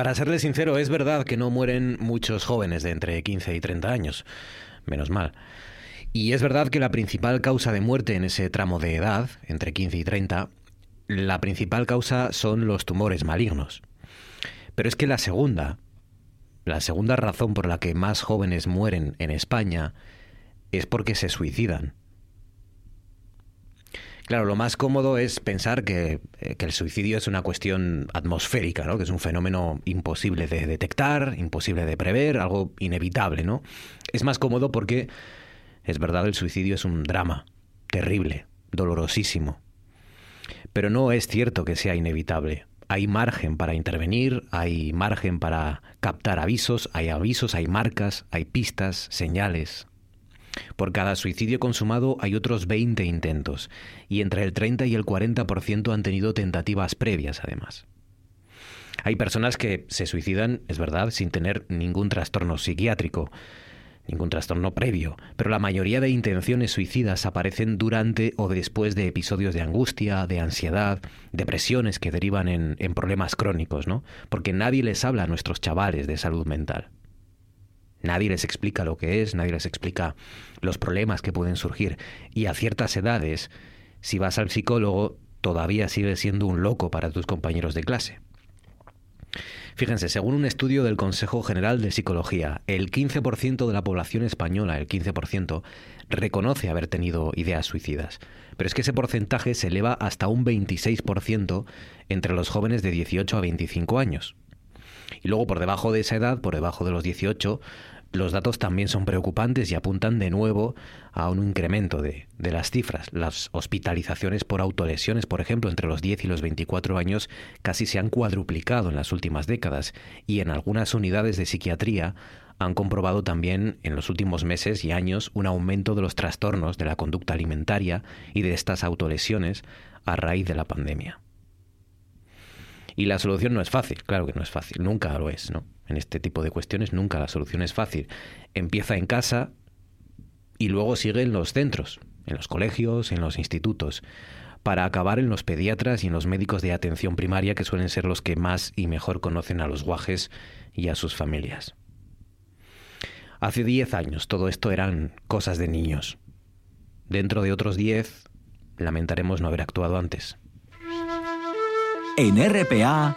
Para serle sincero, es verdad que no mueren muchos jóvenes de entre 15 y 30 años. Menos mal. Y es verdad que la principal causa de muerte en ese tramo de edad, entre 15 y 30, la principal causa son los tumores malignos. Pero es que la segunda, la segunda razón por la que más jóvenes mueren en España es porque se suicidan. Claro, lo más cómodo es pensar que, eh, que, el suicidio es una cuestión atmosférica, ¿no? que es un fenómeno imposible de detectar, imposible de prever, algo inevitable, ¿no? Es más cómodo porque, es verdad, el suicidio es un drama terrible, dolorosísimo. Pero no es cierto que sea inevitable. Hay margen para intervenir, hay margen para captar avisos, hay avisos, hay marcas, hay pistas, señales, por cada suicidio consumado hay otros 20 intentos, y entre el 30 y el 40% han tenido tentativas previas, además. Hay personas que se suicidan, es verdad, sin tener ningún trastorno psiquiátrico, ningún trastorno previo, pero la mayoría de intenciones suicidas aparecen durante o después de episodios de angustia, de ansiedad, depresiones que derivan en, en problemas crónicos, ¿no? Porque nadie les habla a nuestros chavales de salud mental. Nadie les explica lo que es, nadie les explica los problemas que pueden surgir. Y a ciertas edades, si vas al psicólogo, todavía sigues siendo un loco para tus compañeros de clase. Fíjense, según un estudio del Consejo General de Psicología, el 15% de la población española, el 15%, reconoce haber tenido ideas suicidas. Pero es que ese porcentaje se eleva hasta un 26% entre los jóvenes de 18 a 25 años. Y luego por debajo de esa edad, por debajo de los 18, los datos también son preocupantes y apuntan de nuevo a un incremento de, de, las cifras. Las hospitalizaciones por autolesiones, por ejemplo, entre los 10 y los 24 años casi se han cuadruplicado en las últimas décadas y en algunas unidades de psiquiatría han comprobado también en los últimos meses y años un aumento de los trastornos de la conducta alimentaria y de estas autolesiones a raíz de la pandemia. Y la solución no es fácil, claro que no es fácil, nunca lo es, ¿no? En este tipo de cuestiones nunca la solución es fácil. Empieza en casa y luego sigue en los centros, en los colegios, en los institutos, para acabar en los pediatras y en los médicos de atención primaria que suelen ser los que más y mejor conocen a los guajes y a sus familias. Hace 10 años todo esto eran cosas de niños. Dentro de otros 10 lamentaremos no haber actuado antes. En RPA.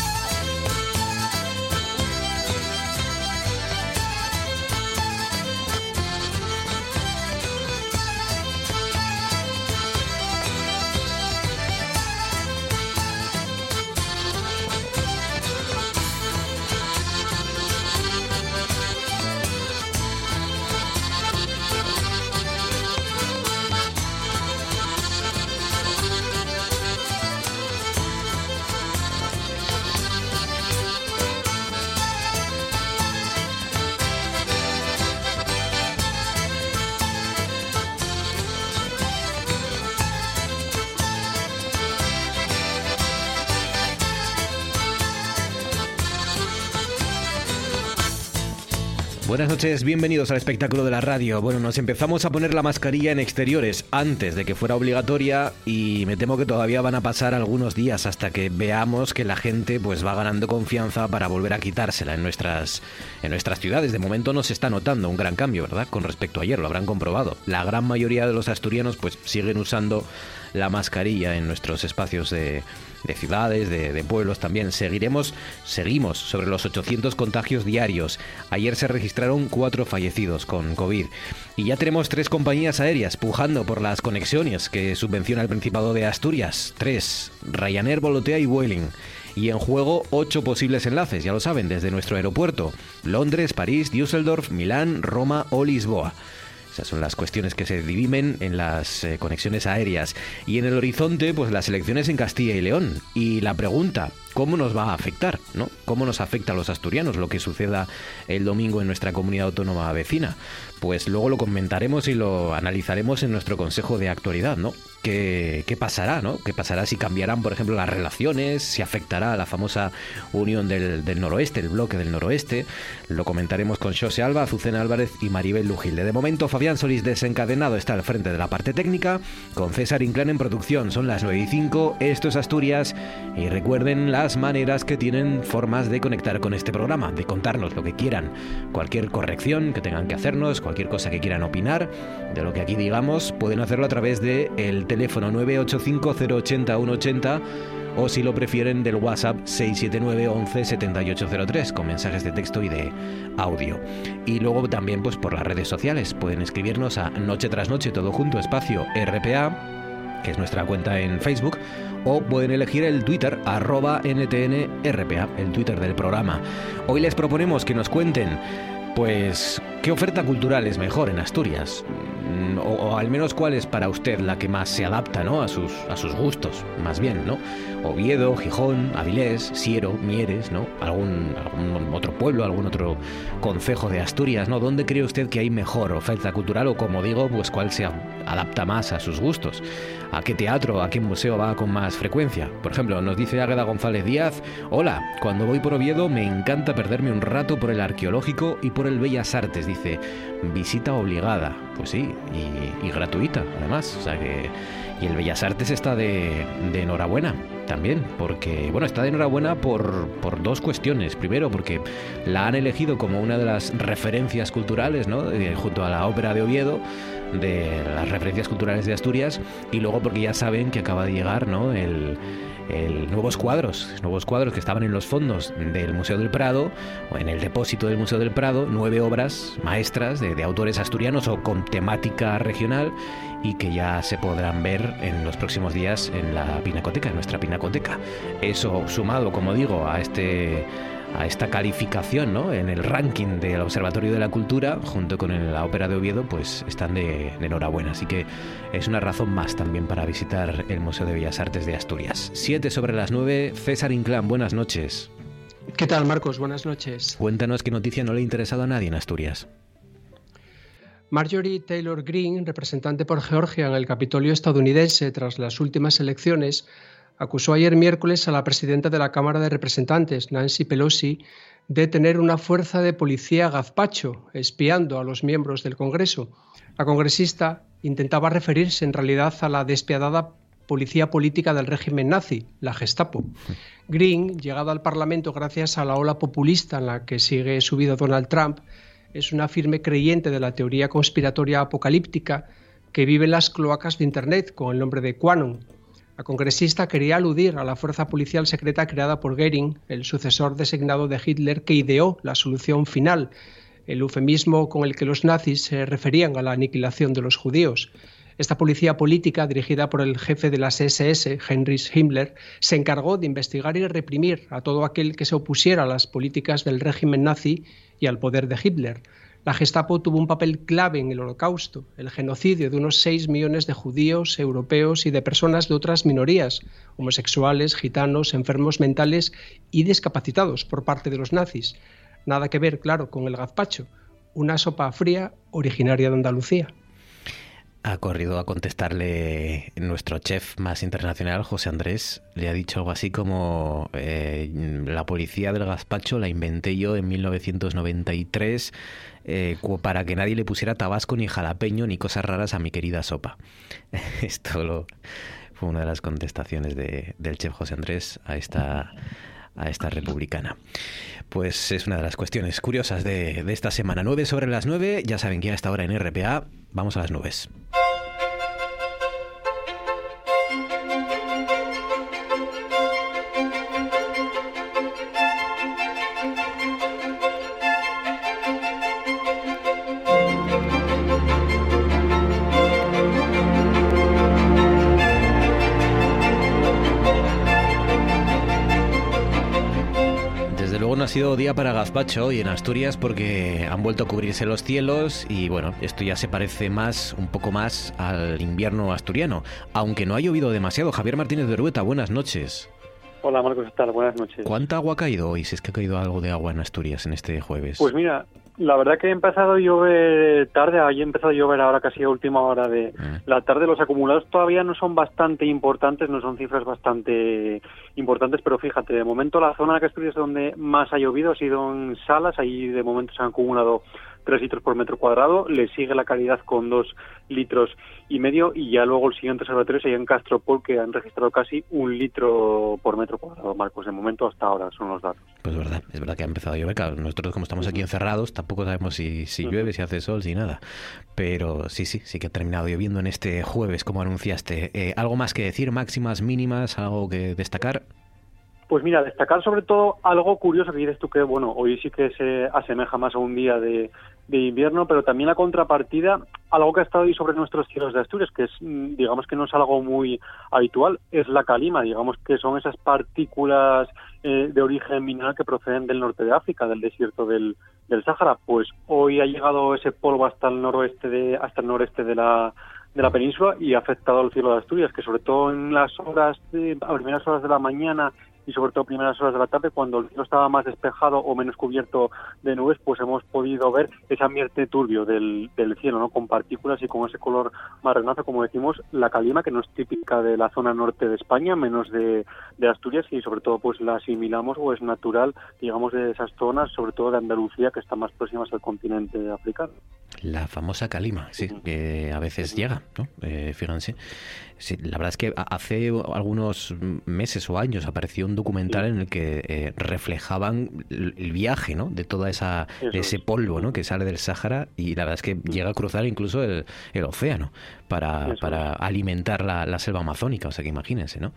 Buenas noches, bienvenidos al espectáculo de la radio. Bueno, nos empezamos a poner la mascarilla en exteriores antes de que fuera obligatoria y me temo que todavía van a pasar algunos días hasta que veamos que la gente pues va ganando confianza para volver a quitársela en nuestras en nuestras ciudades. De momento no se está notando un gran cambio, ¿verdad? Con respecto a ayer, lo habrán comprobado. La gran mayoría de los asturianos pues siguen usando la mascarilla en nuestros espacios de, de ciudades, de, de, pueblos también. Seguiremos, seguimos sobre los 800 contagios diarios. Ayer se registraron cuatro fallecidos con COVID. Y ya tenemos tres compañías aéreas pujando por las conexiones que subvenciona el Principado de Asturias. Tres, Ryanair, Volotea y Vueling. Y en juego ocho posibles enlaces, ya lo saben, desde nuestro aeropuerto. Londres, París, Düsseldorf, Milán, Roma o Lisboa. Esas son las cuestiones que se divimen en las eh, conexiones aéreas. Y en el horizonte, pues las elecciones en Castilla y León. Y la pregunta, ¿cómo nos va a afectar? ¿no? ¿Cómo nos afecta a los asturianos lo que suceda el domingo en nuestra comunidad autónoma vecina? Pues luego lo comentaremos y lo analizaremos en nuestro Consejo de Actualidad, ¿no? ¿Qué, pasará, no? ¿Qué pasará si cambiarán, por ejemplo, las relaciones? ¿Si afectará a la famosa unión del, noroeste, el bloque del noroeste? Lo comentaremos con José Alba, Azucena Álvarez y Maribel Lujilde. De momento, Fabián Solís desencadenado está al frente de la parte técnica, con César Inclán en producción. Son las 9 y 5, esto es Asturias, y recuerden las maneras que tienen formas de conectar con este programa, de contarnos lo que quieran, cualquier corrección que tengan que hacernos, cualquier cosa que quieran opinar, de lo que aquí digamos, pueden hacerlo a través del el teléfono 985 080 180 o si lo prefieren del WhatsApp 679 11 7803 con mensajes de texto y de audio. Y luego también pues por las redes sociales pueden escribirnos a noche tras noche todo junto espacio RPA, que es nuestra cuenta en Facebook, o pueden elegir el Twitter arroba NTNRPA, el Twitter del programa. Hoy les proponemos que nos cuenten pues, ¿qué oferta cultural es mejor en Asturias? Mm, O, al menos cuál es para usted la que más se adapta ¿no? a, sus, a sus gustos, más bien, ¿no? Oviedo, Gijón, Avilés, Siero, Mieres, ¿no? Algún, algún otro pueblo, algún otro concejo de Asturias, ¿no? ¿Dónde cree usted que hay mejor oferta cultural o, como digo, pues cuál se adapta más a sus gustos? ¿A qué teatro, a qué museo va con más frecuencia? Por ejemplo, nos dice Águeda González Díaz, hola, cuando voy por Oviedo me encanta perderme un rato por el arqueológico y por el Bellas Artes, dice, visita obligada, pues sí, y, y gratuita además, o sea que... Y el Bellas Artes está de, enhorabuena también, porque, bueno, está de enhorabuena por, por dos cuestiones. Primero, porque la han elegido como una de las referencias culturales, ¿no? Eh, junto a la Ópera de Oviedo, de las referencias culturales de Asturias, y luego porque ya saben que acaba de llegar, ¿no? El, nuevos cuadros, nuevos cuadros que estaban en los fondos del Museo del Prado o en el depósito del Museo del Prado, nueve obras maestras de autores asturianos o con temática regional y que ya se podrán ver en los próximos días en la pinacoteca, en nuestra pinacoteca. Eso sumado, como digo, a este a esta calificación ¿no? en el ranking del Observatorio de la Cultura, junto con la Ópera de Oviedo, pues están de, de enhorabuena. Así que es una razón más también para visitar el Museo de Bellas Artes de Asturias. Siete sobre las nueve, César Inclán, buenas noches. ¿Qué tal, Marcos? Buenas noches. Cuéntanos qué noticia no le ha interesado a nadie en Asturias. Marjorie Taylor Greene, representante por Georgia en el Capitolio estadounidense tras las últimas elecciones, acusó ayer miércoles a la presidenta de la Cámara de Representantes, Nancy Pelosi, de tener una fuerza de policía gazpacho espiando a los miembros del Congreso. La congresista intentaba referirse en realidad a la despiadada policía política del régimen nazi, la Gestapo. Green, llegada al Parlamento gracias a la ola populista en la que sigue subido Donald Trump, es una firme creyente de la teoría conspiratoria apocalíptica que vive en las cloacas de Internet con el nombre de Quanon. La congresista quería aludir a la fuerza policial secreta creada por Goering, el sucesor designado de Hitler que ideó la solución final, el eufemismo con el que los nazis se referían a la aniquilación de los judíos. Esta policía política, dirigida por el jefe de las SS, Heinrich Himmler, se encargó de investigar y reprimir a todo aquel que se opusiera a las políticas del régimen nazi y al poder de Hitler. La Gestapo tuvo un papel clave en el Holocausto, el genocidio de unos 6 millones de judíos, europeos y de personas de otras minorías, homosexuales, gitanos, enfermos mentales y discapacitados por parte de los nazis. Nada que ver, claro, con el gazpacho, una sopa fría originaria de Andalucía. Ha corrido a contestarle nuestro chef más internacional, José Andrés. Le ha dicho algo así como eh, la policía del gazpacho la inventé yo en 1993 eh, para que nadie le pusiera tabasco ni jalapeño ni cosas raras a mi querida sopa. Esto fue una de las contestaciones de- del chef José Andrés a esta a esta republicana. Pues es una de las cuestiones curiosas de, de esta semana. 9 sobre las 9, ya saben que a esta hora en RPA vamos a las nubes. Sido día para gazpacho hoy en Asturias porque han vuelto a cubrirse los cielos y bueno, esto ya se parece más, un poco más al invierno asturiano, aunque no ha llovido demasiado. Javier Martínez de Rueta, buenas noches. Hola Marcos, ¿qué tal? Buenas noches. ¿Cuánta agua ha caído hoy? Si es que ha caído algo de agua en Asturias en este jueves. Pues mira, la verdad que ha empezado a llover tarde, ha empezado a llover ahora casi a última hora de ah. la tarde. Los acumulados todavía no son bastante importantes, no son cifras bastante importantes, pero fíjate, de momento la zona que Asturias donde más ha llovido ha sido en Salas, ahí de momento se han acumulado 3 litros por metro cuadrado, le sigue la calidad con 2 litros y medio y ya luego el siguiente observatorio sería en Castropol que han registrado casi un litro por metro cuadrado, Marcos, de momento hasta ahora son los datos. Pues es verdad, es verdad que ha empezado a llover, claro, nosotros como estamos aquí encerrados tampoco sabemos si, si llueve, si hace sol, si nada, pero sí, sí, sí que ha terminado lloviendo en este jueves, como anunciaste. Eh, ¿Algo más que decir, máximas, mínimas, algo que destacar? Pues mira, destacar sobre todo algo curioso que dices tú que, bueno, hoy sí que se asemeja más a un día de, invierno, pero también la contrapartida, algo que ha estado ahí sobre nuestros cielos de Asturias, que es, mm, digamos que no es algo muy habitual, es la calima, digamos que son esas partículas eh, de origen mineral que proceden del norte de África, del desierto del, del Sáhara. Pues hoy ha llegado ese polvo hasta el noroeste de, hasta el noreste de la de la península y ha afectado al cielo de Asturias, que sobre todo en las horas, de, a primeras horas de la mañana y sobre todo primeras horas de la tarde, cuando el cielo estaba más despejado o menos cubierto de nubes, pues hemos podido ver ese ambiente turbio del, cielo, ¿no? Con partículas y con ese color marronazo, como decimos, la calima, que no es típica de la zona norte de España, menos de, de Asturias, y sobre todo pues la asimilamos o es natural, digamos, de esas zonas, sobre todo de Andalucía, que están más próximas al continente africano. La famosa calima, sí, que a veces llega, ¿no? Eh, fíjense. Sí, la verdad es que hace algunos meses o años apareció un documental en el que eh, reflejaban el viaje, ¿no? De toda esa ese polvo, ¿no? Que sale del Sáhara y la verdad es que llega a cruzar incluso el, océano para, para alimentar la, selva amazónica, o sea que imagínense, ¿no?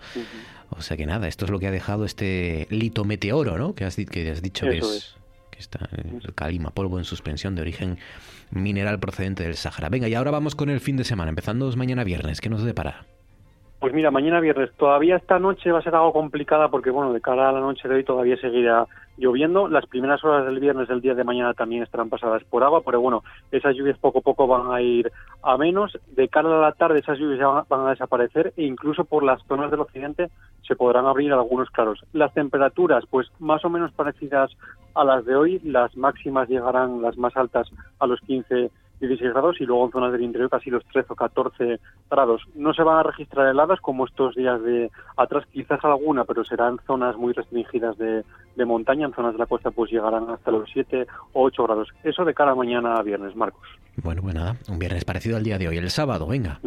O sea que nada, esto es lo que ha dejado este lito meteoro, ¿no? Que has, que has dicho que es, que está el calima, polvo en suspensión de origen mineral procedente del Sahara. Venga, y ahora vamos con el fin de semana, empezando mañana viernes. ¿Qué nos depara? Pues mira, mañana viernes. Todavía esta noche va a ser algo complicada porque, bueno, de cara a la noche de hoy todavía seguirá lloviendo. Las primeras horas del viernes del día de mañana también estarán pasadas por agua, pero bueno, esas lluvias poco a poco van a ir a menos. De cara a la tarde esas lluvias van, a desaparecer e incluso por las zonas del occidente se podrán abrir algunos claros. Las temperaturas, pues más o menos parecidas a las de hoy. Las máximas llegarán, las más altas, a los 15 16 grados y luego en zonas del interior casi los 13 o 14 grados. No se van a registrar heladas como estos días de atrás, quizás alguna, pero serán zonas muy restringidas de, de montaña. En zonas de la costa pues llegarán hasta los 7 o 8 grados. Eso de cara a mañana a viernes, Marcos. Bueno, pues nada, un viernes parecido al día de hoy. El sábado, venga.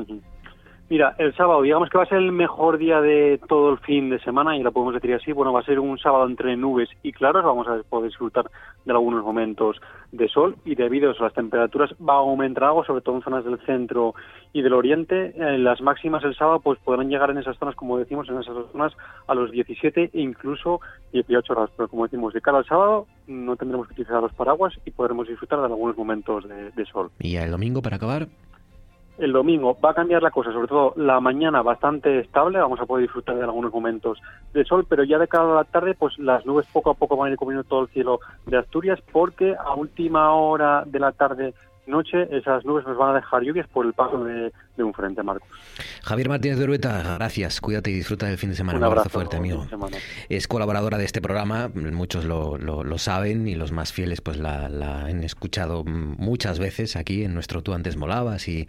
Mira, el sábado, digamos que va a ser el mejor día de todo el fin de semana, y lo podemos decir así. Bueno, va a ser un sábado entre nubes y claros. Vamos a poder disfrutar de algunos momentos de sol y debido a las temperaturas va a aumentar algo, sobre todo en zonas del centro y del oriente. En las máximas el sábado pues podrán llegar en esas zonas, como decimos, en esas zonas a los 17 e incluso 18 grados. Pero como decimos, de cara al sábado no tendremos que utilizar los paraguas y podremos disfrutar de algunos momentos de, de sol. ¿Y el domingo para acabar? El domingo. Va a cambiar la cosa, sobre todo la mañana bastante estable, vamos a poder disfrutar de algunos momentos de sol, pero ya de cara a la tarde, pues las nubes poco a poco van a ir cubriendo todo el cielo de Asturias, porque a última hora de la tarde noche esas nubes nos van a dejar lluvias por el paso de, un frente, Marcos. Javier Martínez de Urueta, gracias, cuídate y disfruta del fin de semana. Un abrazo, fuerte, amigo. Es colaboradora de este programa, muchos lo, lo, saben y los más fieles pues la, han escuchado muchas veces aquí en nuestro Tú antes molabas y,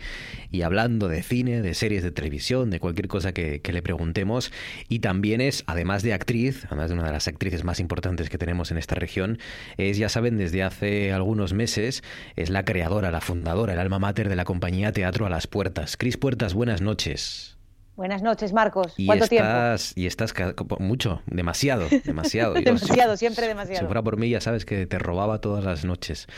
y hablando de cine, de series de televisión, de cualquier cosa que, que le preguntemos. Y también es, además de actriz, además de una de las actrices más importantes que tenemos en esta región, es, ya saben, desde hace algunos meses, es la creadora la fundadora, el alma mater de la compañía Teatro a las Puertas. Cris Puertas, buenas noches. Buenas noches, Marcos. ¿Cuánto estás, tiempo? Y estás mucho, demasiado, demasiado. demasiado, siempre demasiado. Si fuera por mí, ya sabes que te robaba todas las noches.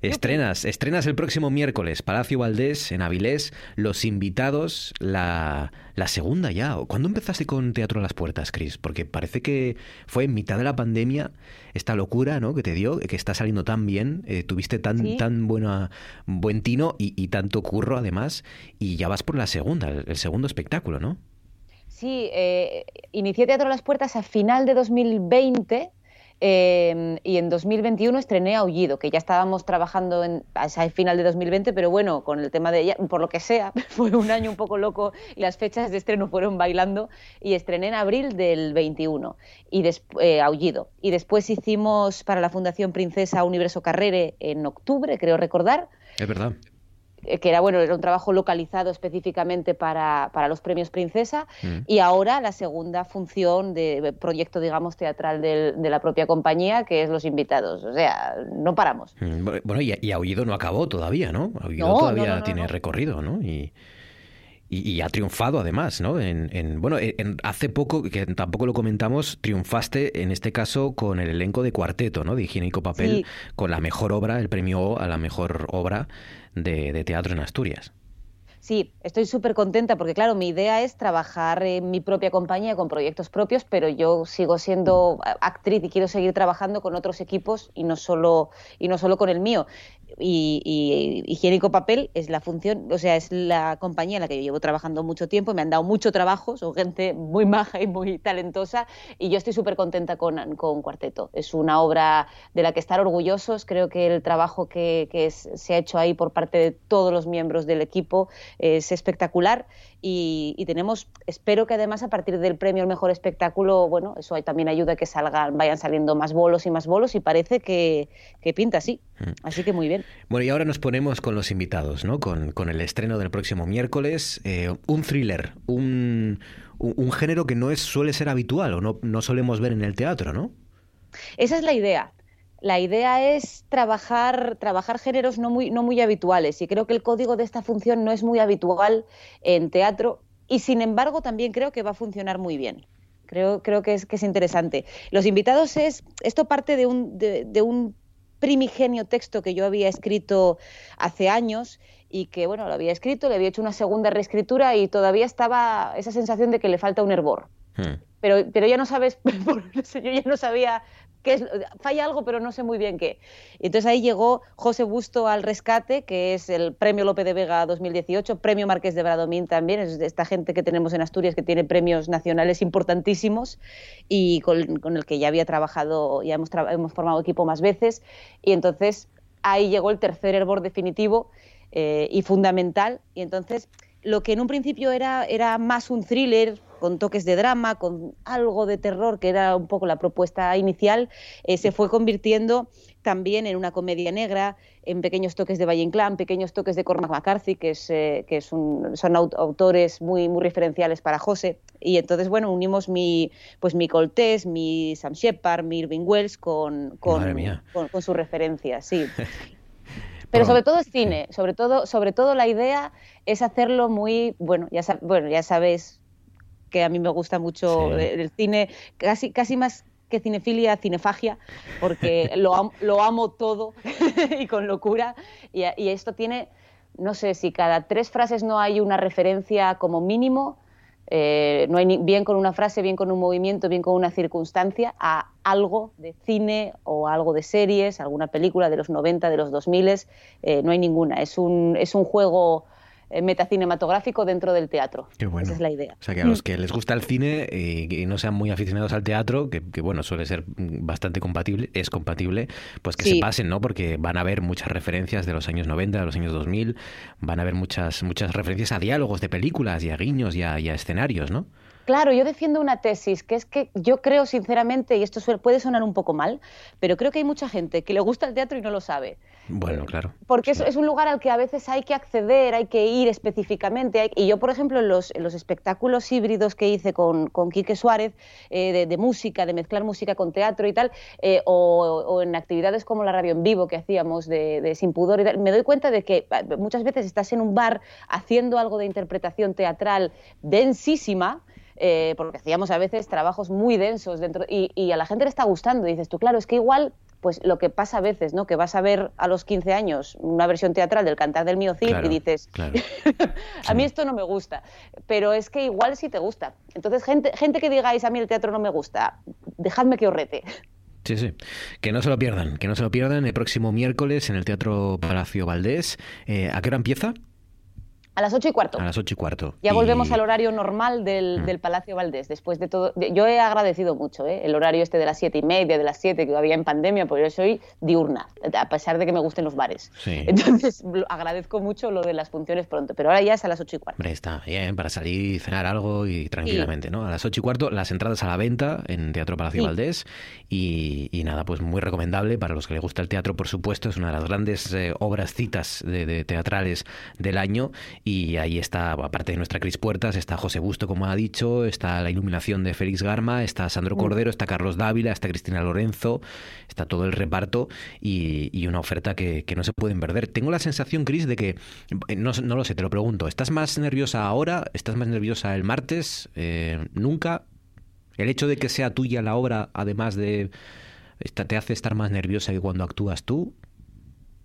Estrenas, estrenas el próximo miércoles, Palacio Valdés, en Avilés, Los Invitados, la, la segunda ya. ¿Cuándo empezaste con Teatro a las Puertas, Cris? Porque parece que fue en mitad de la pandemia esta locura ¿no? que te dio, que está saliendo tan bien, eh, tuviste tan, tan buena, buen tino y, tanto curro además, y ya vas por la segunda, el, segundo espectáculo, ¿no? Sí, eh, inicié Teatro a las Puertas a final de 2020 Eh, y en 2021 estrené Aullido, que ya estábamos trabajando en, al final de 2020, pero bueno, con el tema de ella, por lo que sea, fue un año un poco loco y las fechas de estreno fueron bailando. Y estrené en abril del 21, y eh, Aullido. Y después hicimos para la Fundación Princesa Universo Carrere en octubre, creo recordar. Es verdad. Eh, que era bueno, era un trabajo localizado específicamente para, para los premios Princesa, mm. y ahora la segunda función de proyecto, digamos, teatral del, de la propia compañía, que es los invitados. O sea, no paramos. Mm, bueno, y, y Aullido no acabó todavía, ¿no? Aullido todavía tiene recorrido, ¿no? Y... Y, ha triunfado además, ¿no? En, en bueno, en, hace poco, que tampoco lo comentamos, triunfaste en este caso con el elenco de cuarteto, ¿no? De Higiénico Papel, con la mejor obra, el premio a la mejor obra de, teatro en Asturias. Sí, estoy súper contenta porque, claro, mi idea es trabajar en mi propia compañía con proyectos propios, pero yo sigo siendo actriz y quiero seguir trabajando con otros equipos y no solo, y no solo con el mío y, Higiénico Papel es la función, o sea, es la compañía en la que yo llevo trabajando mucho tiempo, me han dado mucho trabajo, son gente muy maja y muy talentosa y yo estoy súper contenta con, con, Cuarteto. Es una obra de la que estar orgullosos, creo que el trabajo que, que se ha hecho ahí por parte de todos los miembros del equipo es espectacular y, tenemos, espero que además a partir del premio al mejor espectáculo, bueno, eso también ayuda a que salgan, vayan saliendo más bolos y más bolos y parece que, pinta así. Mm. Así que muy bien. Bueno, y ahora nos ponemos con los invitados, ¿no? Con, con el estreno del próximo miércoles, eh, un thriller, un, un, género que no es, suele ser habitual o no, no solemos ver en el teatro, ¿no? Esa es la idea. La idea es trabajar, trabajar géneros no muy, no muy habituales y creo que el código de esta función no es muy habitual en teatro y sin embargo también creo que va a funcionar muy bien. Creo, creo que, es, que es interesante. Los invitados es, esto parte de un, de, un primigenio texto que yo había escrito hace años y que, bueno, lo había escrito, le había hecho una segunda reescritura y todavía estaba esa sensación de que le falta un hervor. Hmm. Pero, pero ya no sabes, yo ya no sabía es, falla algo, pero no sé muy bien qué. Entonces ahí llegó José Busto al rescate, que es el Premio Lope de Vega 2018, Premio Marqués de Bradomín también, esta gente que tenemos en Asturias que tiene premios nacionales importantísimos y con, el que ya había trabajado, ya hemos, hemos formado equipo más veces. Y entonces ahí llegó el tercer hervor definitivo eh, y fundamental. Y entonces lo que en un principio era, era más un thriller, con toques de drama, con algo de terror, que era un poco la propuesta inicial, eh, se fue convirtiendo también en una comedia negra, en pequeños toques de Valle Inclán, pequeños toques de Cormac McCarthy, que, es, eh, que es un, son autores muy, muy referenciales para José. Y entonces, bueno, unimos mi, pues mi Coltés, mi Sam Shepard, mi Irving Wells con, con, con, sus referencias, sí. Pero sobre todo es cine, sobre todo, sobre todo la idea es hacerlo muy, bueno, ya, bueno, ya sabes que a mí me gusta mucho el cine, casi, casi más que cinefilia, cinefagia, porque lo, lo amo todo y con locura. Y, y, esto tiene, no sé, si cada tres frases no hay una referencia como mínimo, eh, no hay bien con una frase, bien con un movimiento, bien con una circunstancia, a algo de cine o algo de series, alguna película de los 90, de los 2000, eh, no hay ninguna. Es un, es un juego metacinematográfico dentro del teatro. Qué bueno. Esa es la idea. O sea, que a los que les gusta el cine y, no sean muy aficionados al teatro, que, bueno, suele ser bastante compatible, es compatible, pues que se pasen, ¿no? Porque van a ver muchas referencias de los años 90, de los años 2000, van a ver muchas, muchas referencias a diálogos de películas y a guiños y a, y a escenarios, ¿no? Claro, yo defiendo una tesis, que es que yo creo sinceramente, y esto puede sonar un poco mal, pero creo que hay mucha gente que le gusta el teatro y no lo sabe. Bueno, claro. Porque es, un lugar al que a veces hay que acceder, hay que ir específicamente. y yo, por ejemplo, en los, los, espectáculos híbridos que hice con, con Quique Suárez, eh, de, música, de mezclar música con teatro y tal, eh, o, en actividades como la radio en vivo que hacíamos de, Sin Pudor y tal, me doy cuenta de que eh, muchas veces estás en un bar haciendo algo de interpretación teatral densísima, porque hacíamos a veces trabajos muy densos dentro y, y, a la gente le está gustando. Y dices tú, claro, es que igual pues lo que pasa a veces, ¿no? Que vas a ver a los 15 años una versión teatral del Cantar del Mío Cid y dices, a mí esto no me gusta, pero es que igual sí te gusta. Entonces, gente, gente que digáis, a mí el teatro no me gusta, dejadme que os rete. Sí, sí. Que no se lo pierdan, que no se lo pierdan el próximo miércoles en el Teatro Palacio Valdés. Eh, ¿A qué hora empieza? A las ocho y cuarto. A las ocho y cuarto. Ya Y- volvemos al horario normal del, Mm. del Palacio Valdés. Después de todo, yo he agradecido mucho ¿eh? el horario este de las siete y media, de las siete que había en pandemia, porque yo soy diurna, a pesar de que me gusten los bares. Sí. Entonces agradezco mucho lo de las funciones pronto, pero ahora ya es a las ocho y cuarto. Hombre, está bien para salir y cenar algo y tranquilamente, ¿no? A las ocho y cuarto, las entradas a la venta en Teatro Palacio Sí. Valdés. Y, y nada, pues muy recomendable para los que les gusta el teatro, por supuesto. Es una de las grandes eh, obras citas de, de teatrales del año. Y ahí está, aparte de nuestra Cris Puertas, está José Busto, como ha dicho, está la iluminación de Félix Garma, está Sandro Cordero, está Carlos Dávila, está Cristina Lorenzo, está todo el reparto y, y una oferta que, que no se pueden perder. Tengo la sensación, Cris, de que, eh, no, no lo sé, te lo pregunto, ¿estás más nerviosa ahora? ¿Estás más nerviosa el martes? Eh, ¿Nunca? ¿El hecho de que sea tuya la obra, además de... ¿Te hace estar más nerviosa que cuando actúas tú?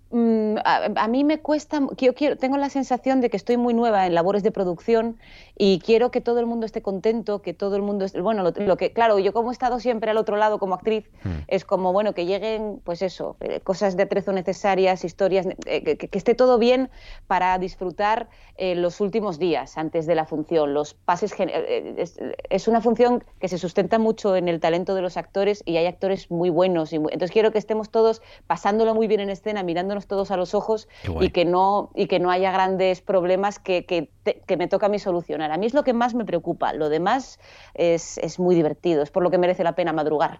Mm, a, a mí me cuesta, yo quiero, tengo la sensación de que estoy muy nueva en labores de producción y quiero que todo el mundo esté contento, que todo el mundo esté, bueno, lo, lo que, claro, yo como he estado siempre al otro lado como actriz, Hmm. es como, bueno, que lleguen, pues eso, eh, cosas de atrezo necesarias, historias, eh, que, que esté todo bien para disfrutar eh, los últimos días antes de la función, los pases, es, es una función que se sustenta mucho en el talento de los actores y hay actores muy buenos, y muy- entonces quiero que estemos todos pasándolo muy bien en escena, mirándonos todos a los ojos y que no y que no haya grandes problemas que, que, te- que me toca a mí solucionar. A mí es lo que más me preocupa. Lo demás es, es muy divertido, es por lo que merece la pena madrugar.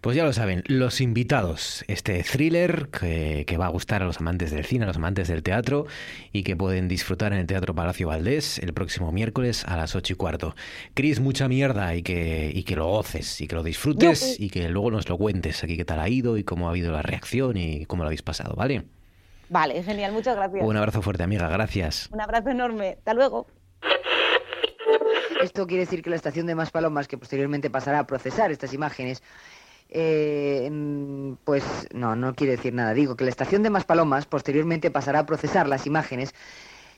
Pues ya lo saben, los invitados, este thriller que, que va a gustar a los amantes del cine, a los amantes del teatro y que pueden disfrutar en el Teatro Palacio Valdés el próximo miércoles a las ocho y cuarto. Cris, mucha mierda y que, y que lo goces y que lo disfrutes Yo- y que luego nos lo cuentes aquí qué tal ha ido y cómo ha habido la reacción y cómo lo habéis pasado, ¿vale? Vale, genial, muchas gracias. Un abrazo fuerte, amiga, gracias. Un abrazo enorme. Hasta luego. Esto quiere decir que la estación de Maspalomas, que posteriormente pasará a procesar estas imágenes, eh, mm, pues no, no quiere decir nada. Digo que la estación de Maspalomas posteriormente pasará a procesar las imágenes.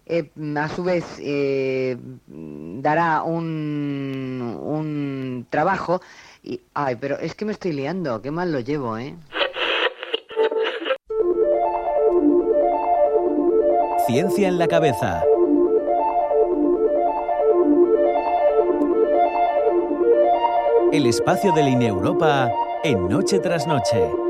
eh, mm, a su vez eh, mm, dará un, un trabajo y ay pero es que me estoy liando qué mal lo llevo eh Ciencia en la cabeza. El espacio de Línea Europa en Noche tras Noche.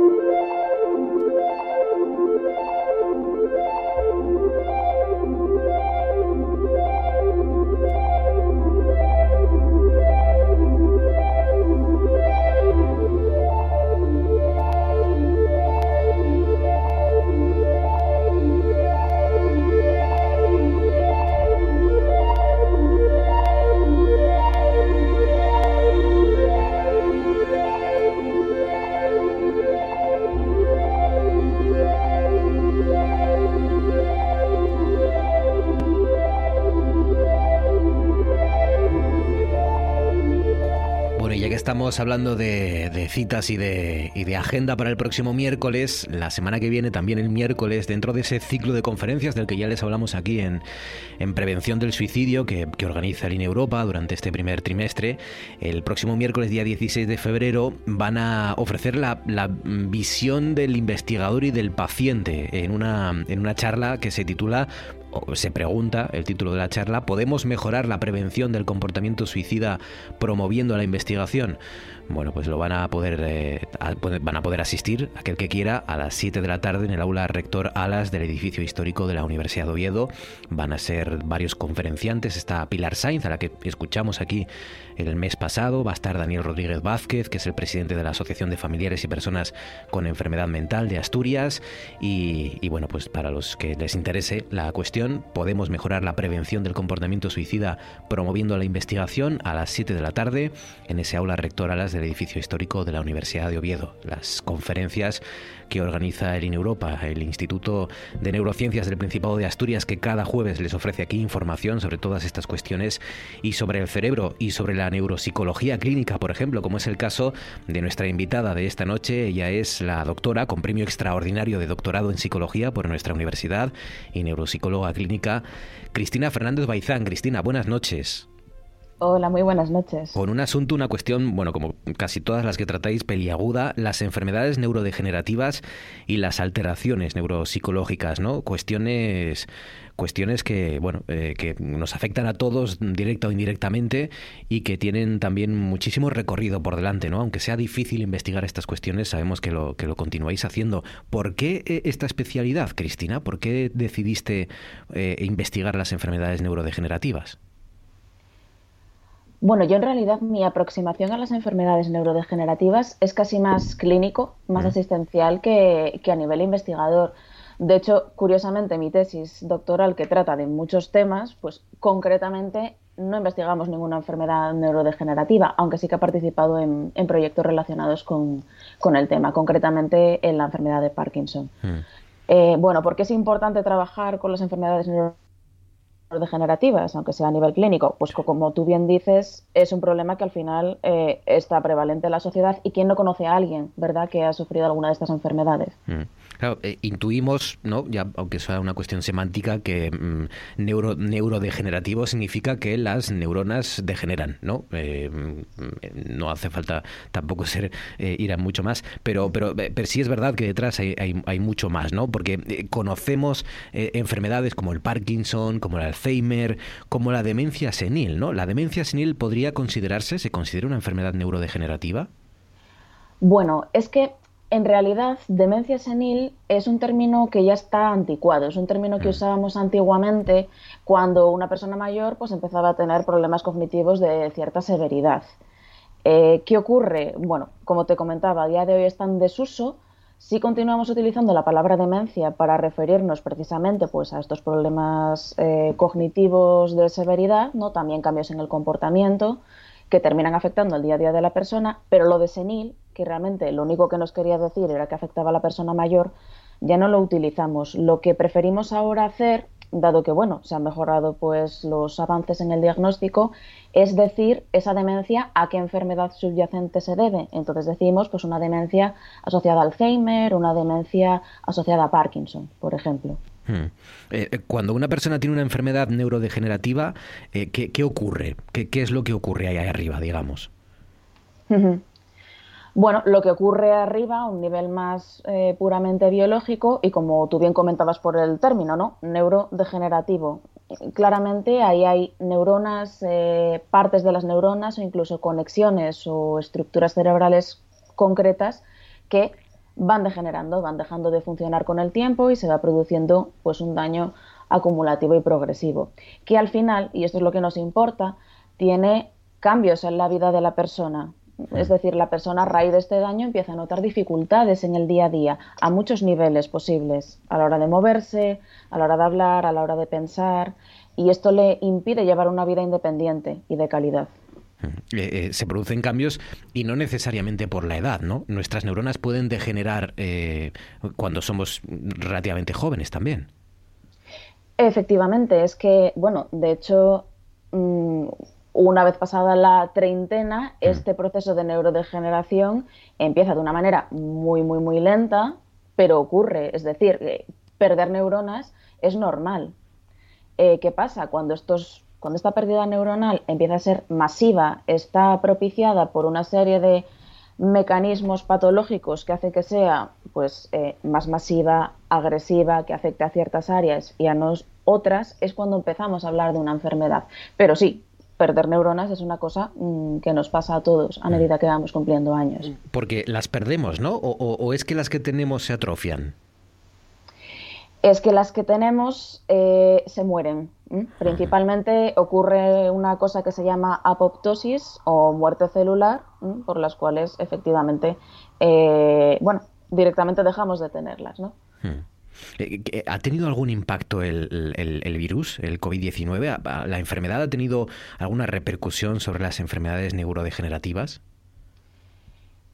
Estamos hablando de, citas y de, agenda para el próximo miércoles, la semana que viene, también el miércoles, dentro de ese ciclo de conferencias del que ya les hablamos aquí en, en Prevención del Suicidio, que, organiza Línea Europa durante este primer trimestre, el próximo miércoles, día 16 de febrero, van a ofrecer la, visión del investigador y del paciente en una, charla que se titula se pregunta el título de la charla, ¿podemos mejorar la prevención del comportamiento suicida promoviendo la investigación? Bueno, pues lo van a poder eh, van a poder asistir aquel que quiera a las 7 de la tarde en el aula Rector Alas del edificio histórico de la Universidad de Oviedo. Van a ser varios conferenciantes, está Pilar Sainz, a la que escuchamos aquí el mes pasado, va a estar Daniel Rodríguez Vázquez, que es el presidente de la Asociación de Familiares y Personas con Enfermedad Mental de Asturias. Y, bueno, pues para los que les interese la cuestión, podemos mejorar la prevención del comportamiento suicida promoviendo la investigación a las 7 de la tarde en ese aula rector alas del edificio histórico de la Universidad de Oviedo. Las conferencias que organiza el INEUropa, el Instituto de Neurociencias del Principado de Asturias, que cada jueves les ofrece aquí información sobre todas estas cuestiones y sobre el cerebro y sobre la neuropsicología clínica, por ejemplo, como es el caso de nuestra invitada de esta noche. Ella es la doctora con premio extraordinario de doctorado en psicología por nuestra universidad y neuropsicóloga clínica, Cristina Fernández Baizán. Cristina, buenas noches. Hola, muy buenas noches. Con un asunto, una cuestión, bueno, como casi todas las que tratáis, peliaguda, las enfermedades neurodegenerativas y las alteraciones neuropsicológicas, ¿no? Cuestiones cuestiones que bueno eh, que nos afectan a todos directa o indirectamente y que tienen también muchísimo recorrido por delante no aunque sea difícil investigar estas cuestiones sabemos que lo que lo continuáis haciendo ¿por qué eh, esta especialidad Cristina por qué decidiste eh, investigar las enfermedades neurodegenerativas bueno, yo en realidad mi aproximación a las enfermedades neurodegenerativas es casi más clínico, más asistencial que, que, a nivel investigador. De hecho, curiosamente, mi tesis doctoral, que trata de muchos temas, pues concretamente no investigamos ninguna enfermedad neurodegenerativa, aunque sí que ha participado en, proyectos relacionados con, el tema, concretamente en la enfermedad de Parkinson. Hmm. Eh, bueno, ¿por qué es importante trabajar con las enfermedades neurodegenerativas? Degenerativas, aunque sea a nivel clínico, pues como tú bien dices, es un problema que al final eh, está prevalente en la sociedad y quién no conoce a alguien, ¿verdad?, que ha sufrido alguna de estas enfermedades. Mm. Claro, eh, intuimos, ¿no? Ya, aunque sea una cuestión semántica, que mm, neuro, neurodegenerativo significa que las neuronas degeneran, ¿no? Eh, mm, no hace falta tampoco ser ir a mucho más, pero, pero, pero sí es verdad que detrás hay, hay, hay mucho más, ¿no? Porque conocemos enfermedades como el Parkinson, como la Alzheimer, como la demencia senil, ¿no? ¿La demencia senil podría considerarse, se considera una enfermedad neurodegenerativa? Bueno, es que en realidad demencia senil es un término que ya está anticuado, es un término que mm. usábamos antiguamente cuando una persona mayor pues empezaba a tener problemas cognitivos de cierta severidad. Eh, ¿Qué ocurre? Bueno, como te comentaba, a día de hoy está en desuso, si continuamos utilizando la palabra demencia para referirnos precisamente pues, a estos problemas eh, cognitivos de severidad, ¿no? también cambios en el comportamiento que terminan afectando el día a día de la persona, pero lo de senil, que realmente lo único que nos quería decir era que afectaba a la persona mayor, ya no lo utilizamos. Lo que preferimos ahora hacer dado que bueno, se han mejorado pues los avances en el diagnóstico, es decir, esa demencia a qué enfermedad subyacente se debe. Entonces decimos pues una demencia asociada a Alzheimer, una demencia asociada a Parkinson, por ejemplo. Hmm. Eh, eh, cuando una persona tiene una enfermedad neurodegenerativa, eh, ¿qué, ocurre? ¿Qué, ¿Qué, es lo que ocurre ahí arriba, digamos? Bueno, lo que ocurre arriba, a un nivel más eh, puramente biológico, y como tú bien comentabas por el término, ¿no? Neurodegenerativo. Claramente ahí hay neuronas, eh, partes de las neuronas o incluso conexiones o estructuras cerebrales concretas que van degenerando, van dejando de funcionar con el tiempo y se va produciendo pues un daño acumulativo y progresivo, que al final, y esto es lo que nos importa, tiene cambios en la vida de la persona, es decir, la persona a raíz de este daño empieza a notar dificultades en el día a día, a muchos niveles posibles, a la hora de moverse, a la hora de hablar, a la hora de pensar, y esto le impide llevar una vida independiente y de calidad. Eh, eh, se producen cambios y no necesariamente por la edad, ¿no? Nuestras neuronas pueden degenerar eh, cuando somos relativamente jóvenes también. Efectivamente, es que, bueno, de hecho, mm, una vez pasada la treintena, mm. este proceso de neurodegeneración empieza de una manera muy, muy, muy lenta, pero ocurre. Es decir, perder neuronas es normal. Eh, ¿Qué pasa? Cuando, estos, cuando esta pérdida neuronal empieza a ser masiva, está propiciada por una serie de mecanismos patológicos que hace que sea pues, eh, más masiva, agresiva, que afecte a ciertas áreas y a no otras, es cuando empezamos a hablar de una enfermedad. Pero sí, perder neuronas es una cosa mm, que nos pasa a todos a medida que vamos cumpliendo años. Porque las perdemos, ¿no? ¿O, es que las que tenemos se atrofian? Es que las que tenemos eh, se mueren. Principalmente ocurre una cosa que se llama apoptosis o muerte celular, por las cuales efectivamente, eh, bueno, directamente dejamos de tenerlas, ¿no? Hmm. Eh, ¿Ha tenido algún impacto el, virus, el COVID-19? ¿La enfermedad ha tenido alguna repercusión sobre las enfermedades neurodegenerativas?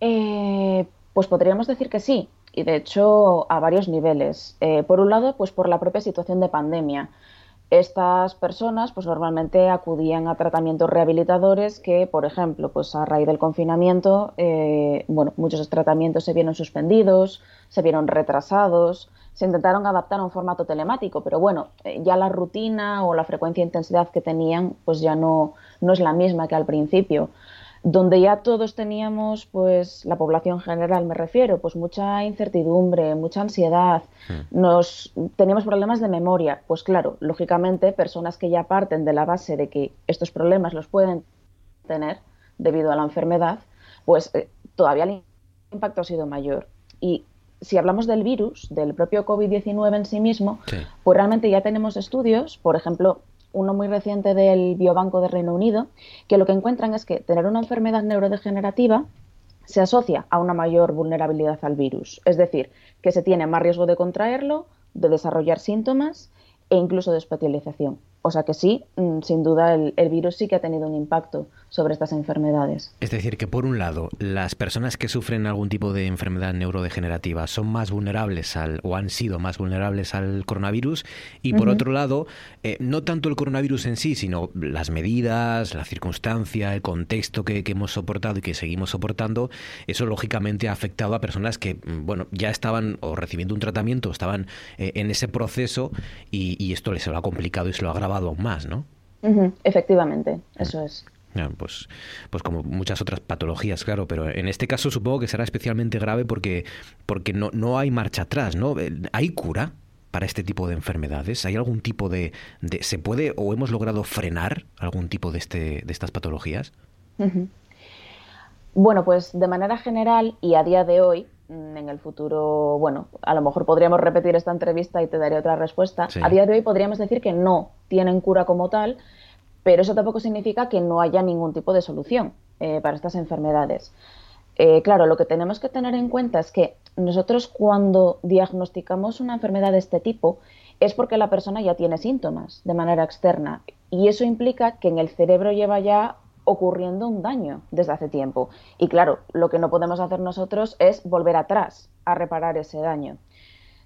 Eh, pues podríamos decir que sí, y de hecho a varios niveles. Eh, por un lado, pues por la propia situación de pandemia. Estas personas pues normalmente acudían a tratamientos rehabilitadores que, por ejemplo, pues a raíz del confinamiento, eh, bueno, muchos tratamientos se vieron suspendidos, se vieron retrasados, se intentaron adaptar a un formato telemático, pero bueno, eh, ya la rutina o la frecuencia e intensidad que tenían pues ya no, no es la misma que al principio donde ya todos teníamos, pues la población general me refiero, pues mucha incertidumbre, mucha ansiedad, hmm. nos teníamos problemas de memoria, pues claro, lógicamente personas que ya parten de la base de que estos problemas los pueden tener debido a la enfermedad, pues eh, todavía el impacto ha sido mayor. Y si hablamos del virus, del propio COVID-19 en sí mismo, pues realmente ya tenemos estudios, por ejemplo, uno muy reciente del Biobanco de Reino Unido, que lo que encuentran es que tener una enfermedad neurodegenerativa se asocia a una mayor vulnerabilidad al virus. Es decir, que se tiene más riesgo de contraerlo, de desarrollar síntomas e incluso de especialización. O sea que sí, mm, sin duda el, virus sí que ha tenido un impacto sobre estas enfermedades. Es decir, que por un lado, las personas que sufren algún tipo de enfermedad neurodegenerativa son más vulnerables al, o han sido más vulnerables al coronavirus, y por otro lado, eh, no tanto el coronavirus en sí, sino las medidas, la circunstancia, el contexto que, hemos soportado y que seguimos soportando, eso lógicamente ha afectado a personas que, mm, bueno, ya estaban o recibiendo un tratamiento, estaban eh, en ese proceso, y, y esto les lo ha complicado y se lo ha agravado aún más, ¿no? Efectivamente, eso es. pues, pues como muchas otras patologías, claro, pero en este caso supongo que será especialmente grave porque, porque no, no hay marcha atrás, ¿no? Eh, ¿Hay cura para este tipo de enfermedades? ¿Hay algún tipo de, de ¿Se puede o hemos logrado frenar algún tipo de, este, de estas patologías? Bueno, pues de manera general y a día de hoy, en el futuro, bueno, a lo mejor podríamos repetir esta entrevista y te daré otra respuesta. A día de hoy podríamos decir que no tienen cura como tal, pero eso tampoco significa que no haya ningún tipo de solución eh, para estas enfermedades. Eh, claro, lo que tenemos que tener en cuenta es que nosotros cuando diagnosticamos una enfermedad de este tipo es porque la persona ya tiene síntomas de manera externa y eso implica que en el cerebro lleva ya ocurriendo un daño desde hace tiempo. Y claro, lo que no podemos hacer nosotros es volver atrás a reparar ese daño.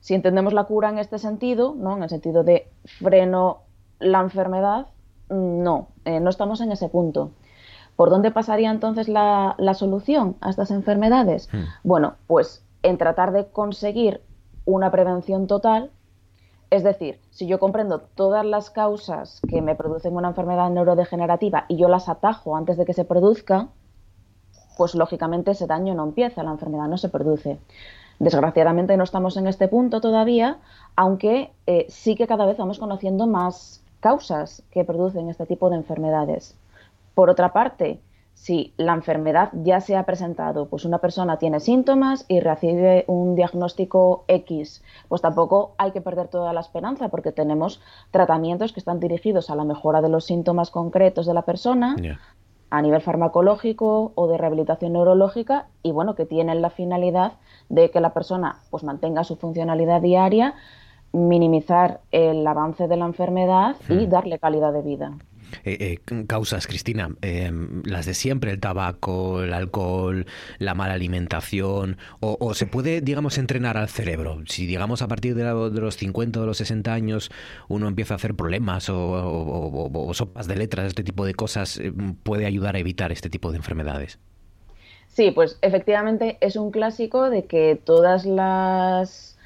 Si entendemos la cura en este sentido, ¿no? en el sentido de freno la enfermedad, no, eh, no estamos en ese punto. ¿Por dónde pasaría entonces la, la solución a estas enfermedades? Hmm. Bueno, pues en tratar de conseguir una prevención total es decir, si yo comprendo todas las causas que me producen una enfermedad neurodegenerativa y yo las atajo antes de que se produzca, pues lógicamente ese daño no empieza, la enfermedad no se produce. Desgraciadamente no estamos en este punto todavía, aunque eh, sí que cada vez vamos conociendo más causas que producen este tipo de enfermedades. Por otra parte, si la enfermedad ya se ha presentado, pues una persona tiene síntomas y recibe un diagnóstico X, pues tampoco hay que perder toda la esperanza porque tenemos tratamientos que están dirigidos a la mejora de los síntomas concretos de la persona a nivel farmacológico o de rehabilitación neurológica y bueno, que tienen la finalidad de que la persona pues mantenga su funcionalidad diaria, minimizar el avance de la enfermedad y hmm. darle calidad de vida. Eh, eh, causas, Cristina, em, las de siempre, el tabaco, el alcohol, la mala alimentación, o, se puede, digamos, entrenar al cerebro. Si, digamos, a partir de, los 50 o los 60 años uno empieza a hacer problemas o, sopas de letras, este tipo de cosas, em, puede ayudar a evitar este tipo de enfermedades. Sí, pues efectivamente es un clásico de que todas las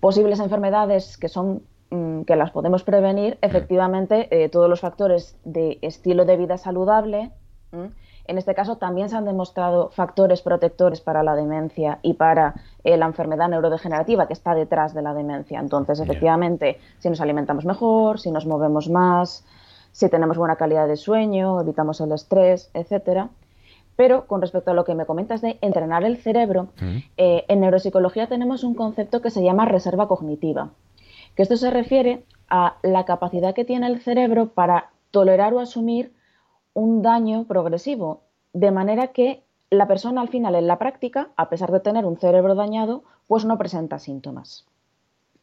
posibles enfermedades que son que las podemos prevenir, efectivamente, eh, todos los factores de estilo de vida saludable, en este caso también se han demostrado factores protectores para la demencia y para eh, la enfermedad neurodegenerativa que está detrás de la demencia. Entonces, efectivamente, si nos alimentamos mejor, si nos movemos más, si tenemos buena calidad de sueño, evitamos el estrés, etcétera. Pero con respecto a lo que me comentas de entrenar el cerebro, eh, en neuropsicología tenemos un concepto que se llama reserva cognitiva que esto se refiere a la capacidad que tiene el cerebro para tolerar o asumir un daño progresivo, de manera que la persona al final en la práctica, a pesar de tener un cerebro dañado, pues no presenta síntomas.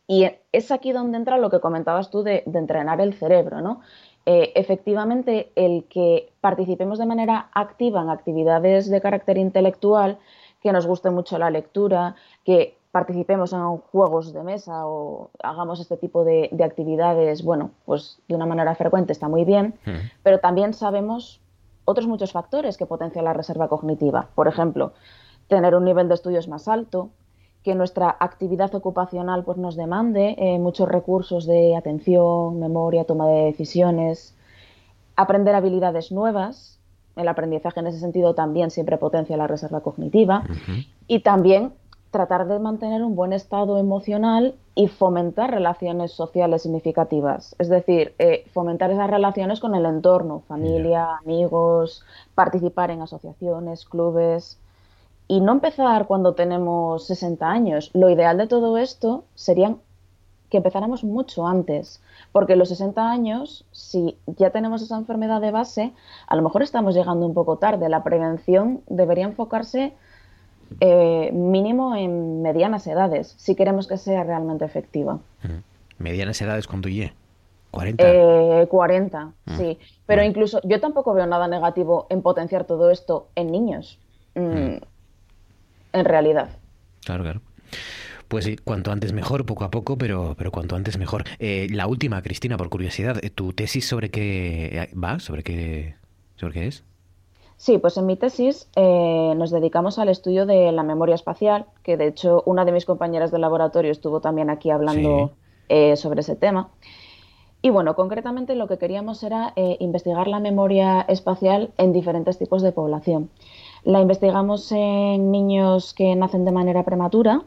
Y es aquí donde entra lo que comentabas tú de, entrenar el cerebro, ¿no? Eh, efectivamente, el que participemos de manera activa en actividades de carácter intelectual, que nos guste mucho la lectura, que participemos en juegos de mesa o hagamos este tipo de, actividades, bueno, pues de una manera frecuente está muy bien, pero también sabemos otros muchos factores que potencian la reserva cognitiva. Por ejemplo, tener un nivel de estudios más alto, que nuestra actividad ocupacional pues, nos demande eh, muchos recursos de atención, memoria, toma de decisiones, aprender habilidades nuevas. El aprendizaje en ese sentido también siempre potencia la reserva cognitiva. Y también tratar de mantener un buen estado emocional y fomentar relaciones sociales significativas. Es decir, eh, fomentar esas relaciones con el entorno, familia, amigos, participar en asociaciones, clubes. Y no empezar cuando tenemos 60 años. Lo ideal de todo esto sería que empezáramos mucho antes, porque los 60 años, si ya tenemos esa enfermedad de base, a lo mejor estamos llegando un poco tarde. La prevención debería enfocarse eh, mínimo en medianas edades, si queremos que sea realmente efectiva. ¿Medianas edades cuánto ye? ¿40? 40, eh, sí. Pero incluso yo tampoco veo nada negativo en potenciar todo esto en niños, mm, en realidad. Claro, claro. Pues sí, cuanto antes mejor, poco a poco, pero, pero cuanto antes mejor. Eh, la última, Cristina, por curiosidad, ¿tu tesis sobre qué va? ¿Sobre qué, sobre qué es? Sí, pues en mi tesis eh, nos dedicamos al estudio de la memoria espacial, que de hecho una de mis compañeras de laboratorio estuvo también aquí hablando eh, sobre ese tema. Y bueno, concretamente lo que queríamos era eh, investigar la memoria espacial en diferentes tipos de población. La investigamos en niños que nacen de manera prematura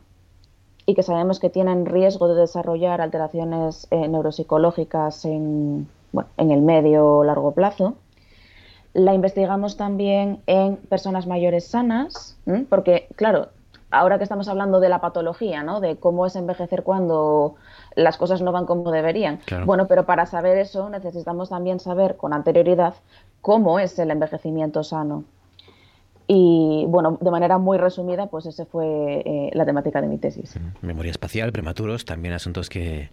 y que sabemos que tienen riesgo de desarrollar alteraciones neuropsicológicas en, en el medio o largo plazo. La investigamos también en personas mayores sanas, porque, claro, ahora que estamos hablando de la patología, ¿no? De cómo es envejecer cuando las cosas no van como deberían. Bueno, pero para saber eso necesitamos también saber con anterioridad cómo es el envejecimiento sano. Y bueno, de manera muy resumida, pues esa fue eh, la temática de mi tesis. Memoria espacial, prematuros, también asuntos que,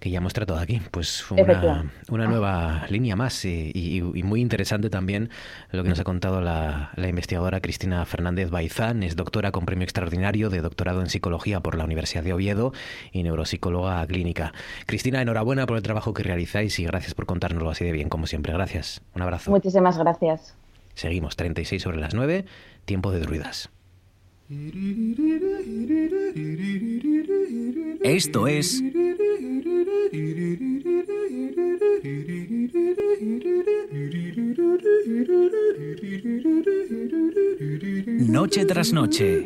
que ya hemos tratado aquí. Pues una, una nueva línea más y, muy interesante también lo que nos ha contado la, la, investigadora Cristina Fernández Baizán. Es doctora con premio extraordinario de doctorado en psicología por la Universidad de Oviedo y neuropsicóloga clínica. Cristina, enhorabuena por el trabajo que realizáis y gracias por contárnoslo así de bien, como siempre. Gracias. Un abrazo. Muchísimas gracias. Seguimos 36 sobre las 9, tiempo de druidas. Esto es Noche tras noche.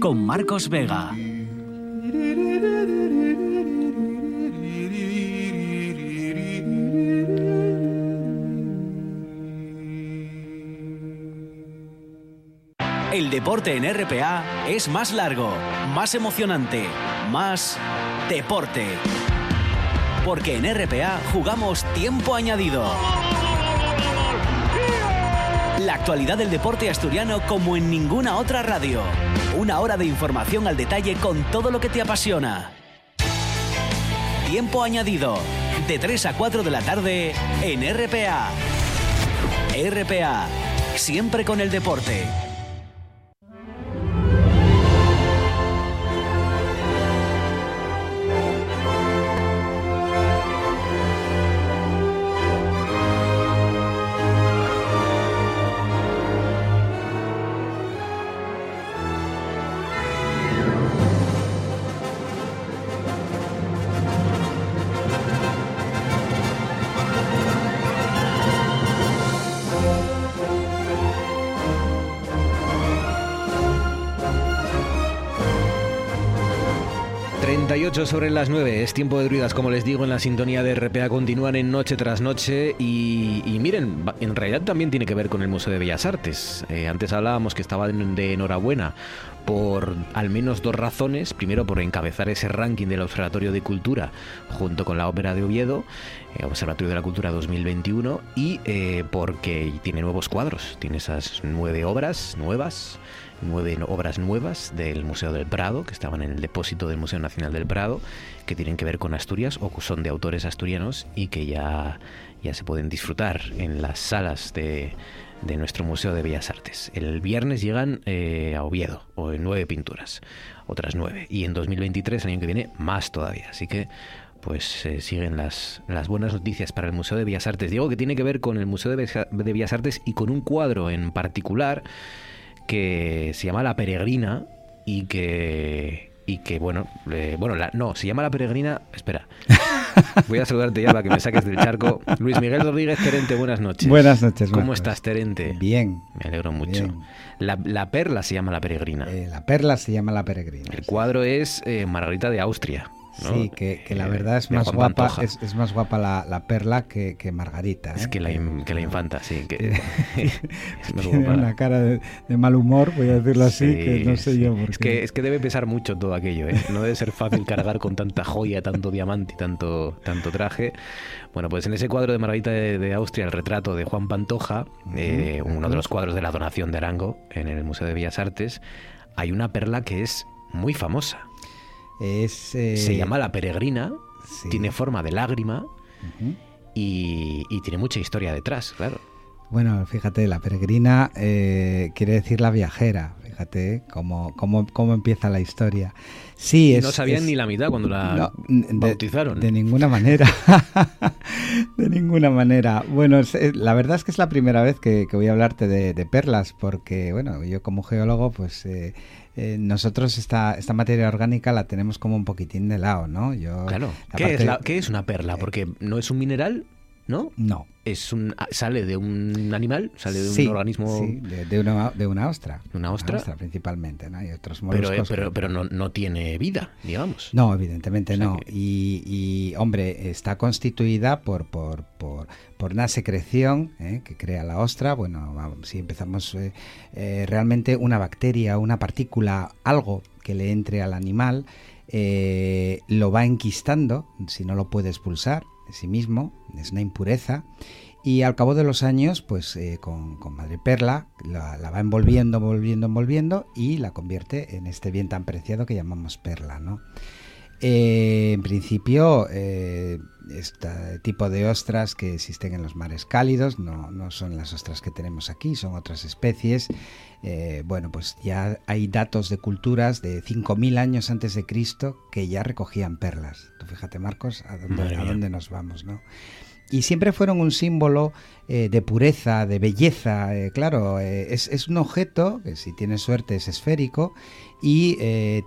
Con Marcos Vega. El deporte en RPA es más largo, más emocionante, más deporte. Porque en RPA jugamos tiempo añadido. La actualidad del deporte asturiano como en ninguna otra radio. Una hora de información al detalle con todo lo que te apasiona. Tiempo añadido. De 3 a 4 de la tarde en RPA. RPA. Siempre con el deporte. Sobre las 9, es tiempo de druidas, como les digo, en la sintonía de RPA continúan en noche tras noche y, miren, en realidad también tiene que ver con el Museo de Bellas Artes. Eh, antes hablábamos que estaban de enhorabuena por al menos dos razones. Primero, por encabezar ese ranking del Observatorio de Cultura junto con la Ópera de Oviedo, eh, Observatorio de la Cultura 2021, y eh, porque tiene nuevos cuadros. Tiene esas nueve obras nuevas nueve obras nuevas del Museo del Prado, que estaban en el depósito del Museo Nacional del Prado, que tienen que ver con Asturias o son de autores asturianos y que ya, ya se pueden disfrutar en las salas de, de nuestro Museo de Bellas Artes. El viernes llegan eh, a Oviedo, o en nueve pinturas, otras nueve. Y en 2023, el año que viene, más todavía. Así que pues eh, siguen las, las buenas noticias para el Museo de Bellas Artes. Digo que tiene que ver con el Museo de Bellas Artes y con un cuadro en particular que se llama La Peregrina y que y que bueno, bueno, no, se llama La Peregrina, espera. Voy a saludarte ya para que me saques del charco. Luis Miguel Rodríguez Terente, buenas noches. Buenas noches. ¿Cómo estás, Terente? Bien. Me alegro mucho. La, perla se llama La Peregrina. Eh, la perla se llama La Peregrina. El cuadro es eh, Margarita de Austria. Sí, que, la eh, verdad es más guapa, es, más guapa la, perla que, Margarita. Es ¿eh? que la, que la infanta, sí. Que, tiene una cara de, mal humor, voy a decirlo así, que no sé yo por es Que, es que debe pesar mucho todo aquello, ¿eh? No debe ser fácil cargar con tanta joya, tanto diamante y tanto, tanto traje. Bueno, pues en ese cuadro de Margarita de, Austria, el retrato de Juan Pantoja, eh, uno de los cuadros de la donación de Arango en el Museo de Bellas Artes, hay una perla que es muy famosa. Es, eh, Se llama La Peregrina, tiene forma de lágrima y, tiene mucha historia detrás, claro. Bueno, fíjate, la peregrina eh, quiere decir la viajera. Fíjate cómo, cómo, cómo empieza la historia. Sí, no sabían ni la mitad cuando la bautizaron. De, ninguna manera. de ninguna manera. Bueno, la verdad es que es la primera vez que, voy a hablarte de, perlas, porque, bueno, yo como geólogo, pues eh, eh, nosotros esta, esta materia orgánica la tenemos como un poquitín de lado, ¿no? Yo, claro. ¿Qué, es ¿Qué es una perla? Porque no es un mineral, ¿no? No es un sale de un animal, sale de un organismo sí, de, una, de una ostra. Una ostra, principalmente, ¿no? Hay otros Pero, eh, pero, pero no, no, tiene vida, digamos. No, evidentemente no. Y, hombre, está constituida por, por, por, por una secreción ¿eh? que crea la ostra. Bueno, si empezamos eh, realmente una bacteria, una partícula, algo que le entre al animal, lo va enquistando, si no lo puede expulsar, de sí mismo, es una impureza, y al cabo de los años, pues eh, con, Madre Perla la, va envolviendo, envolviendo, envolviendo y la convierte en este bien tan preciado que llamamos perla, ¿no? Eh, en principio, eh, este tipo de ostras que existen en los mares cálidos no, no, son las ostras que tenemos aquí, son otras especies. bueno, pues ya hay datos de culturas de 5.000 años antes de Cristo que ya recogían perlas. Tú fíjate, Marcos, a dónde, a dónde nos vamos, ¿no? Y siempre fueron un símbolo eh, de pureza, de belleza. Eh, claro, eh, es, un objeto que si tiene suerte es esférico y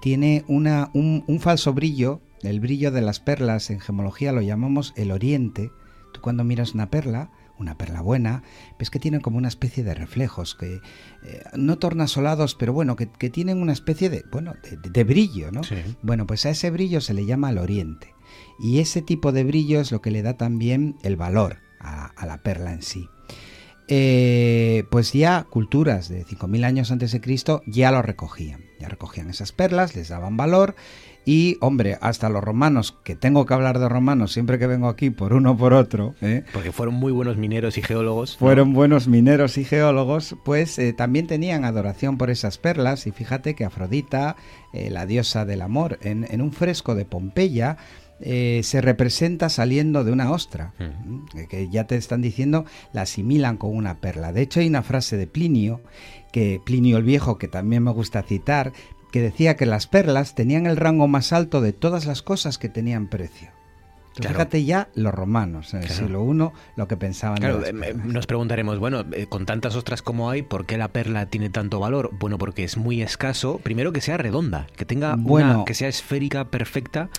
tiene una, un, falso brillo. El brillo de las perlas en gemología lo llamamos el oriente. Tú cuando miras una perla, una perla buena, ves que tiene como una especie de reflejos, que no tornasolados, pero bueno, que, tienen una especie de, bueno, de, brillo, ¿no? Bueno, pues a ese brillo se le llama el oriente. Y ese tipo de brillo es lo que le da también el valor a, la perla en sí. Eh, pues ya culturas de 5.000 años antes de Cristo ya lo recogían, ya recogían esas perlas, les daban valor y, hombre, hasta los romanos, que tengo que hablar de romanos siempre que vengo aquí por uno o por otro. ¿eh? Porque fueron muy buenos mineros y geólogos. Fueron buenos mineros y geólogos, pues eh, también tenían adoración por esas perlas. Y fíjate que Afrodita, la diosa del amor, en, en un fresco de Pompeya, eh, se representa saliendo de una ostra, que ya te están diciendo la asimilan con una perla. De hecho, hay una frase de Plinio, que Plinio el Viejo, que también me gusta citar, que decía que las perlas tenían el rango más alto de todas las cosas que tenían precio. Fíjate ya los romanos, en el siglo I, lo que pensaban. Claro, eh, nos preguntaremos, bueno, eh, con tantas ostras como hay, ¿por qué la perla tiene tanto valor? Bueno, porque es muy escaso. Primero que sea redonda, que tenga una, que sea esférica, perfecta,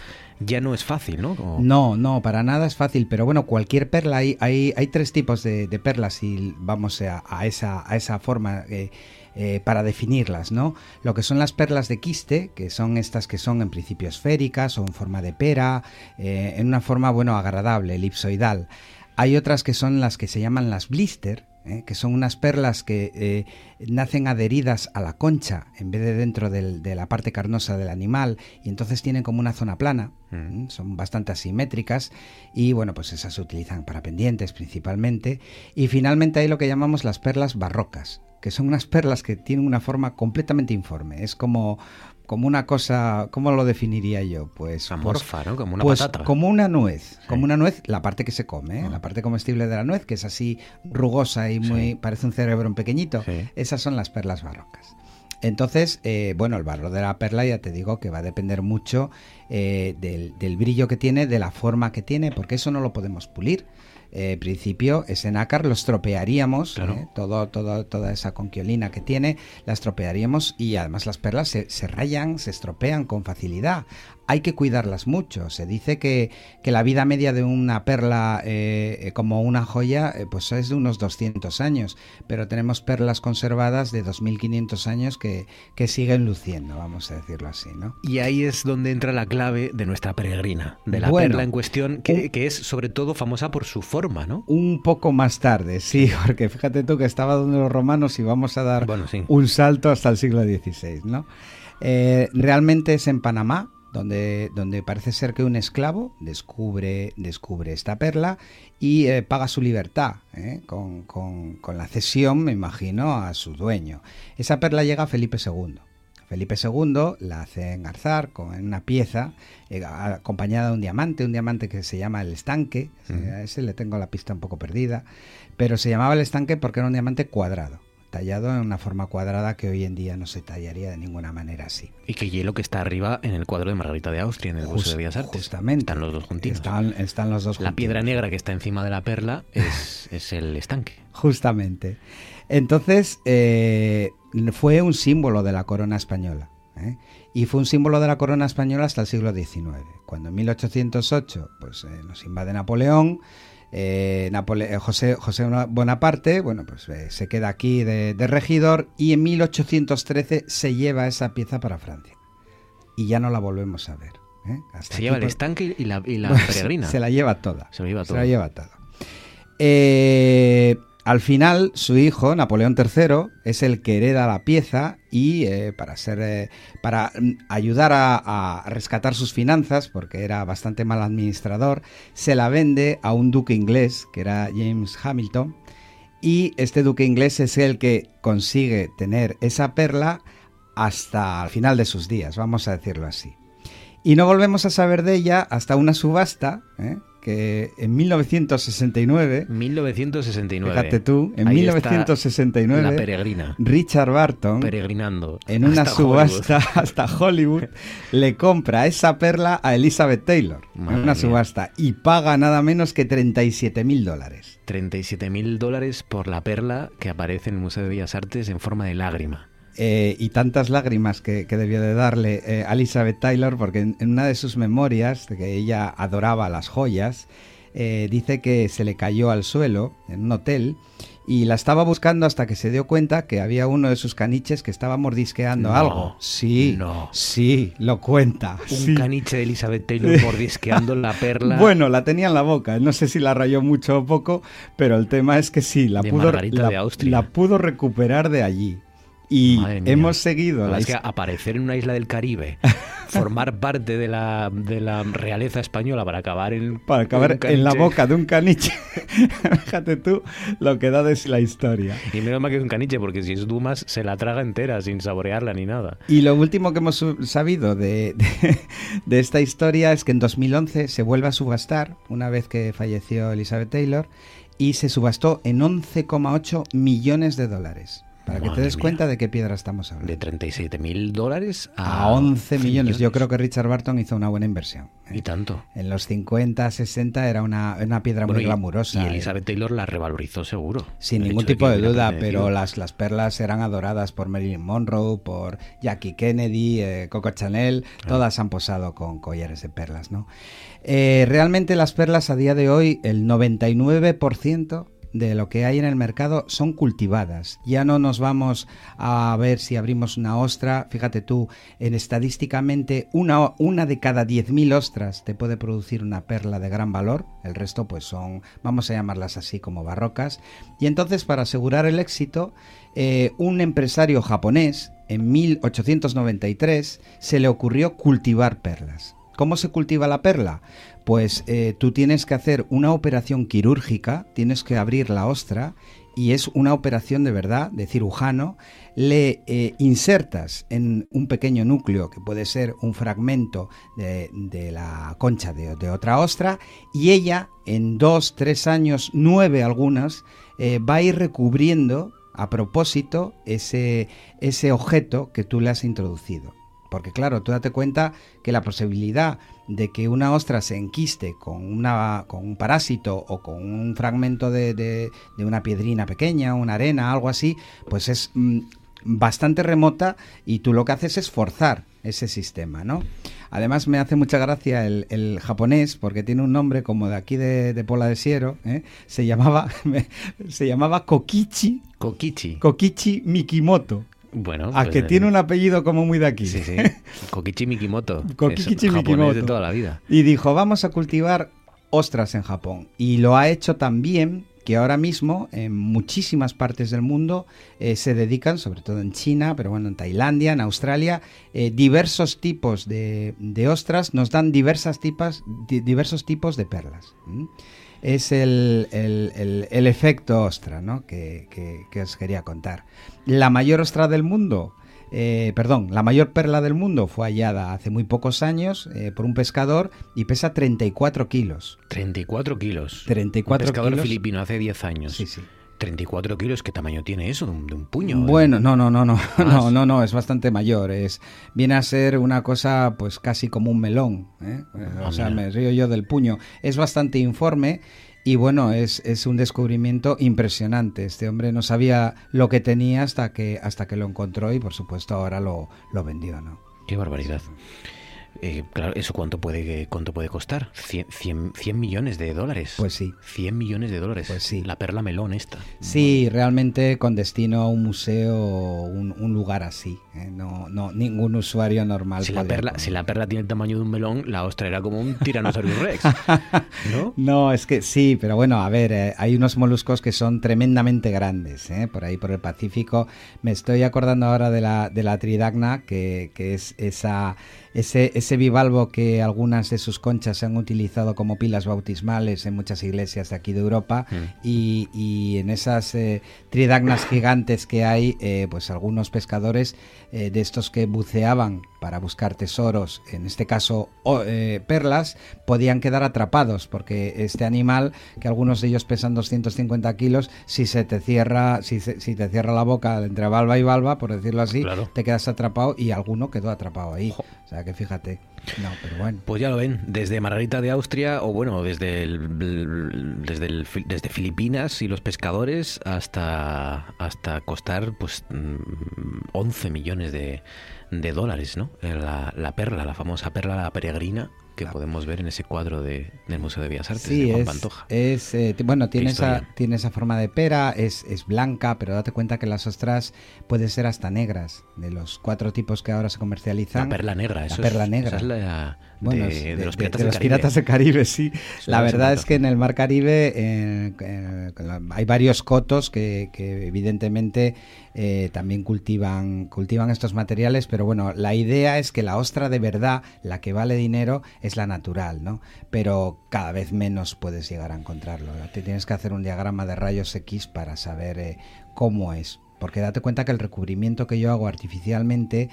ya no es fácil, ¿no? No, no, para nada es fácil, pero bueno, cualquier perla, hay, hay, hay tres tipos de, perlas y vamos a, esa, a esa forma. Eh, eh, para definirlas, ¿no? Lo que son las perlas de quiste, que son estas que son en principio esféricas o en forma de pera, eh, en una forma, bueno, agradable, elipsoidal. Hay otras que son las que se llaman las blister, ¿eh? que son unas perlas que eh, nacen adheridas a la concha en vez de dentro de la parte carnosa del animal y entonces tienen como una zona plana, mm. son bastante asimétricas y bueno, pues esas se utilizan para pendientes principalmente. Y finalmente hay lo que llamamos las perlas barrocas, que son unas perlas que tienen una forma completamente informe, es como como una cosa, ¿cómo lo definiría yo? Pues, pues amorfa, ¿no? Como una pues patata. Como una nuez, como una nuez, la parte que se come, ¿eh? ah. la parte comestible de la nuez, que es así rugosa y muy parece un cerebro pequeñito. Esas son las perlas barrocas. Entonces, eh, bueno, el barro de la perla ya te digo que va a depender mucho eh, del, del, brillo que tiene, de la forma que tiene, porque eso no lo podemos pulir eh, principio ese nácar lo estropearíamos, ¿eh? todo, todo, toda esa conquiolina que tiene, la estropearíamos y además las perlas se, se rayan, se estropean con facilidad hay que cuidarlas mucho. Se dice que, la vida media de una perla eh, como una joya eh, pues es de unos 200 años, pero tenemos perlas conservadas de 2.500 años que, que, siguen luciendo, vamos a decirlo así. ¿no? Y ahí es donde entra la clave de nuestra peregrina, de la perla en cuestión, que, es sobre todo famosa por su forma, ¿no? Un poco más tarde, sí, porque fíjate tú que estaba donde los romanos y vamos a dar un salto hasta el siglo XVI, ¿no? Eh, realmente es en Panamá, donde, donde parece ser que un esclavo descubre, descubre esta perla y eh, paga su libertad eh, con, con, la cesión, me imagino, a su dueño. Esa perla llega a Felipe II. Felipe II la hace engarzar con una pieza eh, acompañada de un diamante, un diamante que se llama el estanque. A ese le tengo la pista un poco perdida, pero se llamaba el estanque porque era un diamante cuadrado tallado en una forma cuadrada que hoy en día no se tallaría de ninguna manera así. Y que hielo que está arriba en el cuadro de Margarita de Austria, en el Museo de Bellas Artes. Justamente. Están los dos juntitos. Están, los dos La piedra negra que está encima de la perla es, el estanque. Justamente. Entonces, eh, fue un símbolo de la corona española. ¿eh? Y fue un símbolo de la corona española hasta el siglo XIX. Cuando en 1808 pues, eh, nos invade Napoleón, eh, eh, José, José Bonaparte, bueno, pues eh, se queda aquí de, regidor y en 1813 se lleva esa pieza para Francia. Y ya no la volvemos a ver. se lleva el estanque y la, peregrina. Se la lleva toda. Se la lleva toda. Se la lleva toda. Al final, su hijo, Napoleón III, es el que hereda la pieza y eh, para, ser, eh, para ayudar a, rescatar sus finanzas, porque era bastante mal administrador, se la vende a un duque inglés, que era James Hamilton, y este duque inglés es el que consigue tener esa perla hasta el final de sus días, vamos a decirlo así. Y no volvemos a saber de ella hasta una subasta, ¿eh? Que en 1969... 1969. Fíjate tú, en 1969... La peregrina. Richard Barton... Peregrinando. En una subasta hasta Hollywood, le compra esa perla a Elizabeth Taylor. en una subasta. Y paga nada menos que 37 mil dólares. 37 mil dólares por la perla que aparece en el Museo de Bellas Artes en forma de lágrima. Eh, y tantas lágrimas que, debió de darle eh, Elizabeth Taylor, porque en, una de sus memorias, de que ella adoraba las joyas, eh, dice que se le cayó al suelo en un hotel y la estaba buscando hasta que se dio cuenta que había uno de sus caniches que estaba mordisqueando algo. Sí, no. sí, lo cuenta. Un caniche de Elizabeth Taylor mordisqueando la perla. Bueno, la tenía en la boca. No sé si la rayó mucho o poco, pero el tema es que sí, la, pudo, la pudo recuperar de allí. Y hemos seguido. La es que aparecer en una isla del Caribe, formar parte de la, de la realeza española para acabar en. Para acabar en, la boca de un caniche. Fíjate tú lo que da de la historia. Y menos mal que es un caniche, porque si es Dumas, se la traga entera sin saborearla ni nada. Y lo último que hemos sabido de, de esta historia es que en 2011 se vuelve a subastar, una vez que falleció Elizabeth Taylor, y se subastó en 11,8 millones de dólares. Para que te des cuenta de qué piedra estamos hablando. De 37 mil dólares a, 11 millones. Yo creo que Richard Barton hizo una buena inversión. ¿eh? Y tanto. En los 50, 60 era una, piedra muy glamurosa. Y Elizabeth Taylor la revalorizó seguro. Sin ningún tipo de, duda, pero las, las perlas eran adoradas por Marilyn Monroe, por Jackie Kennedy, eh, Coco Chanel. Ah. Todas han posado con collares de perlas, ¿no? Eh, realmente las perlas a día de hoy, el 99% de lo que hay en el mercado son cultivadas. Ya no nos vamos a ver si abrimos una ostra. Fíjate tú, en estadísticamente una, de cada 10.000 ostras te puede producir una perla de gran valor. El resto pues son, vamos a llamarlas así como barrocas. Y entonces para asegurar el éxito, eh, un empresario japonés en 1893 se le ocurrió cultivar perlas. ¿Cómo se cultiva la perla? Pues eh, tú tienes que hacer una operación quirúrgica, tienes que abrir la ostra y es una operación de verdad, de cirujano, le eh, insertas en un pequeño núcleo, que puede ser un fragmento de, la concha de, otra ostra, y ella en dos, tres años, nueve algunas, eh, va a ir recubriendo a propósito ese, ese objeto que tú le has introducido. Porque claro, tú date cuenta que la posibilidad de que una ostra se enquiste con, una, con un parásito o con un fragmento de, de, una piedrina pequeña, una arena, algo así, pues es mm, bastante remota y tú lo que haces es forzar ese sistema, ¿no? Además me hace mucha gracia el, japonés porque tiene un nombre como de aquí de, Pola de Siero, ¿eh? se llamaba se llamaba Kokichi Kokichi Kokichi Mikimoto. Bueno, a que tiene un apellido como muy de aquí. Sí, sí. Kokichi Mikimoto. Kokichi Mikimoto. de toda la vida. Y dijo, vamos a cultivar ostras en Japón. Y lo ha hecho también que ahora mismo en muchísimas partes del mundo eh, se dedican, sobre todo en China, pero bueno, en Tailandia, en Australia, eh, diversos tipos de, ostras nos dan diversas tipas, diversos tipos de perlas es el, efecto ostra ¿no? que, os quería contar. La mayor ostra del mundo, eh, perdón, la mayor perla del mundo fue hallada hace muy pocos años eh, por un pescador y pesa 34 kilos. 34 kilos. 34 un pescador filipino hace 10 años. Sí, sí. 34 kilos, ¿qué tamaño tiene eso? ¿De un, de un puño? Bueno, no, no, no, no, no, no, no, es bastante mayor. Es, viene a ser una cosa pues casi como un melón. ¿eh? Ah, o sea, me río yo del puño. Es bastante informe y bueno, es, es, un descubrimiento impresionante. Este hombre no sabía lo que tenía hasta que, hasta que lo encontró y por supuesto ahora lo, lo vendió, ¿no? Qué barbaridad. Eh, claro, ¿eso cuánto puede, cuánto puede costar? 100, millones de dólares. Pues sí. 100 millones de dólares. Pues sí. La perla melón esta. Sí, realmente con destino a un museo, un, un lugar así. ¿eh? No, no, ningún usuario normal. Si la, perla, si la perla tiene el tamaño de un melón, la ostra era como un Tyrannosaurus rex. ¿no? no, es que sí, pero bueno, a ver, eh, hay unos moluscos que son tremendamente grandes, por ahí por el Pacífico. Me estoy acordando ahora de la, de la tridagna, que, que es esa ese, ese bivalvo que algunas de sus conchas se han utilizado como pilas bautismales en muchas iglesias de aquí de Europa mm. y, y, en esas eh, tridagnas gigantes que hay, eh, pues algunos pescadores eh, de estos que buceaban para buscar tesoros, en este caso perlas, podían quedar atrapados porque este animal, que algunos de ellos pesan 250 kilos, si se te cierra, si, si te cierra la boca entre valva y valva, por decirlo así, te quedas atrapado y alguno quedó atrapado ahí. O sea que fíjate. No, pero bueno. Pues ya lo ven, desde Margarita de Austria o bueno, desde desde, desde Filipinas y los pescadores hasta hasta costar pues 11 mm, millones de, de dólares, ¿no? La, la perla, la famosa perla la peregrina que podemos ver en ese cuadro de, del Museo de Bellas Artes de Juan es, Pantoja. Es, eh, bueno, tiene esa, tiene esa forma de pera, es, es blanca, pero date cuenta que las ostras pueden ser hasta negras, de los cuatro tipos que ahora se comercializan. La perla negra, eso la perla negra. es la, bueno, de, los piratas, de, los piratas del Caribe, sí. la verdad es que en el Mar Caribe eh, hay varios cotos que, que evidentemente eh, también cultivan, cultivan estos materiales, pero bueno, la idea es que la ostra de verdad, la que vale dinero, es la natural, ¿no? Pero cada vez menos puedes llegar a encontrarlo. Te tienes que hacer un diagrama de rayos X para saber eh, cómo es. Porque date cuenta que el recubrimiento que yo hago artificialmente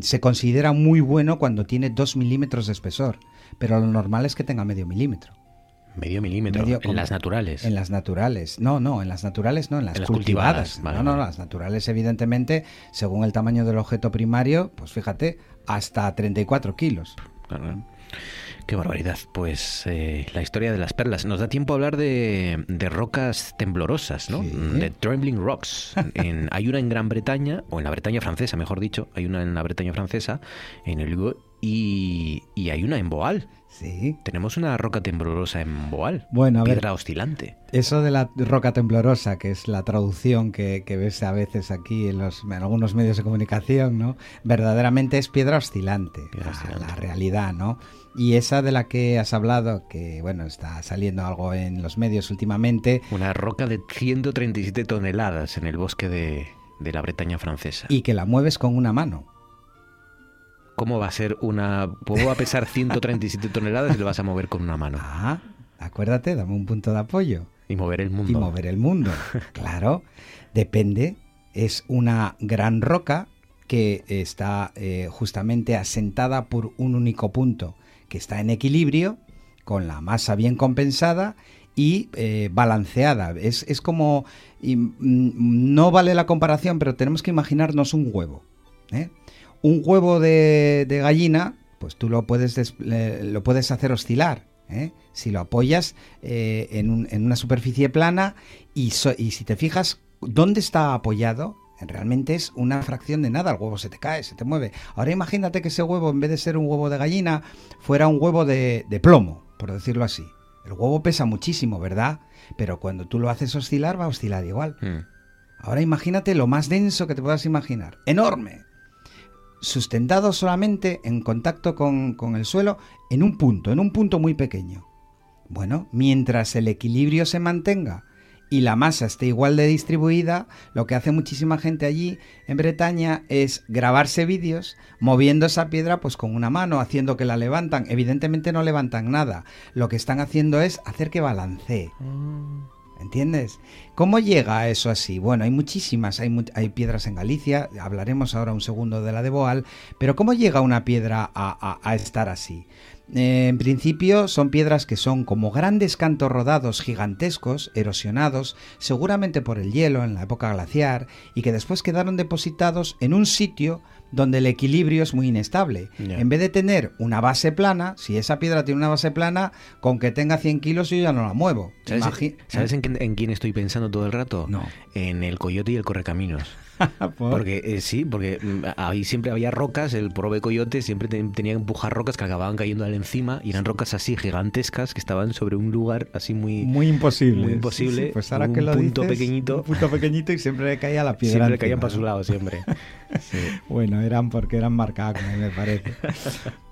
se considera muy bueno cuando tiene 2 milímetros de espesor, pero lo normal es que tenga medio milímetro. Medio milímetro. en las naturales. En las naturales. No, no, en las naturales no, en las, cultivadas. no, no, las naturales, evidentemente, según el tamaño del objeto primario, pues fíjate, hasta 34 kilos. Qué barbaridad. Pues eh, la historia de las perlas. Nos da tiempo a hablar de, rocas temblorosas, ¿no? De Trembling Rocks. hay una en Gran Bretaña, o en la Bretaña francesa, mejor dicho. Hay una en la Bretaña francesa, en el Y, y hay una en Boal. Sí. Tenemos una roca temblorosa en Boal. Bueno, a ver. Piedra oscilante. Eso de la roca temblorosa, que es la traducción que, que ves a veces aquí en, los, en algunos medios de comunicación, ¿no? Verdaderamente es piedra oscilante, Piedra la- oscilante. la realidad, ¿no? Y esa de la que has hablado, que bueno, está saliendo algo en los medios últimamente, Una roca de 137 toneladas en el bosque de, de la Bretaña francesa. y que la mueves con una mano. ¿Cómo va a ser una... ¿Cómo va a pesar 137 toneladas y lo vas a mover con una mano? Ah, acuérdate, dame un punto de apoyo. Y mover el mundo. y mover el mundo. Claro, depende. Es una gran roca que está eh, justamente asentada por un único punto, que está en equilibrio, con la masa bien compensada y eh, balanceada. Es, es como, y, mm, no vale la comparación, pero tenemos que imaginarnos un huevo. ¿eh? Un huevo de, de gallina, pues tú lo puedes, des- lo puedes hacer oscilar. ¿eh? Si lo apoyas eh, en, un- en una superficie plana y, so- y si te fijas dónde está apoyado, realmente es una fracción de nada. El huevo se te cae, se te mueve. Ahora imagínate que ese huevo, en vez de ser un huevo de gallina, fuera un huevo de, de plomo, por decirlo así. El huevo pesa muchísimo, ¿verdad? Pero cuando tú lo haces oscilar, va a oscilar igual. Mm. Ahora imagínate lo más denso que te puedas imaginar. Enorme. Sustentado solamente en contacto con, con el suelo en un punto, en un punto muy pequeño. Bueno, mientras el equilibrio se mantenga y la masa esté igual de distribuida, lo que hace muchísima gente allí en Bretaña es grabarse vídeos moviendo esa piedra pues con una mano, haciendo que la levantan. Evidentemente no levantan nada. Lo que están haciendo es hacer que balancee. ¿Entiendes? ¿Cómo llega a eso así? Bueno, hay muchísimas, hay, piedras en Galicia, hablaremos ahora un segundo de la de Boal, pero ¿cómo llega una piedra a estar así? Eh, en principio son piedras que son como grandes cantos rodados gigantescos, erosionados, seguramente por el hielo en la época glaciar, y que después quedaron depositados en un sitio donde el equilibrio es muy inestable. En vez de tener una base plana, si esa piedra tiene una base plana, con que tenga 100 kilos yo ya no la muevo. ¿Sabes, ¿sabes en, quién, en quién estoy pensando todo el rato? No. En el coyote y el correcaminos. ¿Por? Porque eh, sí, porque mm, ahí siempre había rocas, el prove coyote siempre te- tenía que empujar rocas que acababan cayendo al encima y eran rocas así gigantescas que estaban sobre un lugar así muy... Muy imposible. Muy imposible. Pues ahora Un que lo punto dices, pequeñito. Un punto pequeñito y siempre le caía la piedra. siempre encima, caían para su lado, siempre. Sí. Bueno, eran porque eran marcacos, me parece.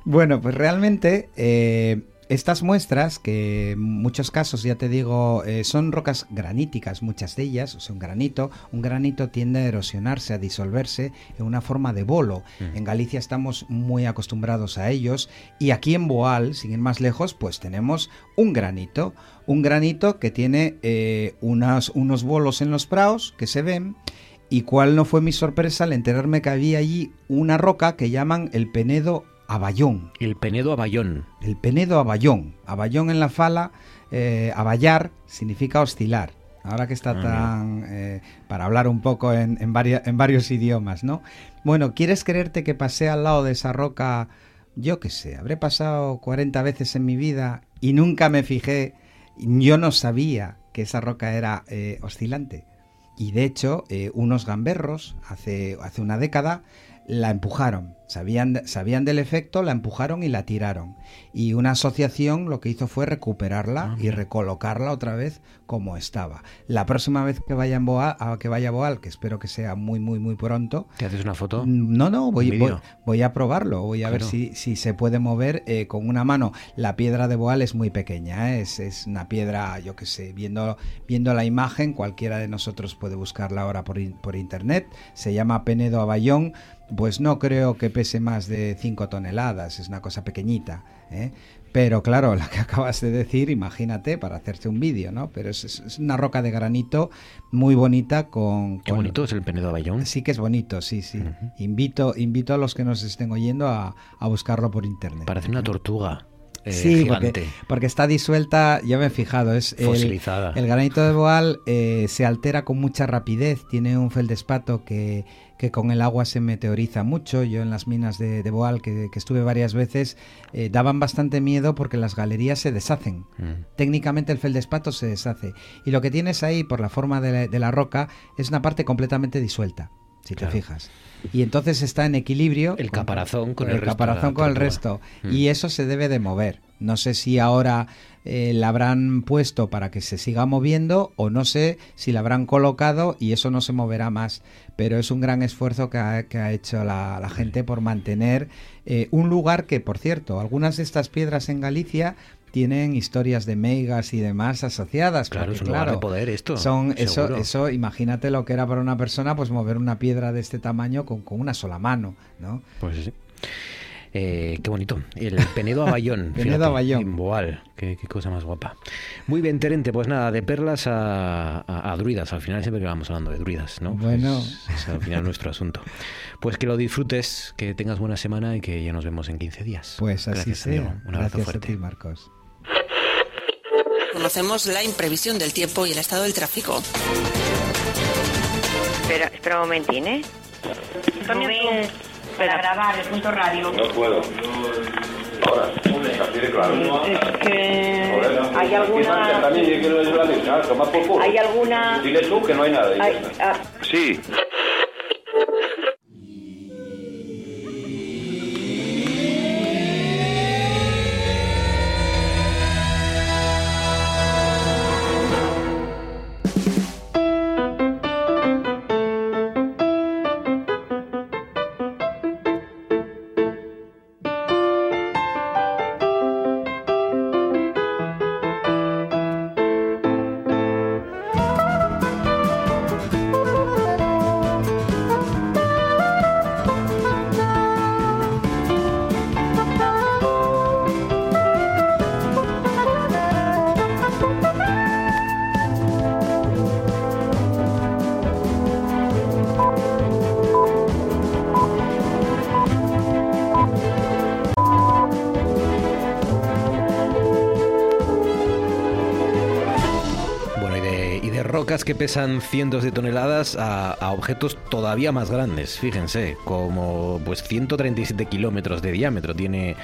bueno, pues realmente eh, estas muestras, que en muchos casos, ya te digo, eh, son rocas graníticas, muchas de ellas, o sea, un granito, un granito tiende a erosionarse, a disolverse en una forma de bolo. En Galicia estamos muy acostumbrados a ellos y aquí en Boal, sin ir más lejos, pues tenemos un granito, un granito que tiene eh, unas- unos bolos en los praos que se ven y cuál no fue mi sorpresa al enterarme que había allí una roca que llaman el Penedo Abayón. El Penedo Abayón. El Penedo Abayón. Abayón en la fala, eh, abayar significa oscilar. Ahora que está Ah, tan... eh, para hablar un poco en, en, varia- en varios idiomas, ¿no? Bueno, ¿quieres creerte que pasé al lado de esa roca, yo qué sé, habré pasado 40 veces en mi vida y nunca me fijé, yo no sabía que esa roca era eh, oscilante? Y de hecho, eh, unos gamberros hace, hace una década la empujaron. Sabían, sabían del efecto, la empujaron y la tiraron. Y una asociación lo que hizo fue recuperarla y recolocarla otra vez como estaba. La próxima vez que vaya, en Boal, que vaya a Boal, que espero que sea muy, muy, muy pronto, ¿Te haces una foto? no, no, voy, ¿Un voy, a probarlo, voy a ver si, si se puede mover eh, con una mano. La piedra de Boal es muy pequeña, ¿eh? es, es una piedra, yo que sé, viendo, viendo la imagen, cualquiera de nosotros puede buscarla ahora por, por internet, se llama Penedo Abayón, pues no creo que pese más de 5 toneladas, es una cosa pequeñita. ¿eh? Pero claro, la que acabas de decir, imagínate, para hacerse un vídeo, ¿no? Pero es, una roca de granito muy bonita con... Qué con- bonito es el Penedo Abayón. Sí que es bonito, sí, sí. Invito, invito a los que nos estén oyendo a, a buscarlo por internet. Parece una tortuga eh, sí, gigante. porque, porque está disuelta, ya me he fijado, es el, Fosilizada. el granito de Boal eh, se altera con mucha rapidez, tiene un feldespato que, que con el agua se meteoriza mucho. Yo en las minas de, de Boal, que, que estuve varias veces, eh, daban bastante miedo porque las galerías se deshacen. Mm. Técnicamente el feldespato se deshace. Y lo que tienes ahí, por la forma de la, de la roca, es una parte completamente disuelta. Si te fijas. Y entonces está en equilibrio. El caparazón con, el, caparazón con el resto. Mm. Y eso se debe de mover. No sé si ahora eh, la habrán puesto para que se siga moviendo o no sé si la habrán colocado y eso no se moverá más. Pero es un gran esfuerzo que ha, hecho la, gente por mantener eh, un lugar que, por cierto, algunas de estas piedras en Galicia tienen historias de megas y demás asociadas. Claro, es un lugar de poder esto. Son eso, eso, imagínate lo que era para una persona, pues mover una piedra de este tamaño con, con una sola mano, ¿no? Pues sí. Eh, qué bonito. El Penedo a Bayón. Penedo a Bayón. Boal. Qué, cosa más guapa. Muy bien, Terente. Pues nada, de perlas a, druidas. Al final siempre que vamos hablando de druidas, ¿no? Bueno. Es, al final nuestro asunto. Pues que lo disfrutes, que tengas buena semana y que ya nos vemos en 15 días. Pues así sea. Un abrazo fuerte. A ti, Marcos. Conocemos la imprevisión del tiempo y el estado del tráfico. Espera, espera un momentín, ¿eh? Rubén, para grabar el punto radio. No puedo. Ahora, claro. Es que hay alguna... Hay alguna... Dile tú que no hay nada. Ah. Sí. Que pesan cientos de toneladas a, objetos todavía más grandes, fíjense, como pues 137 kilómetros de diámetro. Tiene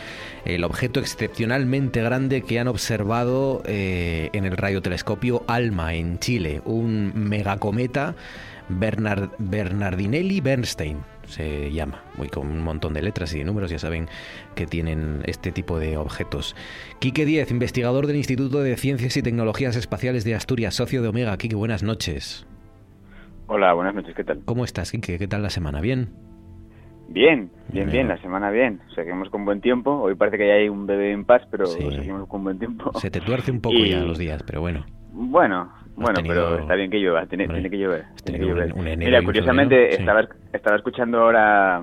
el objeto excepcionalmente grande que han observado eh, en el radiotelescopio ALMA en Chile, un megacometa Bernard, Bernardinelli Bernstein se llama, muy con un montón de letras y de números, ya saben que tienen este tipo de objetos. Quique Díez, investigador del Instituto de Ciencias y Tecnologías Espaciales de Asturias, socio de Omega. Quique, buenas noches. Hola, buenas noches, ¿qué tal? ¿Cómo estás, Quique? ¿Qué tal la semana? ¿Bien? Bien, bien, bien, la semana bien. Seguimos con buen tiempo. Hoy parece que ya hay un bebé en paz, pero seguimos con buen tiempo. Se te tuerce un poco ya los días, pero bueno. Bueno, bueno, pero está bien que llueva, tiene, tiene que llover. Tiene que llover. Mira, curiosamente estaba, estaba escuchando ahora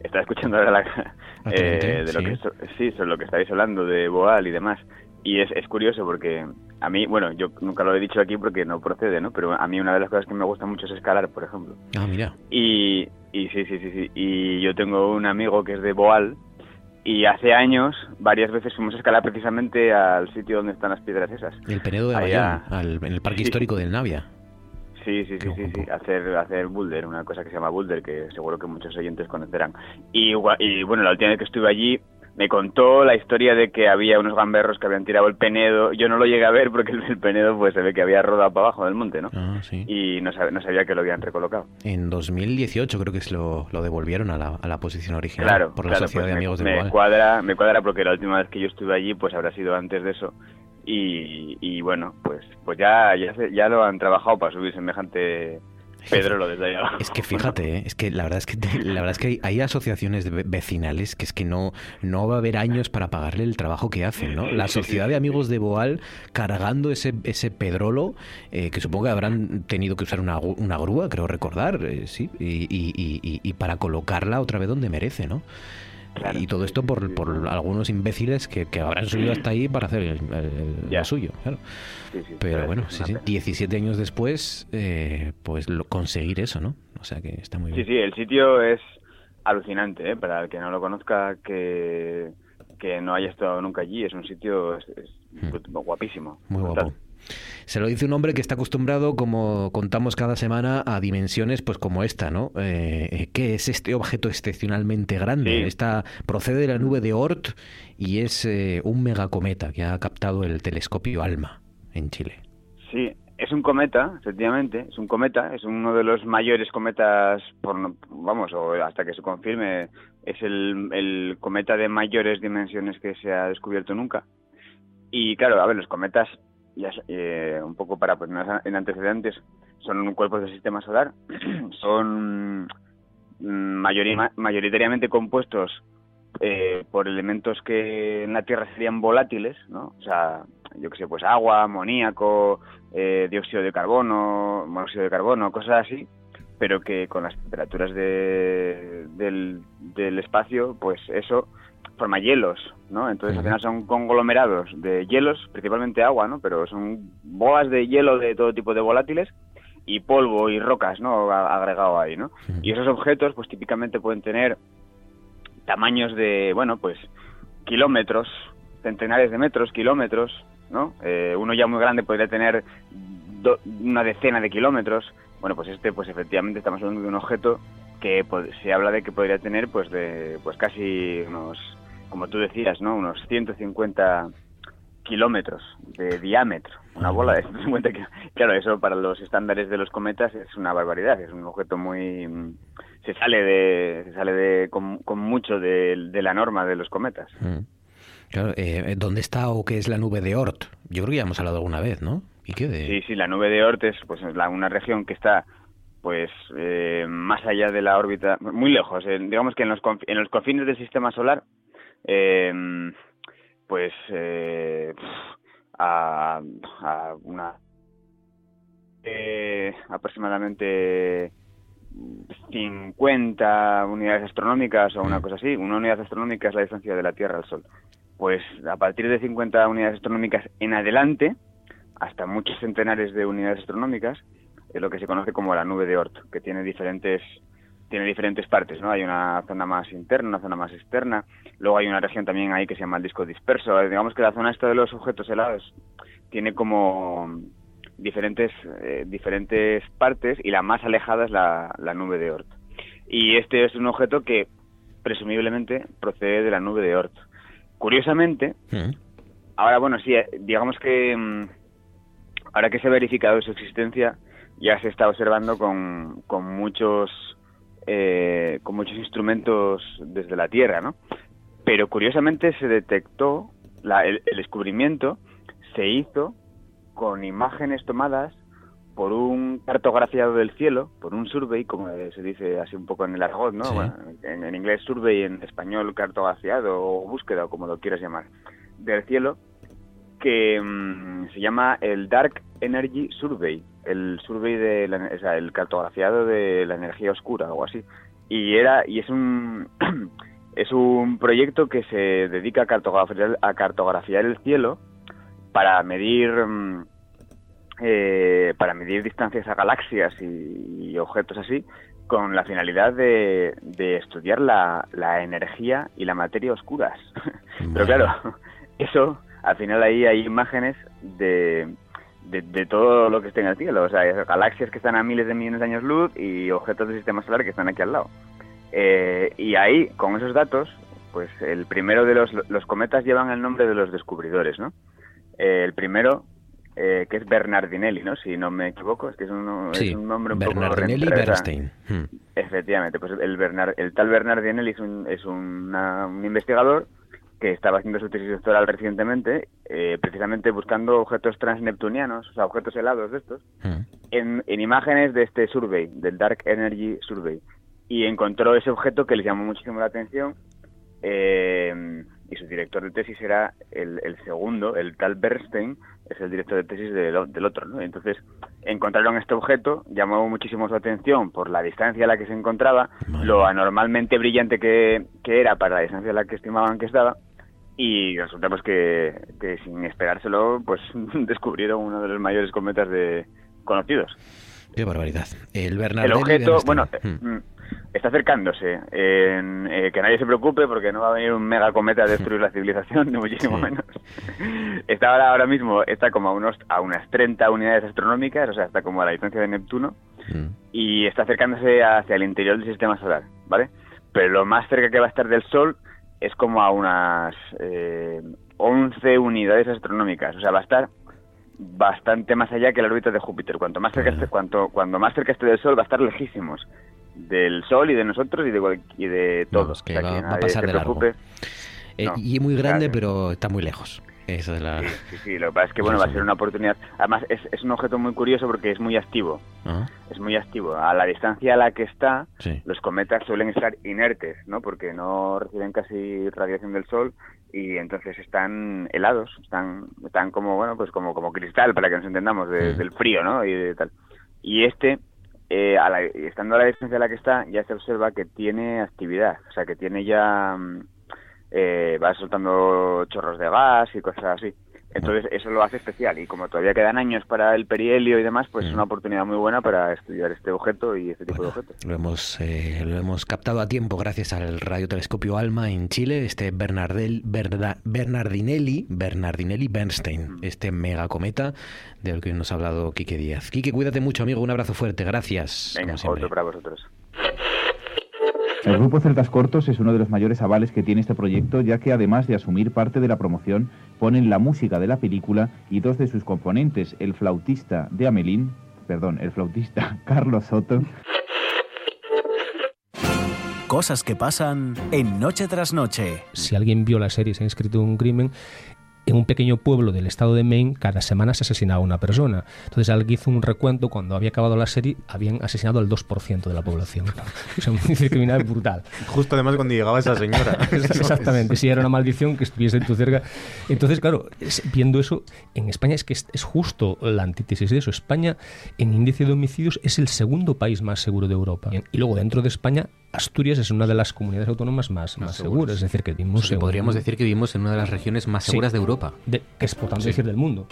estaba escuchando ahora la, eh, de lo que sí. sobre lo que estáis hablando de Boal y demás. Y es, es curioso porque a mí bueno yo nunca lo he dicho aquí porque no procede no pero a mí una de las cosas que me gusta mucho es escalar por ejemplo. Ah mira. Y, y sí sí sí sí. Y yo tengo un amigo que es de Boal y hace años, varias veces fuimos a escalar precisamente al sitio donde están las piedras esas. El Penedo de Bayón, en el Parque Histórico del Navia. Sí, sí, sí, sí, sí, hacer, hacer boulder, una cosa que se llama boulder, que seguro que muchos oyentes conocerán. Y, y bueno, la última vez que estuve allí, me contó la historia de que había unos gamberros que habían tirado el Penedo. Yo no lo llegué a ver porque el, Penedo pues se ve que había rodado para abajo del monte, ¿no? Ah, sí. Y no, sabía que lo habían recolocado. En 2018 creo que se lo, lo devolvieron a la, a la, posición original claro, por la Sociedad pues de Amigos me, de me cuadra, me cuadra porque la última vez que yo estuve allí pues habrá sido antes de eso. Y, y bueno, pues pues ya, ya, ya lo han trabajado para subir semejante Pedro desde Es que fíjate, ¿eh? es que la verdad es que la verdad es que hay, asociaciones vecinales que es que no no va a haber años para pagarle el trabajo que hacen, ¿no? La sociedad de amigos de Boal cargando ese ese pedrolo eh, que supongo que habrán tenido que usar una, una grúa, creo recordar, eh, sí, y, y, y, para colocarla otra vez donde merece, ¿no? Y todo esto por, por algunos imbéciles que, que, habrán subido hasta ahí para hacer el, suyo. Claro. Pero bueno, sí, 17 años después, eh, pues lo, conseguir eso, ¿no? O sea que está muy bien. Sí, sí, el sitio es alucinante, ¿eh? Para el que no lo conozca, que, que no haya estado nunca allí, es un sitio hmm. guapísimo. Muy guapo. Se lo dice un hombre que está acostumbrado, como contamos cada semana, a dimensiones pues como esta, ¿no? Eh, ¿Qué es este objeto excepcionalmente grande? Esta procede de la nube de Oort y es eh, un megacometa que ha captado el telescopio ALMA en Chile. Sí, es un cometa, efectivamente, es un cometa, es uno de los mayores cometas, por, vamos, o hasta que se confirme, es el, el cometa de mayores dimensiones que se ha descubierto nunca. Y claro, a ver, los cometas, ya, eh, un poco para ponernos en antecedentes, son cuerpos del sistema solar, son mm, mayoritariamente compuestos eh, por elementos que en la Tierra serían volátiles, ¿no? O sea, yo que sé, pues agua, amoníaco, eh, dióxido de carbono, monóxido de carbono, cosas así, pero que con las temperaturas de, del, del espacio, pues eso forma hielos, ¿no? Entonces al final son conglomerados de hielos, principalmente agua, ¿no? Pero son boas de hielo de todo tipo de volátiles y polvo y rocas, ¿no? Agregado ahí, ¿no? Y esos objetos, pues típicamente pueden tener tamaños de, bueno, pues kilómetros, centenares de metros, kilómetros, ¿no? Eh, uno ya muy grande podría tener una decena de kilómetros. Bueno, pues este, pues efectivamente estamos hablando de un objeto que se habla de que podría tener, pues de, pues casi unos, como tú decías, ¿no? Unos 150 kilómetros de diámetro. Una bola de 150 kilómetros. Claro, eso para los estándares de los cometas es una barbaridad. Es un objeto muy se sale de se sale de con, mucho de, la norma de los cometas. Mm. Claro, eh, ¿dónde está o qué es la nube de Oort? Yo creo que ya hemos hablado alguna vez, ¿no? ¿Y qué de... Sí, sí, la nube de Oort es pues la, una región que está pues eh, más allá de la órbita, muy lejos. Eh, digamos que en los, en los confines del sistema solar, pues a, a una aproximadamente 50 unidades astronómicas o una mm. cosa así. Una unidad astronómica es la distancia de la Tierra al Sol. Pues a partir de 50 unidades astronómicas en adelante, hasta muchos centenares de unidades astronómicas, es lo que se conoce como la nube de Oort, que tiene diferentes tiene diferentes partes, ¿no? Hay una zona más interna, una zona más externa, luego hay una región también ahí que se llama el disco disperso. Digamos que la zona esta de los objetos helados tiene como diferentes, eh, diferentes partes y la más alejada es la, la nube de Oort. Y este es un objeto que presumiblemente procede de la nube de Oort. Curiosamente, mm. ahora bueno, sí, eh, digamos que mm, ahora que se ha verificado su existencia, ya se está observando con, con muchos eh, con muchos instrumentos desde la Tierra, ¿no? Pero curiosamente se detectó el, el descubrimiento se hizo con imágenes tomadas por un cartografiado del cielo, por un survey, como se dice así un poco en el argot, ¿no? en, inglés survey, en español cartografiado o búsqueda, o como lo quieras llamar, del cielo, que mm, se llama el Dark Energy Survey, el survey de, la, o sea, el cartografiado de la energía oscura o así. Y era y es un es un proyecto que se dedica a cartografiar, a cartografiar el cielo para medir mm, eh, para medir distancias a galaxias y, objetos así con la finalidad de, estudiar la, energía y la materia oscuras. Pero claro, eso, al final ahí hay imágenes de, de, todo lo que esté en el cielo. O sea, galaxias que están a miles de millones de años luz y objetos del sistema solar que están aquí al lado. Eh, y ahí, con esos datos, pues el primero de los, los cometas llevan el nombre de los descubridores, ¿no? Eh, el primero, eh, que es Bernardinelli, ¿no? Si no me equivoco, es que es un, es un nombre un Bernardinelli poco... Bernstein. Hmm. Efectivamente, pues el, Bernard, el tal Bernardinelli es, un, es un investigador que estaba haciendo su tesis doctoral recientemente, eh, precisamente buscando objetos transneptunianos, o sea, objetos helados de estos, hmm. en, en, imágenes de este survey, del Dark Energy Survey. Y encontró ese objeto que le llamó muchísimo la atención. Eh, y su director de tesis era el, segundo, el tal Bernstein, es el director de tesis del, otro, ¿no? Entonces encontraron este objeto, llamó muchísimo su atención por la distancia a la que se encontraba, lo anormalmente brillante que, era para la distancia a la que estimaban que estaba, y resulta pues que, que sin esperárselo, pues descubrieron uno de los mayores cometas de conocidos. Qué barbaridad. El, el objeto, bueno, hmm. mm, está acercándose. Eh, que nadie se preocupe porque no va a venir un mega cometa a destruir la civilización, ni muchísimo menos. Está ahora, ahora mismo, está como a, unos, a unas 30 unidades astronómicas, o sea, está como a la distancia de Neptuno, mm. y está acercándose hacia el interior del sistema solar, ¿vale? Pero lo más cerca que va a estar del Sol es como a unas eh, 11 unidades astronómicas, o sea, va a estar bastante más allá que la órbita de Júpiter. Cuanto más cerca esté, cuanto, cuando más cerca esté del Sol va a estar lejísimos del Sol y de nosotros y de, y de todos. que, va, a pasar de largo. Eh, y muy grande, pero está muy lejos. Eso es la... sí, sí, lo que pasa es que bueno, va a ser una oportunidad. Además, es, es un objeto muy curioso porque es muy activo. Ah. Es muy activo. A la distancia a la que está, los cometas suelen estar inertes, ¿no? Porque no reciben casi radiación del Sol y entonces están helados, están están como bueno, pues como como cristal para que nos entendamos del frío, ¿no? Y de tal. Y este eh, a la, estando a la distancia a la que está, ya se observa que tiene actividad, o sea, que tiene ya mm, eh, va soltando chorros de gas y cosas así. Entonces eso lo hace especial y como todavía quedan años para el perihelio y demás, pues es una oportunidad muy buena para estudiar este objeto y este tipo de objetos. Lo hemos, eh, lo hemos captado a tiempo gracias al radiotelescopio ALMA en Chile, este Bernardel, Bernardinelli, Bernardinelli Bernstein, este megacometa del que nos ha hablado Quique Díaz. Quique, cuídate mucho amigo, un abrazo fuerte, gracias. Venga, otro para vosotros. El grupo Celtas Cortos es uno de los mayores avales que tiene este proyecto, ya que además de asumir parte de la promoción, ponen la música de la película y dos de sus componentes, el flautista de Amelín, perdón, el flautista Carlos Soto. Cosas que pasan en Noche tras Noche. Si alguien vio la serie y se ha inscrito en un crimen, en un pequeño pueblo del estado de Maine cada semana se asesinaba una persona. Entonces alguien hizo un recuento, cuando había acabado la serie, habían asesinado al 2% de la población. O sea, un índice criminal brutal. Justo además cuando llegaba esa señora. Exactamente, si era una maldición que estuviese en tu cerca. Entonces, claro, viendo eso, en España es que es, justo la antítesis de eso. España, en índice de homicidios, es el segundo país más seguro de Europa. Y luego dentro de España Asturias es una de las comunidades autónomas más, más, seguras. Es decir, que vivimos. podríamos decir que vivimos en una de las regiones más seguras de Europa. que es por tanto decir del mundo.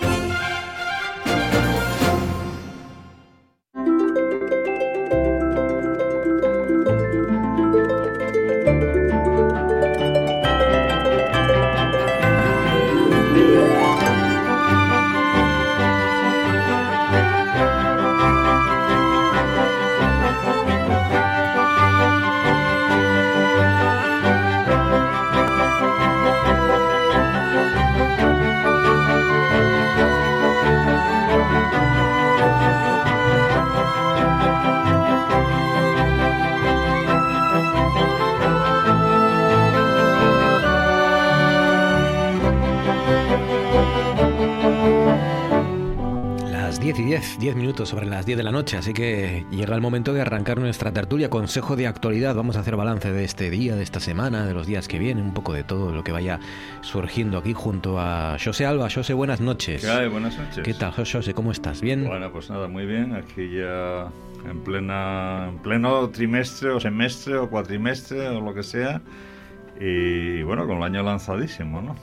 Sobre las 10 de la noche, así que llega el momento de arrancar nuestra tertulia, consejo de actualidad. Vamos a hacer balance de este día, de esta semana, de los días que vienen, un poco de todo lo que vaya surgiendo aquí junto a José Alba. José, buenas noches. ¿Qué hay? Buenas noches. ¿Qué tal, José? ¿Cómo estás? ¿Bien? Bueno, pues nada, muy bien. Aquí ya en, plena, en pleno trimestre o semestre o cuatrimestre o lo que sea. Y bueno, con el año lanzadísimo, ¿no?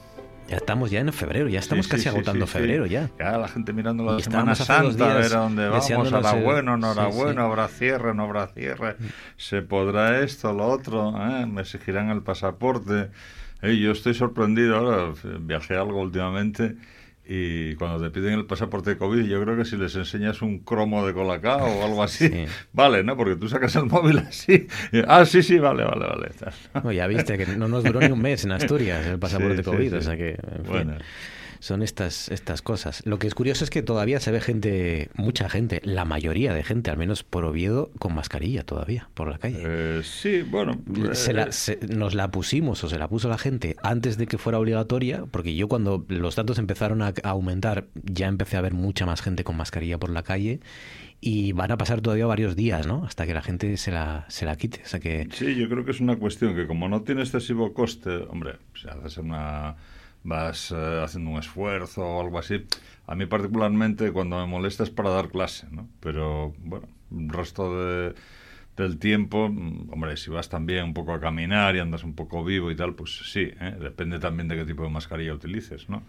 Ya estamos ya en febrero, ya estamos casi agotando febrero ya. Ya la gente mirando la Semana Santa, a ver a dónde vamos, hará bueno, no hará bueno, habrá cierre, no habrá cierre, mm. se podrá esto, lo otro, ¿eh? me exigirán el pasaporte. yo estoy sorprendido ahora, viajé algo últimamente y cuando te piden el pasaporte de COVID, yo creo que si les enseñas un cromo de Colacao o algo así, vale, ¿no? Porque tú sacas el móvil así. ah, sí, sí, vale, vale, vale. ya viste que no nos duró ni un mes en Asturias el pasaporte de COVID, o sea que. bueno son estas, estas cosas. Lo que es curioso es que todavía se ve gente, mucha gente, la mayoría de gente, al menos por Oviedo, con mascarilla todavía por la calle. Eh, sí, bueno. Eh, nos la pusimos o se la puso la gente antes de que fuera obligatoria, porque yo cuando los datos empezaron a, aumentar ya empecé a ver mucha más gente con mascarilla por la calle y van a pasar todavía varios días, ¿no? Hasta que la gente se la, se la quite. O sea que... Sí, yo creo que es una cuestión que como no tiene excesivo coste, hombre, se hace una vas eh, haciendo un esfuerzo o algo así. A mí particularmente cuando me molesta es para dar clase, ¿no? Pero bueno, el resto de, del tiempo, mm, hombre, si vas también un poco a caminar y andas un poco vivo y tal, pues sí, ¿eh? depende también de qué tipo de mascarilla utilices, ¿no?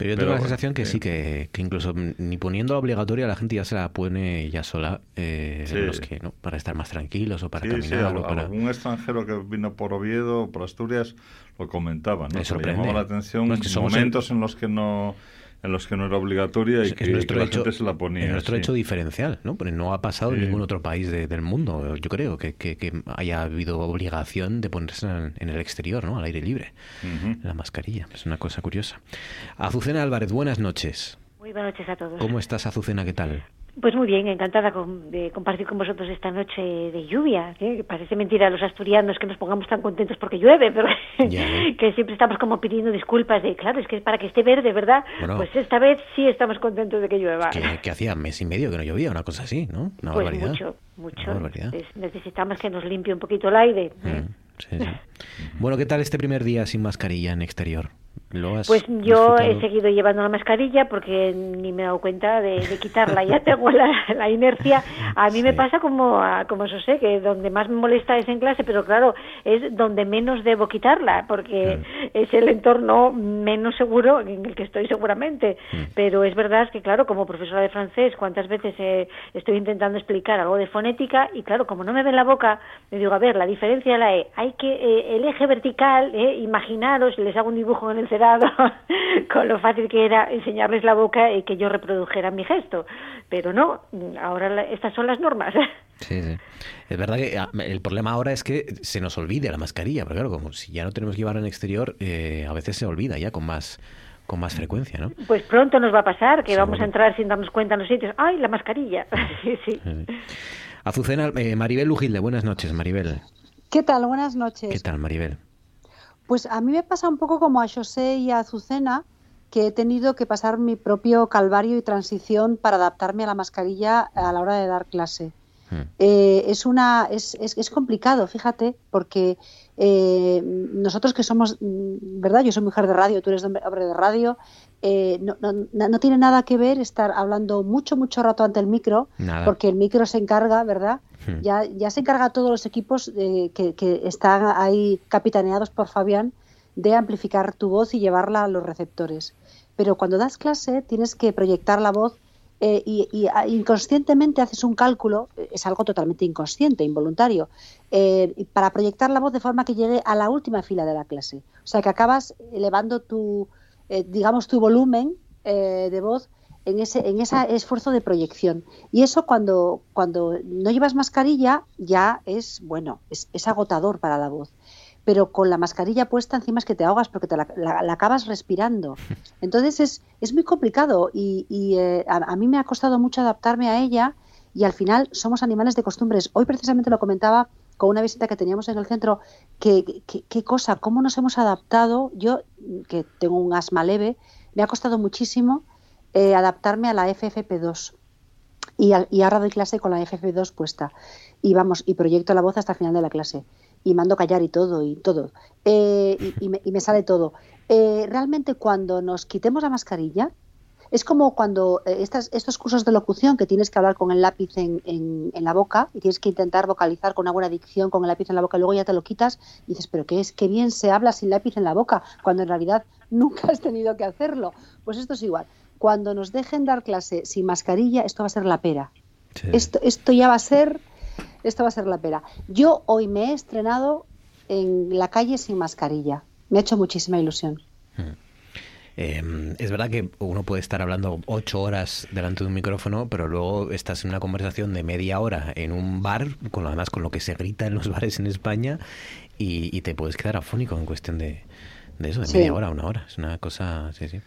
Pero yo tengo la sensación que sí, que, que, incluso ni poniendo obligatoria la gente ya se la pone ya sola, eh, los que, ¿no? para estar más tranquilos o para caminar. o para... algún extranjero que vino por Oviedo o por Asturias lo comentaba, ¿no? Me llamaba la atención no, momentos en los que no en los que no era obligatoria y que, la gente se la ponía. Es nuestro hecho diferencial, ¿no? Porque no ha pasado en ningún otro país del mundo, yo creo, que, que, haya habido obligación de ponerse en, el exterior, ¿no? Al aire libre, la mascarilla. Es una cosa curiosa. Azucena Álvarez, buenas noches. Muy buenas noches a todos. ¿Cómo estás, Azucena? ¿Qué tal? Pues muy bien, encantada de compartir con vosotros esta noche de lluvia. Parece mentira a los asturianos que nos pongamos tan contentos porque llueve, pero que siempre estamos como pidiendo disculpas de, claro, es que es para que esté verde, ¿verdad? pues esta vez sí estamos contentos de que llueva. Que, hacía mes y medio que no llovía, una cosa así, ¿no? Una pues mucho, mucho. necesitamos que nos limpie un poquito el aire. ¿eh? Mm, bueno, ¿qué tal este primer día sin mascarilla en exterior? Pues yo he seguido llevando la mascarilla porque ni me he dado cuenta de, quitarla, ya tengo la, inercia. A mí me pasa como, como eso sé, que donde más me molesta es en clase, pero claro, es donde menos debo quitarla porque es el entorno menos seguro en el que estoy seguramente. Pero es verdad que, claro, como profesora de francés, cuántas veces estoy intentando explicar algo de fonética y, claro, como no me ven la boca, me digo, a ver, la diferencia la E, hay que, eh, el eje vertical, eh, imaginaros, les hago un dibujo en el con lo fácil que era enseñarles la boca y que yo reprodujera mi gesto. Pero no, ahora estas son las normas. Sí, sí. Es verdad que ah, el problema ahora es que se nos olvide la mascarilla, pero claro, como si ya no tenemos que llevarla en exterior, eh, a veces se olvida ya con más con más frecuencia, ¿no? Pues pronto nos va a pasar que vamos a entrar sin darnos cuenta en los sitios. ¡Ay, la mascarilla! sí, sí. Azucena, eh, Maribel Lujilde, buenas noches, Maribel. ¿Qué tal? Buenas noches. ¿Qué tal, Maribel? Pues a mí me pasa un poco como a José y a Azucena, que he tenido que pasar mi propio calvario y transición para adaptarme a la mascarilla a la hora de dar clase. Hmm. Eh, es, una, es, es, complicado, fíjate, porque eh, nosotros que somos, mm, ¿verdad? Yo soy mujer de radio, tú eres hombre de radio, eh, no, no, no, tiene nada que ver estar hablando mucho, mucho rato ante el micro, porque el micro se encarga, ¿verdad? Hmm. Ya, ya se encarga todos los equipos eh, que, que, están ahí capitaneados por Fabián de amplificar tu voz y llevarla a los receptores. Pero cuando das clase tienes que proyectar la voz eh, y, ah, inconscientemente haces un cálculo, es algo totalmente inconsciente, involuntario, para proyectar la voz de forma que llegue a la última fila de la clase. O sea que acabas elevando tu, eh, digamos, tu volumen eh, de voz en ese, en ese esfuerzo de proyección. Y eso cuando, cuando no llevas mascarilla ya es, bueno, es, agotador para la voz. Pero con la mascarilla puesta encima es que te ahogas porque te la, acabas respirando. Entonces es, es muy complicado y, eh, a, mí me ha costado mucho adaptarme a ella y al final somos animales de costumbres. Hoy precisamente lo comentaba con una visita que teníamos en el centro, qué cosa, cómo nos hemos adaptado. Yo, que tengo un asma leve, me ha costado muchísimo eh, adaptarme a la FFP2. Y, y, ahora doy clase con la FFP2 puesta. Y vamos, y proyecto la voz hasta el final de la clase. Y mando callar y todo, y todo. Eh, y, me, sale todo. Eh, realmente cuando nos quitemos la mascarilla, es como cuando eh, estas, estos cursos de locución que tienes que hablar con el lápiz en, en, la boca y tienes que intentar vocalizar con una buena dicción con el lápiz en la boca y luego ya te lo quitas y dices, pero qué es, qué bien se habla sin lápiz en la boca, cuando en realidad nunca has tenido que hacerlo. Pues esto es igual. Cuando nos dejen dar clase sin mascarilla, esto va a ser la pera. Esto, esto ya va a ser, esto va a ser la pera. Yo hoy me he estrenado en la calle sin mascarilla. Me ha hecho muchísima ilusión. Hmm. Em, es verdad que uno puede estar hablando ocho horas delante de un micrófono, pero luego estás en una conversación de media hora en un bar, con además con lo que se grita en los bares en España, y, te puedes quedar afónico en cuestión de, eso, de media hora a una hora. Es una cosa, sí, sí.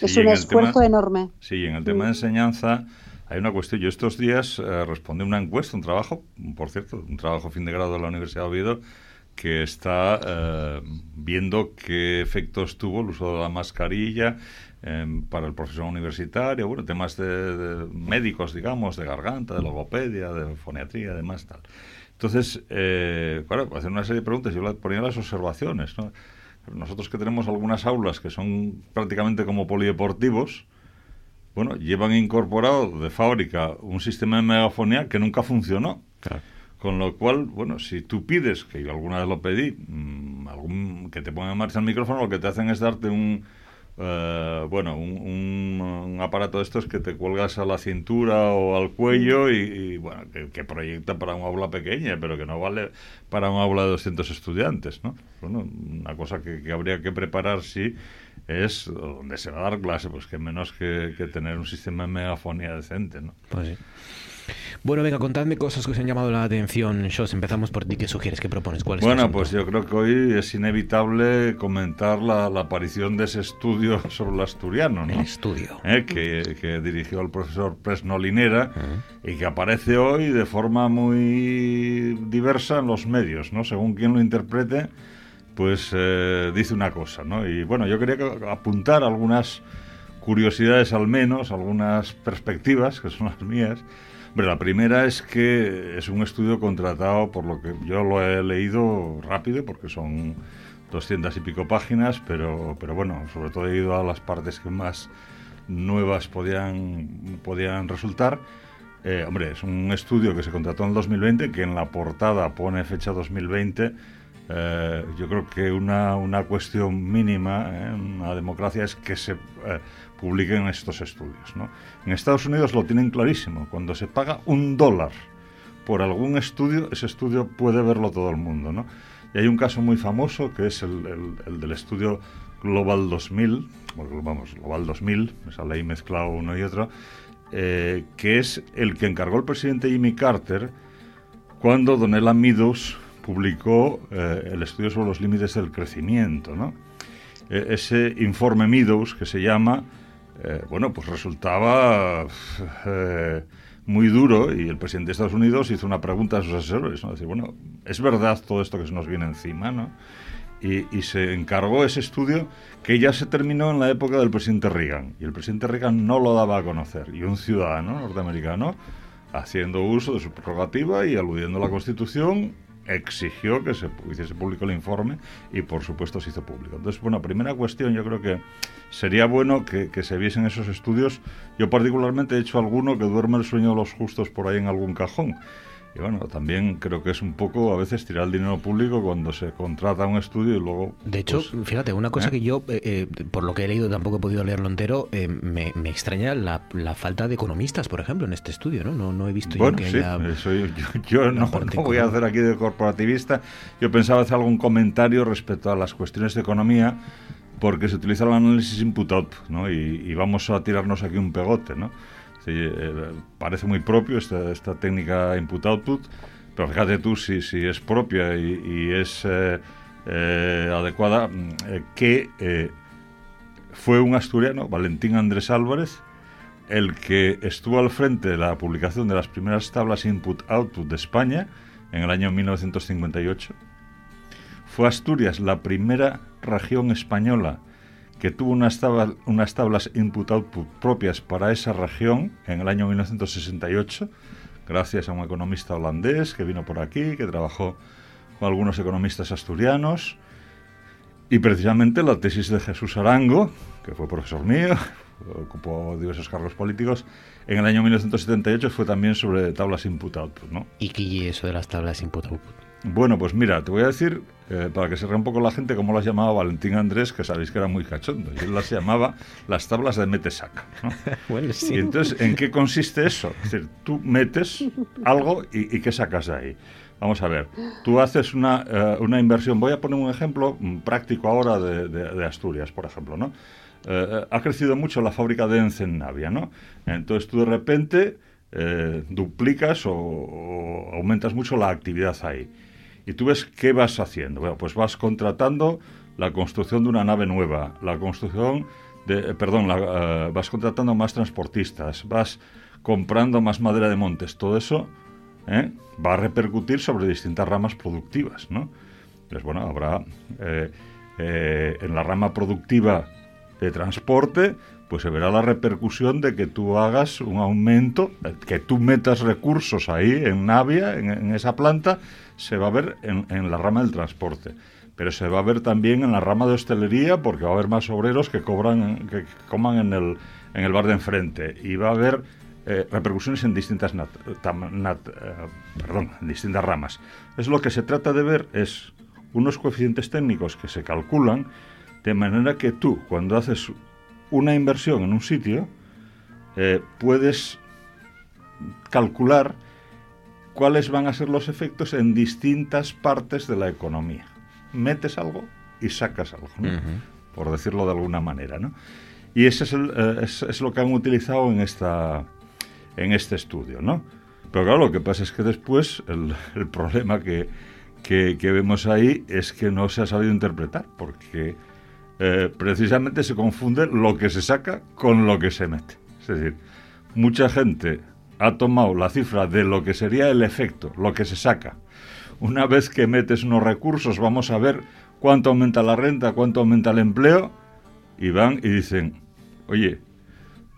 es un esfuerzo enorme. Sí, en el tema de enseñanza hay una cuestión. Yo estos días eh, respondí una encuesta, un trabajo, por cierto, un trabajo fin de grado de la Universidad de Oviedo, que está eh, viendo qué efectos tuvo el uso de la mascarilla em, para el profesor universitario, bueno, temas de, médicos, digamos, de garganta, de logopedia, de foniatría, además, tal. Entonces, eh, claro, hacer una serie de preguntas, yo ponía las observaciones, ¿no? Nosotros que tenemos algunas aulas que son prácticamente como polideportivos, bueno, llevan incorporado de fábrica un sistema de megafonía que nunca funcionó. Claro. Con lo cual, bueno, si tú pides, que yo alguna vez lo pedí, mm, algún, que te ponga en marcha el micrófono, lo que te hacen es darte un, eh, bueno, un, aparato de estos que te cuelgas a la cintura o al cuello y, bueno, que, proyecta para un aula pequeña, pero que no vale para un aula de 200 estudiantes, ¿no? Bueno, una cosa que, habría que preparar, sí, es donde se va a dar clase, pues que menos que, que tener un sistema de megafonía decente, ¿no? Pues. Bueno, venga, contadme cosas que os han llamado la atención. Shos, empezamos por ti. ¿Qué sugieres? ¿Qué propones? ¿Cuál es bueno, pues yo creo que hoy es inevitable comentar la, aparición de ese estudio sobre el asturiano, ¿no? El estudio. ¿Eh? que, dirigió el profesor Presnolinera y que aparece hoy de forma muy diversa en los medios, ¿no? Según quien lo interprete, pues eh, dice una cosa, ¿no? Y bueno, yo quería apuntar algunas curiosidades al menos, algunas perspectivas, que son las mías, la primera es que es un estudio contratado, por lo que yo lo he leído rápido, porque son doscientas y pico páginas, pero, pero bueno, sobre todo he ido a las partes que más nuevas podían, podían resultar. Eh, hombre, es un estudio que se contrató en el 2020, que en la portada pone fecha 2020. Eh, yo creo que una, una cuestión mínima en una democracia es que se eh, publiquen estos estudios. ¿no? En Estados Unidos lo tienen clarísimo. Cuando se paga un dólar por algún estudio, ese estudio puede verlo todo el mundo. ¿no? Y hay un caso muy famoso que es el, del estudio Global 2000, vamos, Global 2000, me sale ahí mezclado uno y otro, eh, que es el que encargó el presidente Jimmy Carter cuando Donella Meadows publicó eh, el estudio sobre los límites del crecimiento. ¿no? E, ese informe Meadows, que se llama, eh, bueno, pues resultaba eh, muy duro y el presidente de Estados Unidos hizo una pregunta a sus asesores, ¿no? Decir, bueno, ¿es verdad todo esto que se nos viene encima, no? Y, se encargó ese estudio que ya se terminó en la época del presidente Reagan. Y el presidente Reagan no lo daba a conocer. Y un ciudadano norteamericano, haciendo uso de su prerrogativa y aludiendo a la Constitución, exigió que se hiciese público el informe y por supuesto se hizo público. Entonces, bueno, primera cuestión, yo creo que sería bueno que, que, se viesen esos estudios. Yo particularmente he hecho alguno que duerme el sueño de los justos por ahí en algún cajón. Y bueno, también creo que es un poco a veces tirar el dinero público cuando se contrata un estudio y luego... De hecho, pues, fíjate, una cosa ¿eh? que yo, eh, eh, por lo que he leído, tampoco he podido leerlo entero, me, me, extraña la, la, falta de economistas, por ejemplo, en este estudio, ¿no? No, no he visto yo que haya... yo, yo no, no, voy a hacer aquí de corporativista. Yo pensaba hacer algún comentario respecto a las cuestiones de economía porque se utiliza el análisis input-output, ¿no? Y, y vamos a tirarnos aquí un pegote, ¿no? Eh, parece muy propio esta, técnica input-output, pero fíjate tú si, si es propia y, es eh, eh, adecuada, que fue un asturiano, Valentín Andrés Álvarez, el que estuvo al frente de la publicación de las primeras tablas input-output de España en el año 1958. Fue Asturias la primera región española que tuvo unas tablas, unas tablas input-output propias para esa región en el año 1968, gracias a un economista holandés que vino por aquí, que trabajó con algunos economistas asturianos, y precisamente la tesis de Jesús Arango, que fue profesor mío, ocupó diversos cargos políticos, en el año 1978 fue también sobre tablas input-output. ¿no? ¿Y qué es eso de las tablas input-output? Bueno, pues mira, te voy a decir, eh, para que se rea un poco la gente, cómo las llamaba Valentín Andrés, que sabéis que era muy cachondo. Y él las llamaba las tablas de mete-saca. bueno, sí. Y entonces, ¿en qué consiste eso? Es decir, tú metes algo y, ¿qué sacas de ahí? Vamos a ver, tú haces una, eh, una, inversión. Voy a poner un ejemplo práctico ahora de, Asturias, por ejemplo, ¿no? Eh, ha crecido mucho la fábrica de Encennavia, ¿no? Entonces tú de repente duplicas o, o aumentas mucho la actividad ahí y tú ves qué vas haciendo. Pues vas contratando la construcción de una nave nueva, la construcción de, eh, perdón, eh, vas contratando más transportistas, vas comprando más madera de montes. Todo eso ¿eh? va a repercutir sobre distintas ramas productivas, ¿no? Entonces, bueno, habrá en la rama productiva de transporte, pues se verá la repercusión de que tú hagas un aumento, que tú metas recursos ahí en Navia, en esa planta, se va a ver en, la rama del transporte, pero se va a ver también en la rama de hostelería porque va a haber más obreros que cobran, que coman en el, en el bar de enfrente y va a haber eh, repercusiones en distintas eh, perdón, en distintas ramas. Es lo que se trata de ver es unos coeficientes técnicos que se calculan de manera que tú cuando haces una inversión en un sitio eh, puedes calcular cuáles van a ser los efectos en distintas partes de la economía. Metes algo y sacas algo. por decirlo de alguna manera, ¿no? Y ese es, el, eh, es, lo que han utilizado en, esta, en este estudio, ¿no? Pero claro, lo que pasa es que después el, el problema que, que, vemos ahí es que no se ha sabido interpretar, porque eh, precisamente se confunde lo que se saca con lo que se mete. Es decir, mucha gente ha tomado la cifra de lo que sería el efecto, lo que se saca. Una vez que metes unos recursos, vamos a ver cuánto aumenta la renta, cuánto aumenta el empleo, y van y dicen, oye,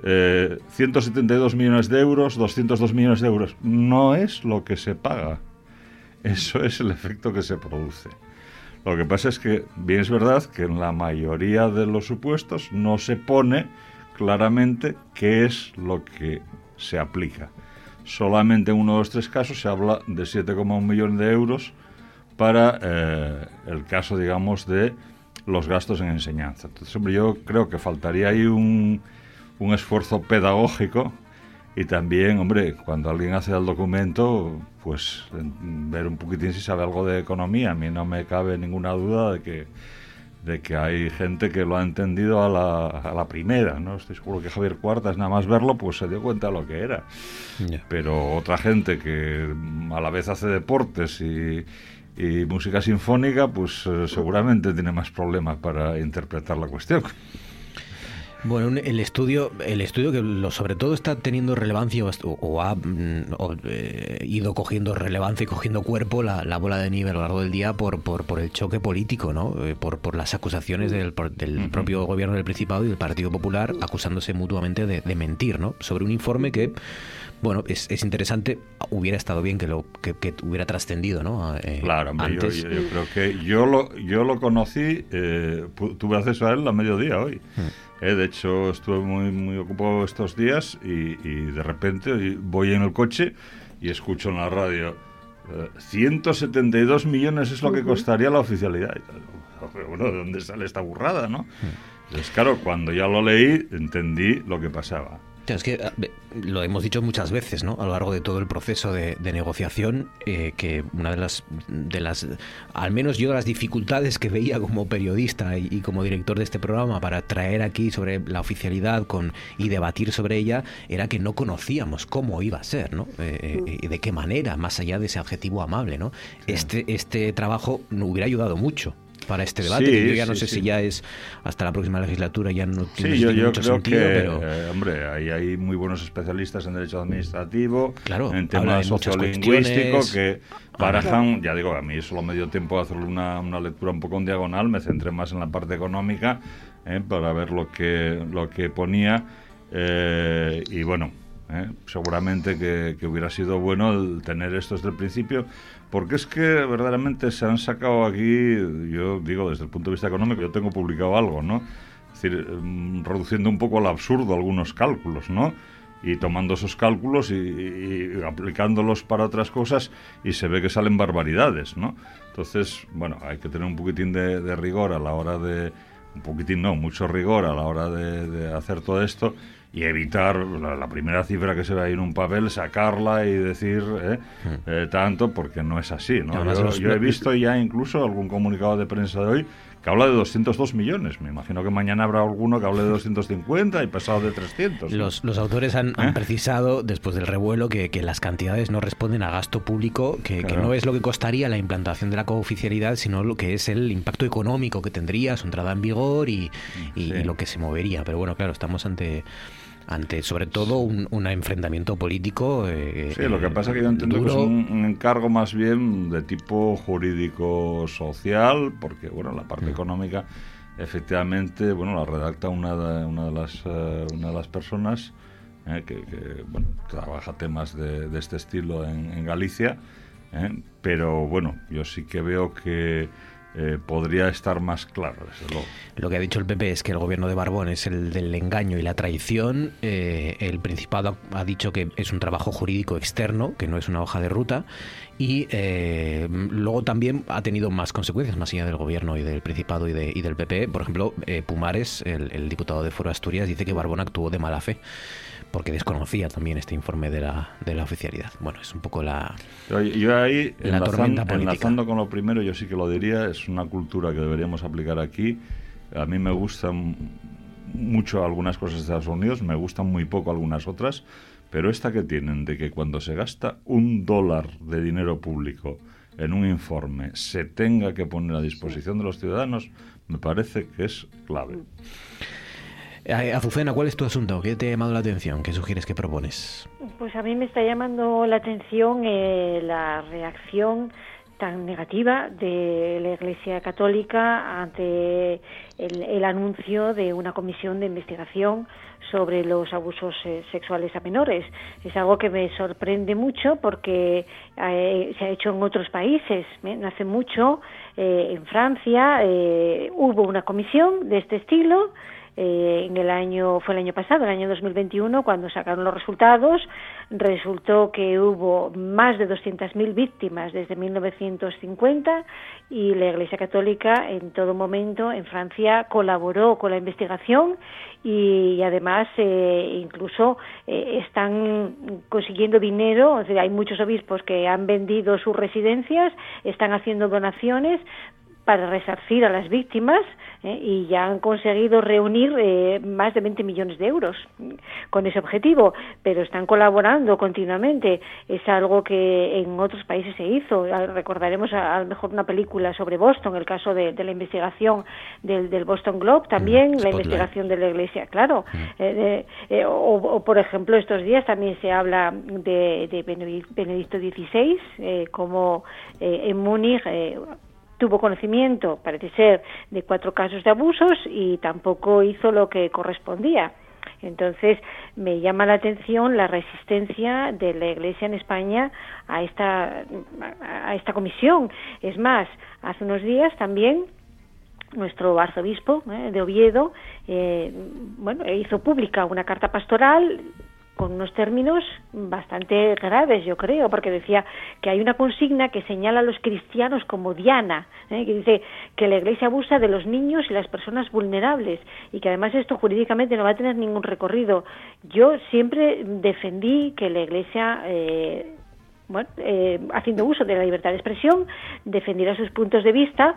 172 eh, millones de euros, 202 millones de euros, no es lo que se paga. Eso es el efecto que se produce. Lo que pasa es que, bien es verdad que en la mayoría de los supuestos no se pone claramente qué es lo que se aplica. Solamente en uno de los tres casos se habla de 7,1 millones de euros para eh, el caso, digamos, de los gastos en enseñanza. Entonces, hombre, yo creo que faltaría ahí un, un esfuerzo pedagógico y también, hombre, cuando alguien hace el documento, pues ver un poquitín si sabe algo de economía. A mí no me cabe ninguna duda de que de que hay gente que lo ha entendido a la, a la primera, ¿no? Estoy seguro que Javier Cuartas, nada más verlo, pues se dio cuenta de lo que era. Pero otra gente que a la vez hace deportes y, y música sinfónica, pues eh, seguramente tiene más problemas para interpretar la cuestión. Bueno, el estudio, el estudio que lo, sobre todo está teniendo relevancia o, ha mm, eh, ido cogiendo relevancia y cogiendo cuerpo la, bola de nieve a lo largo del día por, por, por el choque político, ¿no? Eh, por, por las acusaciones del, del propio gobierno del Principado y del Partido Popular acusándose mutuamente de, mentir, ¿no? Sobre un informe que bueno, es, es, interesante. Hubiera estado bien que lo que, hubiera trascendido, ¿no? Eh, claro, Yo, creo que yo lo yo lo conocí, tuve acceso a él a mediodía hoy. Hmm. Eh, de hecho, estuve muy, muy ocupado estos días y, de repente voy en el coche y escucho en la radio 172 eh, millones es lo que costaría la oficialidad. Bueno, ¿de dónde sale esta burrada, no? Hmm. Entonces, claro, cuando ya lo leí, entendí lo que pasaba. Es que ah, lo hemos dicho muchas veces, ¿no? A lo largo de todo el proceso de, negociación, eh, que una de las, de las, al menos yo las dificultades que veía como periodista y, como director de este programa para traer aquí sobre la oficialidad con y debatir sobre ella, era que no conocíamos cómo iba a ser, ¿no? Eh, eh, y de qué manera, más allá de ese adjetivo amable, ¿no? Este, este trabajo hubiera ayudado mucho para este debate. yo ya no sé si ya es hasta la próxima legislatura, ya no tiene, yo, mucho creo sentido, que, pero... Eh, hombre, ahí hay muy buenos especialistas en derecho administrativo, claro, en temas sociolingüístico que barajan, ya digo, a mí solo me dio tiempo de hacer una, una lectura un poco en diagonal, me centré más en la parte económica eh, para ver lo que, lo que ponía eh, y bueno, seguramente que, que, hubiera sido bueno el tener esto desde el principio, porque es que verdaderamente se han sacado aquí, yo digo desde el punto de vista económico, yo tengo publicado algo, ¿no? Es decir, mm, reduciendo un poco al absurdo algunos cálculos, ¿no? Y tomando esos cálculos y, aplicándolos para otras cosas y se ve que salen barbaridades, ¿no? Entonces, bueno, hay que tener un poquitín de, rigor a la hora de, un poquitín no, mucho rigor a la hora de hacer todo esto y evitar la, primera cifra que se ve ahí en un papel, sacarla y decir eh, hmm. eh, tanto, porque no es así. ¿no? Yo, he visto ya incluso algún comunicado de prensa de hoy que habla de 202 millones. Me imagino que mañana habrá alguno que hable de 250 y pasado de 300. Los, los autores han, ¿Eh? precisado, después del revuelo, que, que, las cantidades no responden a gasto público, que, que, no es lo que costaría la implantación de la cooficialidad, sino lo que es el impacto económico que tendría su entrada en vigor y, y lo que se movería. Pero bueno, claro, estamos ante ante sobre todo un, un enfrentamiento político. Eh, sí, lo que pasa es que yo entiendo que es un, encargo más bien de tipo jurídico-social, porque bueno, la parte mm. económica efectivamente bueno la redacta una de, una de las eh, una de las personas eh, que, bueno, trabaja temas de, de este estilo en, en Galicia, pero bueno, yo sí que veo que eh, podría estar más claro, desde luego. Lo que ha dicho el PP es que el gobierno de Barbón es el del engaño y la traición. Eh, el Principado ha dicho que es un trabajo jurídico externo, que no es una hoja de ruta. Y eh, luego también ha tenido más consecuencias, más allá del gobierno y del Principado y, del PP. Por ejemplo, Pumares, el, el, diputado de Foro Asturias, dice que Barbón actuó de mala fe porque desconocía también este informe de la, de la oficialidad. Bueno, es un poco la, yo ahí, la enlazando, enlazando con lo primero, yo sí que lo diría, es una cultura que deberíamos aplicar aquí, A mí me gustan mucho algunas cosas de Estados Unidos, me gustan muy poco algunas otras, pero esta que tienen de que cuando se gasta un dólar de dinero público en un informe se tenga que poner a disposición de los ciudadanos, me parece que es clave. Eh, Azucena, ¿cuál es tu asunto? ¿Qué te ha llamado la atención? ¿Qué sugieres que propones? Pues a mí me está llamando la atención eh, la reacción tan negativa de la Iglesia Católica ante el, anuncio de una comisión de investigación sobre los abusos eh, sexuales a menores. Es algo que me sorprende mucho porque eh, se ha hecho en otros países. No hace mucho, eh, en Francia, hubo una comisión de este estilo eh, en el año fue el año pasado, el año 2021, cuando sacaron los resultados, resultó que hubo más de 200.000 víctimas desde 1950 y la Iglesia Católica en todo momento en Francia colaboró con la investigación y, además eh, incluso eh, están consiguiendo dinero, hay muchos obispos que han vendido sus residencias, están haciendo donaciones para resarcir a las víctimas ¿eh? y ya han conseguido reunir eh, más de 20 millones de euros con ese objetivo, pero están colaborando continuamente. Es algo que en otros países se hizo. Recordaremos a, lo mejor una película sobre Boston, el caso de, la investigación del, Boston Globe, también mm, la investigación de la Iglesia, claro. Mm. Eh, o, por ejemplo, estos días también se habla de, de Benedicto XVI, como en Múnich tuvo conocimiento, parece ser, de cuatro casos de abusos y tampoco hizo lo que correspondía. Entonces, me llama la atención la resistencia de la Iglesia en España a esta, a esta comisión. Es más, hace unos días también nuestro arzobispo eh, de Oviedo eh, bueno, hizo pública una carta pastoral con unos términos bastante graves, yo creo, porque decía que hay una consigna que señala a los cristianos como Diana, ¿eh? que dice que la Iglesia abusa de los niños y las personas vulnerables y que además esto jurídicamente no va a tener ningún recorrido. Yo siempre defendí que la Iglesia eh, bueno, eh, haciendo uso de la libertad de expresión, defendiera sus puntos de vista,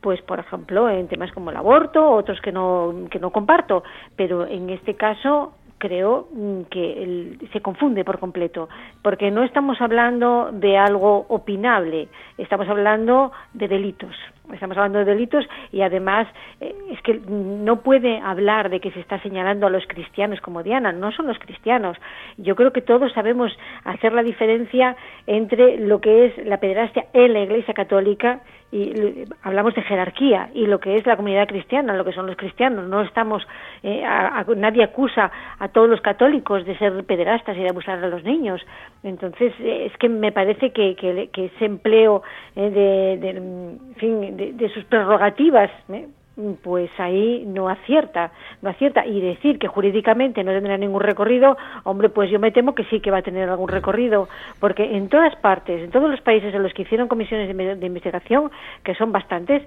pues por ejemplo en temas como el aborto, otros que no que no comparto, pero en este caso creo mm, que se confunde por completo, porque no estamos hablando de algo opinable, estamos hablando de delitos. Estamos hablando de delitos y además eh, es que no puede hablar de que se está señalando a los cristianos como Diana, no son los cristianos. Yo creo que todos sabemos hacer la diferencia entre lo que es la pederastia en la Iglesia Católica y hablamos de jerarquía y lo que es la comunidad cristiana, lo que son los cristianos. No estamos, eh, nadie acusa a todos los católicos de ser pederastas y de abusar a los niños. Entonces, eh, es que me parece que, que, ese empleo eh, de, de, de, sus prerrogativas pues ahí no acierta, no acierta. Y decir que jurídicamente no tendrá ningún recorrido, hombre, pues yo me temo que sí que va a tener algún recorrido, porque en todas partes, en todos los países en los que hicieron comisiones de investigación, que son bastantes,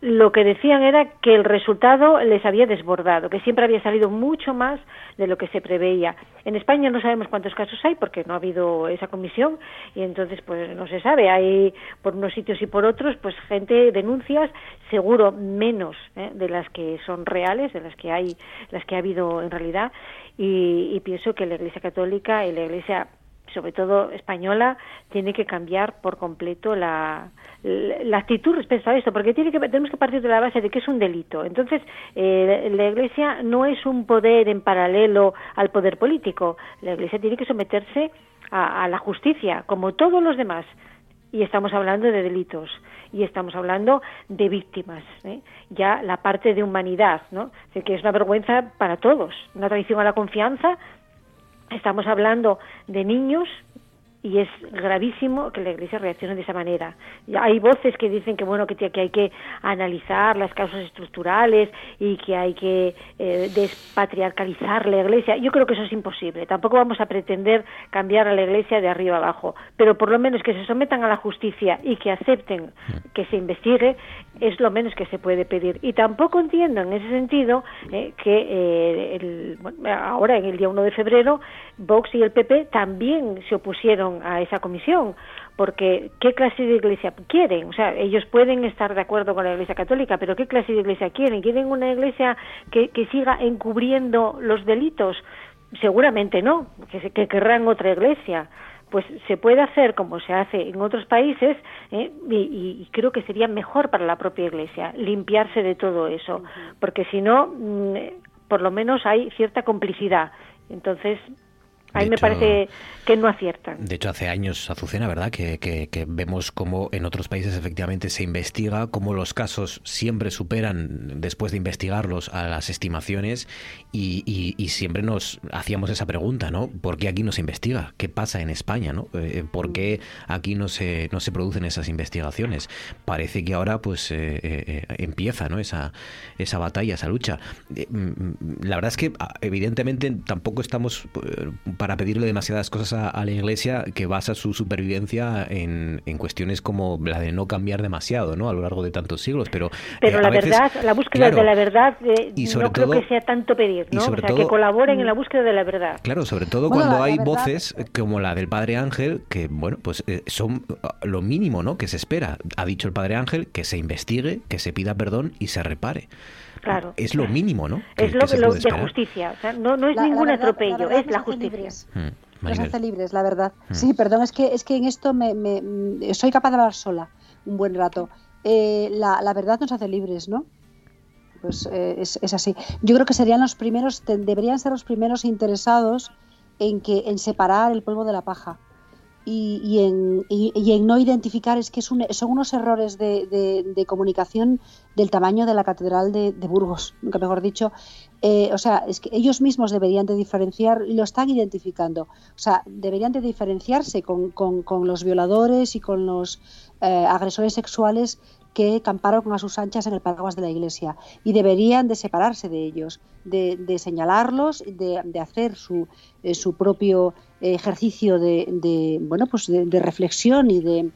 lo que decían era que el resultado les había desbordado, que siempre había salido mucho más de lo que se preveía. En España no sabemos cuántos casos hay porque no ha habido esa comisión y entonces pues no se sabe. Hay por unos sitios y por otros pues gente denuncias, seguro menos ¿eh? de las que son reales, de las que hay, las que ha habido en realidad y, y pienso que la Iglesia Católica y la Iglesia sobre todo española, tiene que cambiar por completo la, la actitud respecto a esto, porque tiene que, tenemos que partir de la base de que es un delito. Entonces, eh, la Iglesia no es un poder en paralelo al poder político. La Iglesia tiene que someterse a, la justicia, como todos los demás. Y estamos hablando de delitos y estamos hablando de víctimas. ¿eh? Ya la parte de humanidad, ¿no? que es una vergüenza para todos, una traición a la confianza. Estamos hablando de niños y es gravísimo que la Iglesia reaccione de esa manera. Hay voces que dicen que bueno que, hay que analizar las causas estructurales y que hay que eh, despatriarcalizar la Iglesia. Yo creo que eso es imposible. Tampoco vamos a pretender cambiar a la Iglesia de arriba abajo, pero por lo menos que se sometan a la justicia y que acepten que se investigue es lo menos que se puede pedir. Y tampoco entiendo en ese sentido eh, que eh, el, ahora en el día 1 de febrero Vox y el PP también se opusieron a esa comisión, porque ¿qué clase de iglesia quieren? O sea, ellos pueden estar de acuerdo con la iglesia católica, pero ¿qué clase de iglesia quieren? ¿Quieren una iglesia que, que siga encubriendo los delitos? Seguramente no, que, que querrán otra iglesia pues se puede hacer como se hace en otros países ¿eh? y, creo que sería mejor para la propia Iglesia limpiarse de todo eso, porque si no, mm, por lo menos hay cierta complicidad. Entonces, Ahí me parece que no aciertan. De hecho, hace años, Azucena, ¿verdad? Que, que, vemos cómo en otros países efectivamente se investiga, cómo los casos siempre superan, después de investigarlos, a las estimaciones y, y, siempre nos hacíamos esa pregunta, ¿no? ¿Por qué aquí no se investiga? ¿Qué pasa en España, no? Eh, ¿Por qué aquí no se, no se producen esas investigaciones? Parece que ahora pues eh, eh, empieza, ¿no? Esa, esa batalla, esa lucha. Mm, mm, la verdad es que ah, evidentemente tampoco estamos para pedirle demasiadas cosas a, la Iglesia que basa su supervivencia en, cuestiones como la de no cambiar demasiado ¿no? a lo largo de tantos siglos. Pero, pero eh, la verdad, la búsqueda de la verdad, eh, no creo que sea tanto pedir, ¿no? o sea, que colaboren en la búsqueda de la verdad. Claro, sobre todo cuando hay voces como la del Padre Ángel, que bueno, pues eh, son lo mínimo ¿no? que se espera. Ha dicho el Padre Ángel que se investigue, que se pida perdón y se repare. Claro. Es lo mínimo, ¿no? es lo, de justicia. O sea, no, no es ningún atropello, es la justicia. Mm, nos hace libres, la verdad. Mm. Sí, perdón, es que, es que en esto me, me, soy capaz de hablar sola un buen rato. Eh, la, la, verdad nos hace libres, ¿no? Pues eh, es, es, así. Yo creo que serían los primeros, deberían ser los primeros interesados en que en separar el polvo de la paja y, en, y, en, no identificar, es que son unos errores de, comunicación del tamaño de la Catedral de, Burgos, mejor dicho. Eh, o sea, es que ellos mismos deberían de diferenciar, y lo están identificando, o sea, deberían de diferenciarse con, los violadores y con los eh, agresores sexuales que camparon a sus anchas en el paraguas de la iglesia y deberían de separarse de ellos, de, señalarlos, de, de hacer su, eh, su propio ejercicio de, bueno pues de, reflexión y de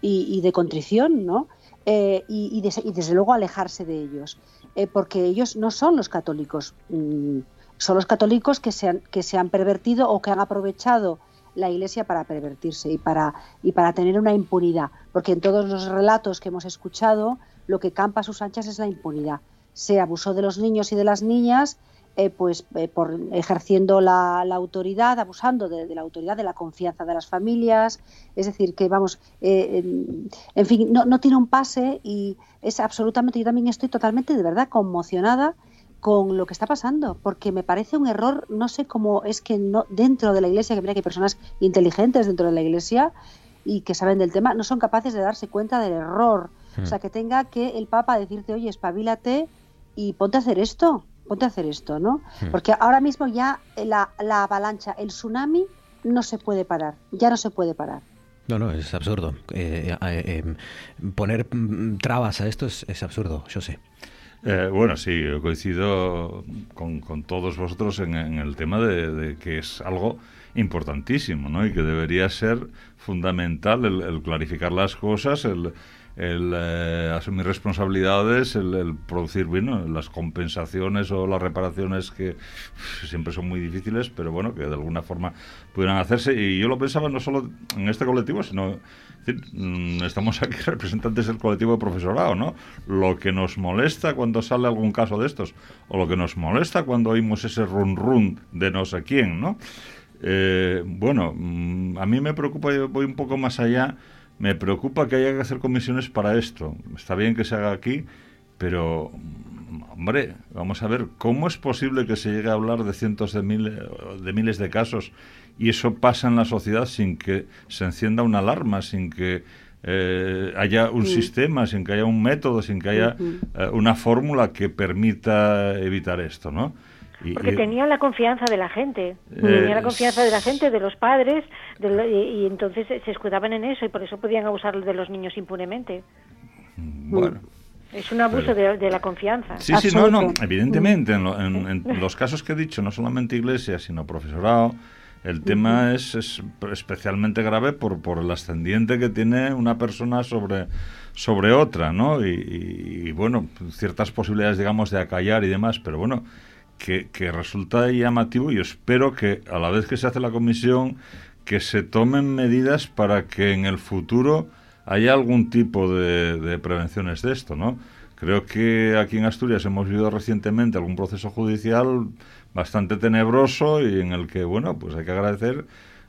y, de contrición no eh, y, desde luego alejarse de ellos eh, porque ellos no son los católicos mm, son los católicos que se han, que se han pervertido o que han aprovechado la Iglesia para pervertirse y para, y para tener una impunidad, porque en todos los relatos que hemos escuchado lo que campa a sus anchas es la impunidad. Se abusó de los niños y de las niñas, eh, pues eh, por ejerciendo la, autoridad, abusando de, la autoridad, de la confianza de las familias, es decir, que vamos, eh, en, fin, no, no, tiene un pase y es absolutamente, yo también estoy totalmente de verdad conmocionada con lo que está pasando, porque me parece un error, no sé cómo es que no dentro de la iglesia, que mira que hay personas inteligentes dentro de la iglesia y que saben del tema, no son capaces de darse cuenta del error. O sea, hmm. que tenga que el Papa decirte, oye, espabilate y ponte a hacer esto, ponte a hacer esto, ¿no? Hmm. Porque ahora mismo ya la, avalancha, el tsunami, no se puede parar, ya no se puede parar. No, no, es absurdo. Eh, eh, em, poner mm, trabas a esto es, es absurdo, yo sé. Eh, bueno, sí, coincido con, con todos vosotros en, el tema de, que es algo importantísimo, ¿no? Y que debería ser fundamental el clarificar las cosas, el, el eh, asumir responsabilidades, el, producir bueno, las compensaciones o las reparaciones que siempre son muy difíciles, pero bueno, que de alguna forma pudieran hacerse. Y yo lo pensaba no solo en este colectivo, sino mm, estamos aquí representantes del colectivo de profesorado, ¿no? Lo que nos molesta cuando sale algún caso de estos, o lo que nos molesta cuando oímos ese run run de no sé quién, ¿no? Eh, bueno, mm, a mí me preocupa, voy un poco más allá me preocupa que haya que hacer comisiones para esto. Está bien que se haga aquí, pero, hombre, vamos a ver, ¿cómo es posible que se llegue a hablar de cientos de, miles de miles de casos y eso pasa en la sociedad sin que se encienda una alarma, sin que eh, haya un sistema, sin que haya un método, sin que haya eh, una fórmula que permita evitar esto, ¿no? Porque tenían la confianza de la gente, tenían la confianza de la gente, de los padres, y, entonces se escudaban en eso y por eso podían abusar de los niños impunemente. Bueno. Es un abuso de, la confianza. Sí, sí, no, no, evidentemente, en, los casos que he dicho, no solamente iglesia, sino profesorado, el tema es, es, especialmente grave por, por el ascendiente que tiene una persona sobre, sobre otra, ¿no? Y, y, bueno, ciertas posibilidades, digamos, de acallar y demás, pero bueno, que, resulta llamativo y espero que a la vez que se hace la comisión que se tomen medidas para que en el futuro haya algún tipo de, prevenciones de esto, ¿no? Creo que aquí en Asturias hemos vivido recientemente algún proceso judicial bastante tenebroso y en el que, bueno, pues hay que agradecer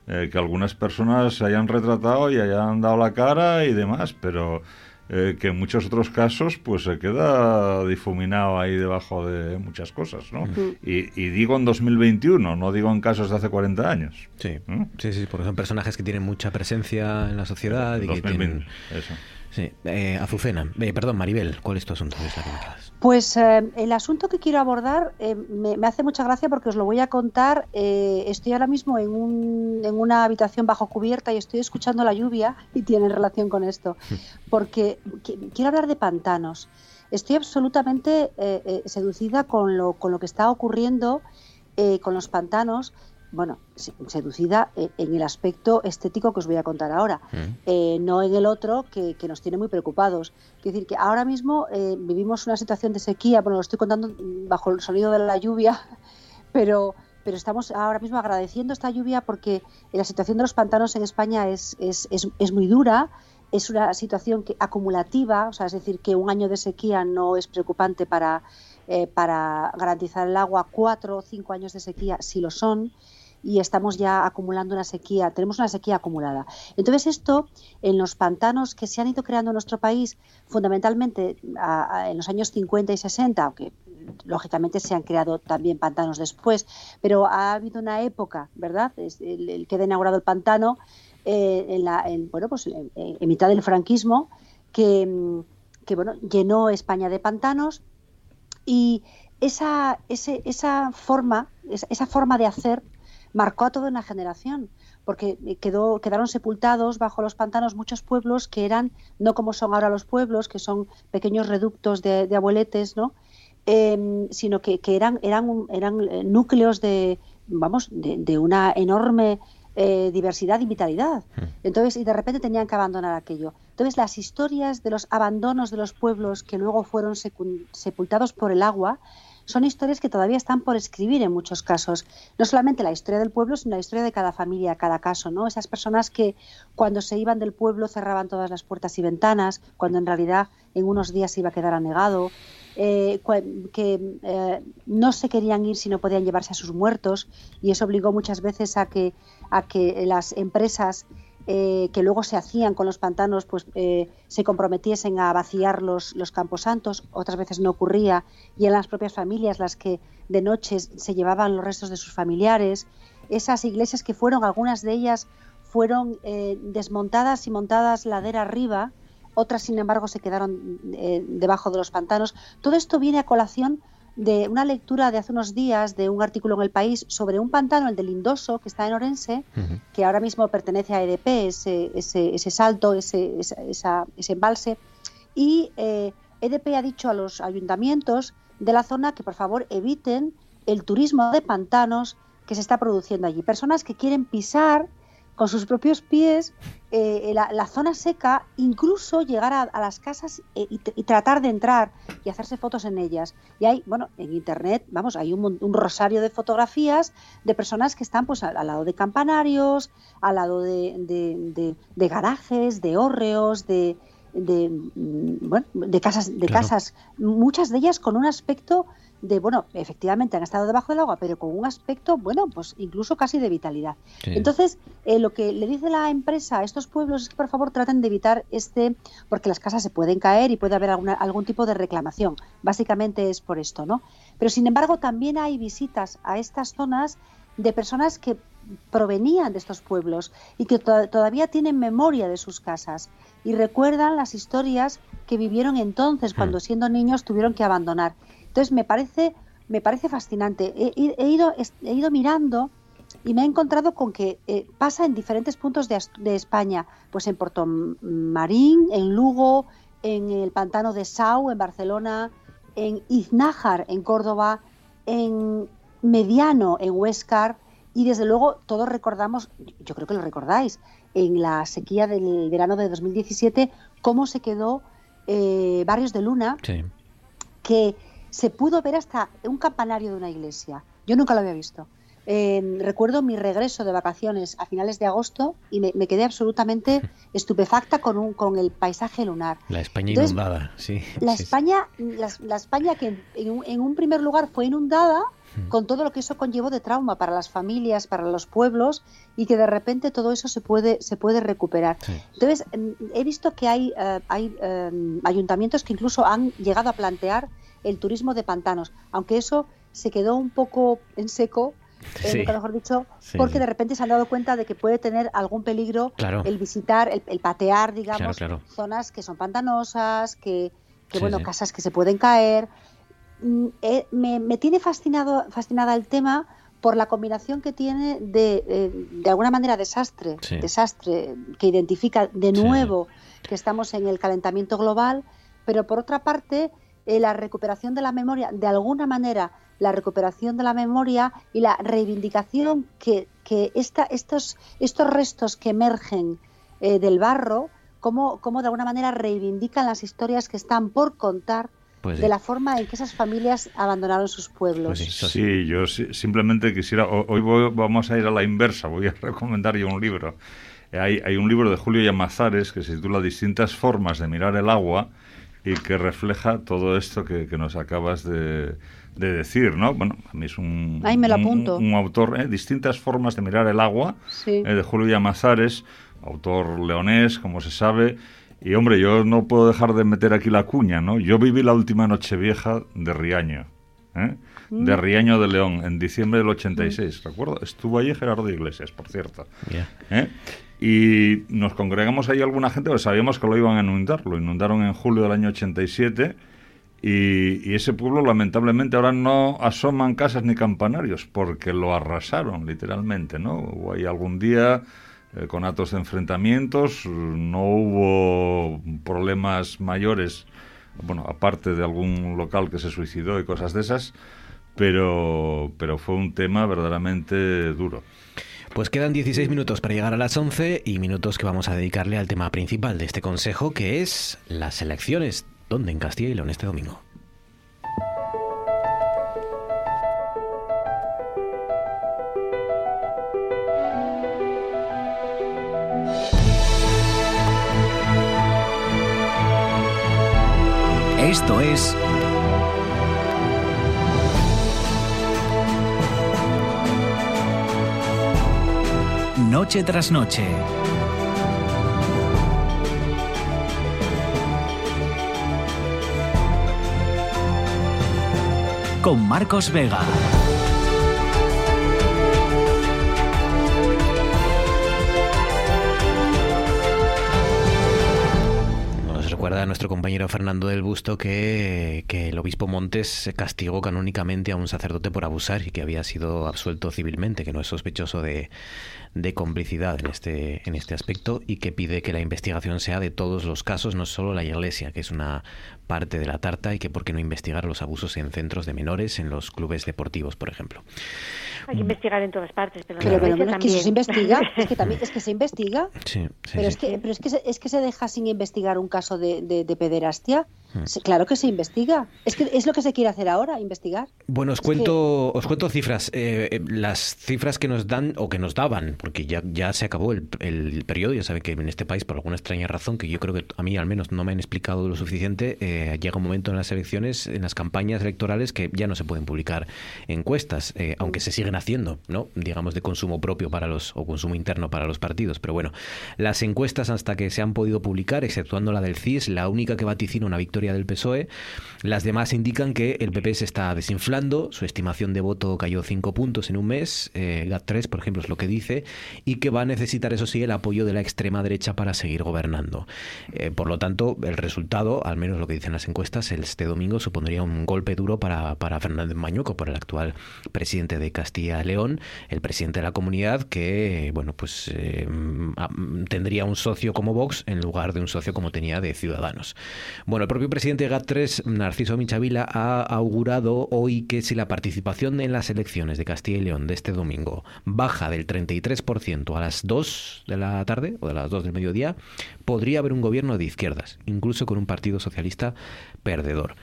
eh, que algunas personas se hayan retratado y hayan dado la cara y demás, pero eh, que en muchos otros casos pues se queda difuminado ahí debajo de muchas cosas, ¿no? Y, digo en 2021, no digo en casos de hace 40 años. Sí, sí, sí, porque son personajes que tienen mucha presencia en la sociedad y que tienen... Eso. Sí, eh, Azucena, eh, perdón, Maribel, ¿cuál es tu asunto? Pues eh, el asunto que quiero abordar me, hace mucha gracia porque os lo voy a contar. estoy ahora mismo en, un, en, una habitación bajo cubierta y estoy escuchando la lluvia y tiene relación con esto, porque quiero hablar de pantanos. Estoy absolutamente seducida con lo, con lo que está ocurriendo con los pantanos bueno, seducida eh, en el aspecto estético que os voy a contar ahora, mm. eh, no en el otro que, nos tiene muy preocupados. Quiero decir que ahora mismo eh, vivimos una situación de sequía, bueno, lo estoy contando bajo el sonido de la lluvia, pero, pero estamos ahora mismo agradeciendo esta lluvia porque la situación de los pantanos en España es, es, es, muy dura, es una situación que, acumulativa, o sea, es decir, que un año de sequía no es preocupante para, para garantizar el agua, cuatro o cinco años de sequía sí lo son y estamos ya acumulando una sequía, tenemos una sequía acumulada. Entonces esto en los pantanos que se han ido creando en nuestro país, fundamentalmente en los años 50 y 60, aunque lógicamente se han creado también pantanos después, pero ha habido una época, ¿verdad? el, el que ha inaugurado el pantano eh, en, la, bueno, pues en, mitad del franquismo, que, que bueno, llenó España de pantanos y esa, esa forma, esa forma de hacer marcó a toda una generación, porque quedó, quedaron sepultados bajo los pantanos muchos pueblos que eran, no como son ahora los pueblos, que son pequeños reductos de, abueletes, ¿no? Em, sino que, eran, eran, eran eh, núcleos de, vamos, de, una enorme eh, diversidad y vitalidad. Hmm. Entonces, y de repente tenían que abandonar aquello. Entonces, las historias de los abandonos de los pueblos que luego fueron sepultados por el agua son historias que todavía están por escribir en muchos casos. No solamente la historia del pueblo, sino la historia de cada familia, cada caso, ¿no? Esas personas que cuando se iban del pueblo cerraban todas las puertas y ventanas, cuando en realidad en unos días se iba a quedar anegado, eh, que eh, no se querían ir si no podían llevarse a sus muertos y eso obligó muchas veces a que, a que las empresas eh, que luego se hacían con los pantanos, pues eh, se comprometiesen a vaciar los, los camposantos, otras veces no ocurría, y eran las propias familias las que de noche se llevaban los restos de sus familiares. Esas iglesias que fueron, algunas de ellas fueron eh, desmontadas y montadas ladera arriba, otras sin embargo se quedaron debajo de los pantanos. Todo esto viene a colación de una lectura de hace unos días de un artículo en El País sobre un pantano, el del Lindoso, que está en Orense, que ahora mismo pertenece a EDP, ese, ese, ese salto, ese, ese embalse. Y EDP eh, e ha dicho a los ayuntamientos de la zona que por favor eviten el turismo de pantanos que se está produciendo allí. Personas que quieren pisar con sus propios pies eh, la, zona seca, incluso llegar a, las casas eh, y, tratar de entrar y hacerse fotos en ellas. Y hay, bueno, en internet, vamos, hay un, rosario de fotografías de personas que están pues al, lado de campanarios, al lado de, garajes, de hórreos, de, de, mm, bueno, de casas, de casas, muchas de ellas con un aspecto de, bueno, efectivamente han estado debajo del agua, pero con un aspecto, bueno, pues incluso casi de vitalidad. Entonces, eh, lo que le dice la empresa a estos pueblos es que por favor traten de evitar este, porque las casas se pueden caer y puede haber alguna, algún tipo de reclamación. Básicamente es por esto, ¿no? Pero sin embargo, también hay visitas a estas zonas de personas que provenían de estos pueblos y que todavía tienen memoria de sus casas y recuerdan las historias que vivieron entonces cuando mm. siendo niños tuvieron que abandonar. Entonces me parece, me parece fascinante. He, ido, he ido mirando y me he encontrado con que eh, pasa en diferentes puntos de, España, pues en Puerto Marín, en Lugo, en el pantano de Sau, en Barcelona, en Iznájar, en Córdoba, en Mediano, en Huescar, y desde luego todos recordamos, yo creo que lo recordáis, en la sequía del verano de 2017, cómo se quedó eh, Barrios de Luna, que se pudo ver hasta un campanario de una iglesia. Yo nunca lo había visto. recuerdo mi regreso de vacaciones a finales de agosto y me, quedé absolutamente estupefacta con, un, con el paisaje lunar. La España inundada, sí. La España, la, España que en un, primer lugar fue inundada con todo lo que eso conllevó de trauma para las familias, para los pueblos y que de repente todo eso se puede, se puede recuperar. Entonces, he visto que hay, eh, hay em, ayuntamientos que incluso han llegado a plantear el turismo de pantanos, aunque eso se quedó un poco en seco eh, mejor dicho, porque de repente se han dado cuenta de que puede tener algún peligro el visitar, el, patear, digamos, zonas que son pantanosas, que, bueno, casas que se pueden caer. Mm, eh, me, tiene fascinado, fascinada el tema por la combinación que tiene de, eh, de alguna manera, desastre, desastre, que identifica de nuevo que estamos en el calentamiento global, pero por otra parte, la recuperación de la memoria, de alguna manera, la recuperación de la memoria y la reivindicación que, que estos, estos restos que emergen eh, del barro, cómo, cómo de alguna manera reivindican las historias que están por contar pues de la forma en que esas familias abandonaron sus pueblos. Pues sí, yo simplemente quisiera, hoy vamos a ir a la inversa, voy a recomendar yo un libro. Hay, hay un libro de Julio Llamazares que se titula Distintas formas de mirar el agua y que refleja todo esto que nos acabas de, de decir, ¿no? Bueno, a mí es un, un, autor, ¿eh? distintas formas de mirar el agua, eh, de Julio Llamazares, autor leonés, como se sabe. Y hombre, yo no puedo dejar de meter aquí la cuña, ¿no? Yo viví la última noche vieja de Riaño, ¿eh? De Riaño de León, en diciembre del 86, mm. ¿recuerdo? Estuvo allí Gerardo Iglesias, por cierto. ¿eh? Y nos congregamos ahí alguna gente, pues sabíamos que lo iban a inundar. Lo inundaron en julio del año 87 y, ese pueblo lamentablemente ahora no asoman casas ni campanarios porque lo arrasaron literalmente, ¿no? Hubo ahí algún día eh, con actos de enfrentamientos, no hubo problemas mayores, bueno, aparte de algún local que se suicidó y cosas de esas, pero, pero fue un tema verdaderamente duro. Pues quedan 16 minutos para llegar a las 11 y minutos que vamos a dedicarle al tema principal de este consejo, que es las elecciones ¿Dónde? En Castilla y León este domingo. Esto es Noche tras noche. con Marcos Vega. Nos recuerda a nuestro compañero Fernando del Busto que, el obispo Montes castigó canónicamente a un sacerdote por abusar y que había sido absuelto civilmente, que no es sospechoso de, de complicidad en este, en este aspecto y que pide que la investigación sea de todos los casos, no solo la Iglesia, que es una parte de la tarta, y que por qué no investigar los abusos en centros de menores, en los clubes deportivos, por ejemplo. Hay que investigar en todas partes, pero, pero, es que se investiga, es que también es que se investiga. pero es que pero es que se, es que se deja sin investigar un caso de, de, pederastia. Hmm. Claro que se investiga. Es que es lo que se quiere hacer ahora, investigar. Bueno, os cuento os cuento cifras. Eh, eh, las cifras que nos dan o que nos daban, porque ya, ya se acabó el, el periodo. Ya saben que en este país, por alguna extraña razón, que yo creo que a mí al menos no me han explicado lo suficiente, eh, llega un momento en las elecciones, en las campañas electorales, que ya no se pueden publicar encuestas, aunque se siguen haciendo, ¿no? Digamos de consumo propio para los o consumo interno para los partidos. Pero bueno, las encuestas hasta que se han podido publicar, exceptuando la del CIS, la única que vaticina una victoria del PSOE, las demás indican que el PP se está desinflando, su estimación de voto cayó 5 puntos en un mes, eh, GAT3 por ejemplo es lo que dice, y que va a necesitar eso sí el apoyo de la extrema derecha para seguir gobernando. Eh, por lo tanto, el resultado, al menos lo que dicen las encuestas, este domingo supondría un golpe duro para, para Fernández Mañuco, por el actual presidente de Castilla León, el presidente de la comunidad, que bueno, pues eh, tendría un socio como Vox en lugar de un socio como tenía de Ciudadanos. Bueno, el propio presidente de GAT3, Narciso Michavila, ha augurado hoy que si la participación en las elecciones de Castilla y León de este domingo baja del 33% a las 2 de la tarde o de las 2 del mediodía, podría haber un gobierno de izquierdas, incluso con un partido socialista perdedor.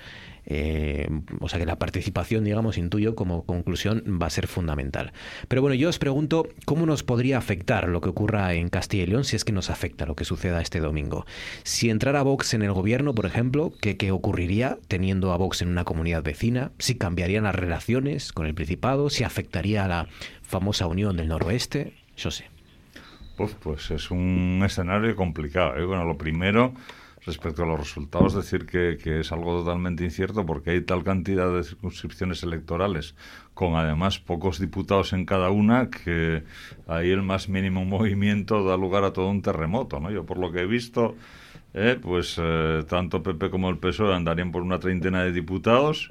Eh, o sea que la participación, digamos, intuyo como conclusión va a ser fundamental. Pero bueno, yo os pregunto, ¿cómo nos podría afectar lo que ocurra en Castilla y León si es que nos afecta lo que suceda este domingo? Si entrara Vox en el gobierno, por ejemplo, ¿qué, qué ocurriría teniendo a Vox en una comunidad vecina? ¿Si cambiarían las relaciones con el Principado? ¿Si afectaría a la famosa Unión del Noroeste? Yo sé. Pues, pues es un escenario complicado. ¿eh? Bueno, lo primero, respecto a los resultados, decir que, es algo totalmente incierto porque hay tal cantidad de circunscripciones electorales con además pocos diputados en cada una que ahí el más mínimo movimiento da lugar a todo un terremoto. ¿no? Yo por lo que he visto, eh, pues eh, tanto PP como el PSOE andarían por una treintena de diputados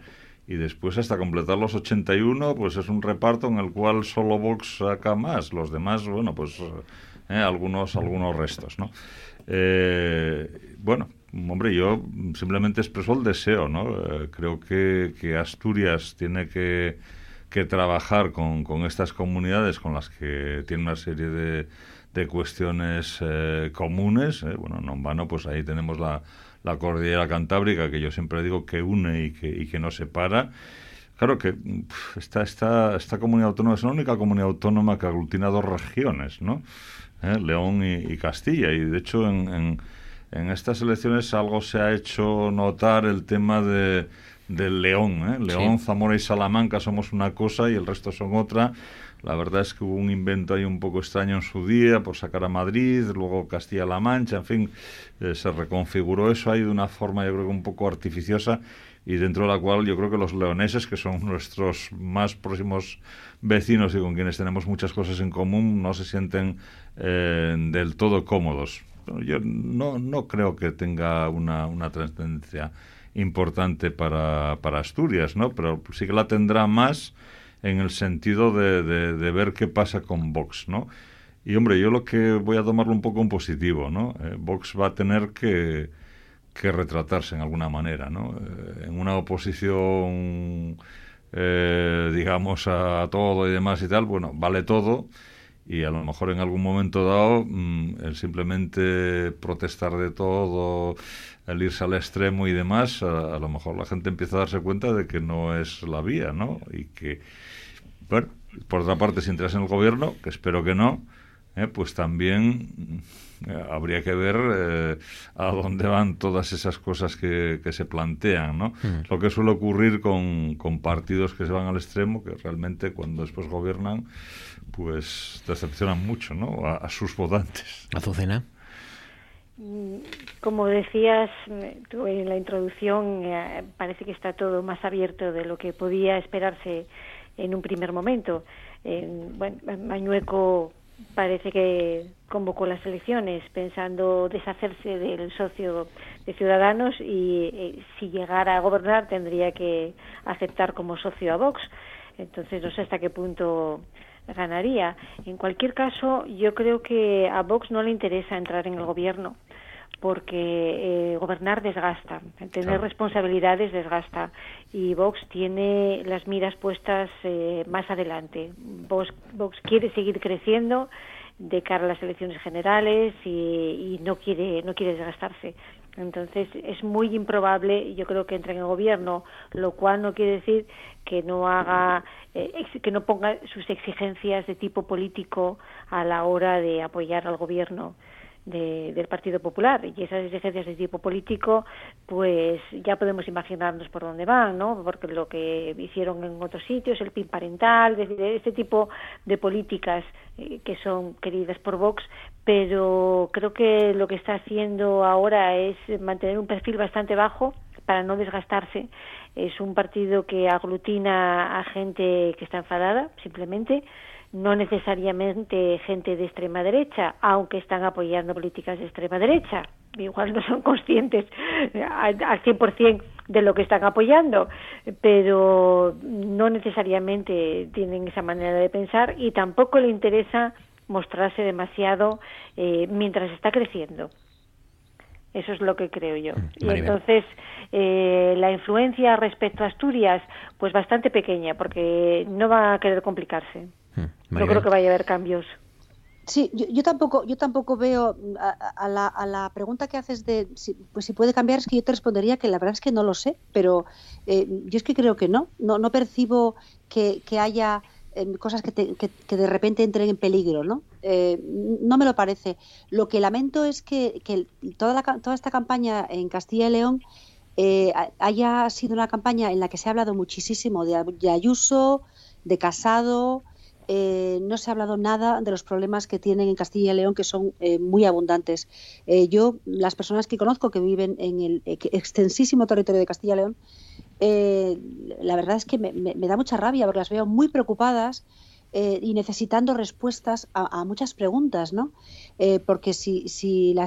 y después hasta completar los 81, pues es un reparto en el cual solo Vox saca más, los demás, bueno, pues eh, algunos, algunos restos, ¿no? Eh, bueno, hombre, yo simplemente expreso el deseo, ¿no? Eh, creo que, Asturias tiene que, trabajar con, estas comunidades con las que tiene una serie de, cuestiones comunes, bueno, no en vano, pues ahí tenemos la cordillera cantábrica, que yo siempre digo que une y que, y que no separa. Claro que esta, esta, esta comunidad autónoma es la única comunidad autónoma que aglutina dos regiones, ¿no? ¿Eh? León y, Castilla. Y de hecho en, en, estas elecciones algo se ha hecho notar el tema de, del León. ¿eh? León, Zamora y Salamanca somos una cosa y el resto son otra. La verdad es que hubo un invento ahí un poco extraño en su día por sacar a Madrid, luego Castilla-La Mancha, en fin, eh, se reconfiguró eso ahí de una forma yo creo que un poco artificiosa y dentro de la cual yo creo que los leoneses, que son nuestros más próximos vecinos y con quienes tenemos muchas cosas en común, no se sienten eh, del todo cómodos. Yo no, no creo que tenga una, una trascendencia importante para, para Asturias, ¿no? Pero sí que la tendrá más en el sentido de, de, ver qué pasa con Vox, ¿no? Y hombre, yo lo que voy a tomarlo un poco en positivo, ¿no? Eh, Vox va a tener que, que, retratarse en alguna manera, ¿no? Eh, en una oposición, eh, digamos, a, todo y demás y tal, bueno, vale todo y a lo mejor en algún momento dado mm, el simplemente protestar de todo, el irse al extremo y demás, a, lo mejor la gente empieza a darse cuenta de que no es la vía, ¿no? Y que bueno, por otra parte, si entras en el gobierno, que espero que no, eh, pues también habría que ver eh, a dónde van todas esas cosas que, se plantean, ¿no? Hmm. Lo que suele ocurrir con, con, partidos que se van al extremo, que realmente cuando después gobiernan, pues decepcionan mucho, ¿no? A, sus votantes. Azucena. Mm, como decías tú en la introducción, parece que está todo más abierto de lo que podía esperarse en un primer momento. bueno, Mañueco parece que convocó las elecciones pensando deshacerse del socio de Ciudadanos y eh, si llegara a gobernar tendría que aceptar como socio a Vox. Entonces no sé hasta qué punto ganaría. En cualquier caso, yo creo que a Vox no le interesa entrar en el gobierno porque eh, gobernar desgasta, tener responsabilidades desgasta y Vox tiene las miras puestas eh, más adelante. Vox, Vox, quiere seguir creciendo de cara a las elecciones generales y, no quiere no quiere desgastarse. Entonces es muy improbable, yo creo que entre en el gobierno, lo cual no quiere decir que no haga eh, que no ponga sus exigencias de tipo político a la hora de apoyar al gobierno del Partido Popular. Y esas exigencias de tipo político pues ya podemos imaginarnos por dónde van no porque lo que hicieron en otros sitios el PIN parental este tipo de políticas eh, que son queridas por Vox. Pero creo que lo que está haciendo ahora es mantener un perfil bastante bajo para no desgastarse. Es un partido que aglutina a gente que está enfadada simplemente no necesariamente gente de extrema derecha, aunque están apoyando políticas de extrema derecha. Igual no son conscientes al 100% de lo que están apoyando, pero no necesariamente tienen esa manera de pensar y tampoco le interesa mostrarse demasiado eh, mientras está creciendo. Eso es lo que creo yo. Mm, y entonces, eh, la influencia respecto a Asturias, pues bastante pequeña, porque no va a querer complicarse. Hmm, no creo que vaya a haber cambios. Sí, yo, tampoco, yo tampoco veo mm, a, la, pregunta que haces de si, pues si puede cambiar, es que yo te respondería que la verdad es que no lo sé, pero eh, yo es que creo que no, no, no percibo que, haya em, cosas que, que, de repente entren en peligro, ¿no? Eh, no me lo parece. Lo que lamento es que, toda, la, toda esta campaña en Castilla y León eh, haya sido una campaña en la que se ha hablado muchísimo de, de Ayuso, de Casado, eh, no se ha hablado nada de los problemas que tienen en Castilla y León, que son eh, muy abundantes. Eh, yo, las personas que conozco que viven en el extensísimo territorio de Castilla y León, la verdad es que me, da mucha rabia porque las veo muy preocupadas. y necesitando respuestas a, muchas preguntas, ¿no? porque si, si la,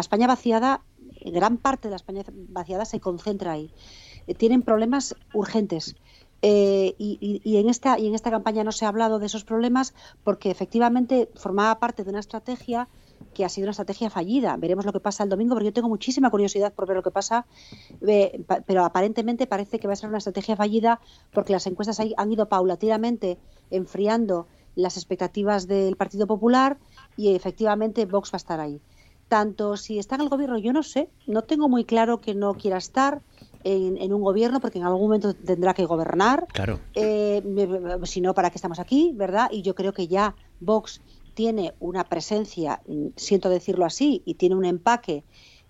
España vaciada, gran parte de la España vaciada se concentra ahí. tienen problemas urgentes. Eh, y, en esta, y en esta campaña no se ha hablado de esos problemas porque efectivamente formaba parte de una estrategia que ha sido una estrategia fallida. Veremos lo que pasa el domingo, porque yo tengo muchísima curiosidad por ver lo que pasa, pero aparentemente parece que va a ser una estrategia fallida porque las encuestas han ido paulatinamente enfriando las expectativas del Partido Popular y efectivamente Vox va a estar ahí. Tanto si está en el gobierno, yo no sé, no tengo muy claro que no quiera estar en, un gobierno porque en algún momento tendrá que gobernar. Claro. Eh, si no, ¿para qué estamos aquí? ¿Verdad? Y yo creo que ya Vox tiene una presencia, mm, siento decirlo así, y tiene un empaque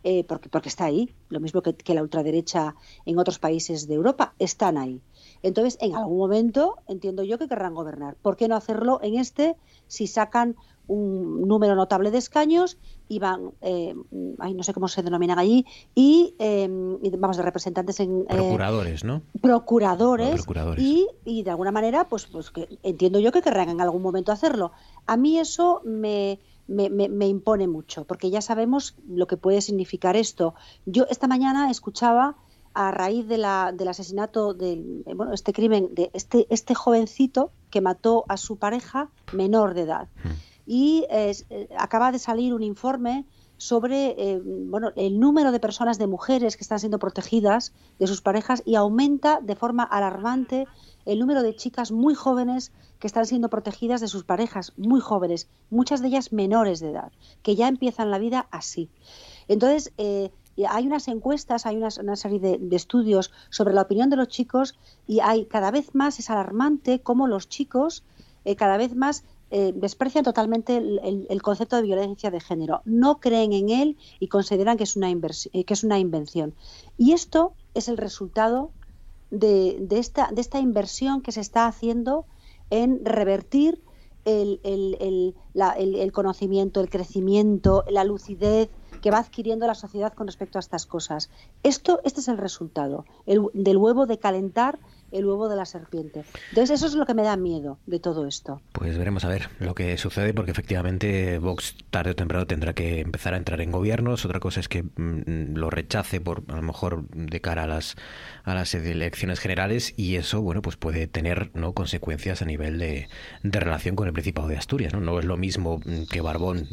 eh, porque, porque está ahí, lo mismo que, que, la ultraderecha en otros países de Europa, están ahí. Entonces, en algún momento entiendo yo que querrán gobernar. ¿Por qué no hacerlo en este si sacan un número notable de escaños y van, eh, no sé cómo se denominan allí, y em, vamos, de representantes en... Eh, procuradores, ¿no? Procuradores, Y, y, de alguna manera, pues, pues que entiendo yo que querrán en algún momento hacerlo. A mí eso me, me, me, impone mucho, porque ya sabemos lo que puede significar esto. Yo esta mañana escuchaba a raíz de la, del asesinato de bueno, este crimen de este, este jovencito que mató a su pareja menor de edad. Hmm y eh, acaba de salir un informe sobre eh, bueno, el número de personas, de mujeres que están siendo protegidas de sus parejas y aumenta de forma alarmante el número de chicas muy jóvenes que están siendo protegidas de sus parejas, muy jóvenes, muchas de ellas menores de edad, que ya empiezan la vida así. Entonces, eh, hay unas encuestas, hay una, serie de, estudios sobre la opinión de los chicos y hay cada vez más, es alarmante cómo los chicos cada vez más eh, desprecian totalmente el, concepto de violencia de género, no creen en él y consideran que es una, eh, que es una invención. Y esto es el resultado de, esta, inversión que se está haciendo en revertir el, el, conocimiento, el crecimiento, la lucidez que va adquiriendo la sociedad con respecto a estas cosas. Esto, este es el resultado del huevo de calentar el huevo de la serpiente. Entonces eso es lo que me da miedo de todo esto. Pues veremos a ver lo que sucede porque efectivamente Vox tarde o temprano tendrá que empezar a entrar en gobiernos. Otra cosa es que mm, lo rechace por a lo mejor de cara a las a las elecciones generales y eso bueno pues puede tener no consecuencias a nivel de, de relación con el Principado de Asturias. No, no es lo mismo que Barbón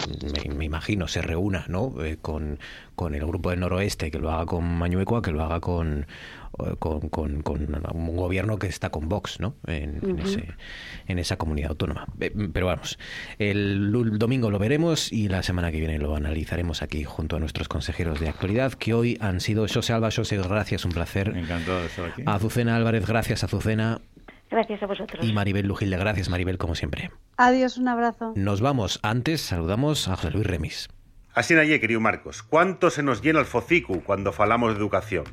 me, imagino se reúna no eh, con, con el grupo del noroeste que lo haga con Mañueco que lo haga con con, con, un gobierno que está con Vox ¿no? en, ese, en esa comunidad autónoma. Eh, pero vamos, el, domingo lo veremos y la semana que viene lo analizaremos aquí junto a nuestros consejeros de actualidad, que hoy han sido José Alba, José, gracias, un placer. Encantado de estar aquí. Azucena Álvarez, gracias, Azucena. Gracias a vosotros. Y Maribel Lujilde, gracias Maribel, como siempre. Adiós, un abrazo. Nos vamos. Antes saludamos a José Luis Remis. Así nadie, querido Marcos. ¿Cuánto se nos llena el focicu cuando falamos de educación?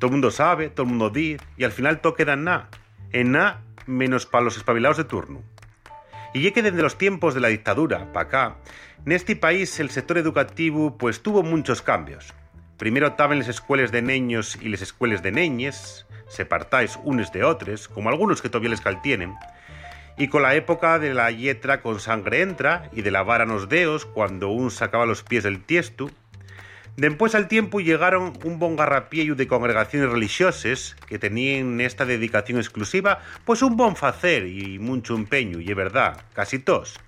Todo el mundo sabe, todo el mundo dice, y al final todo queda en nada. En nada menos para los espabilados de turno. Y ya que desde los tiempos de la dictadura, para acá, en este país el sector educativo pues tuvo muchos cambios. Primero estaban las escuelas de niños y las escuelas de neñes, separtáis unos de otros, como algunos que todavía les caltienen, y con la época de la yetra con sangre entra y de lavar a los dedos cuando un sacaba los pies del tiesto, Después al tiempo llegaron un bon garrapiello de congregaciones religiosas que tenían esta dedicación exclusiva, pues un bon facer y mucho empeño, y es verdad, casi todos.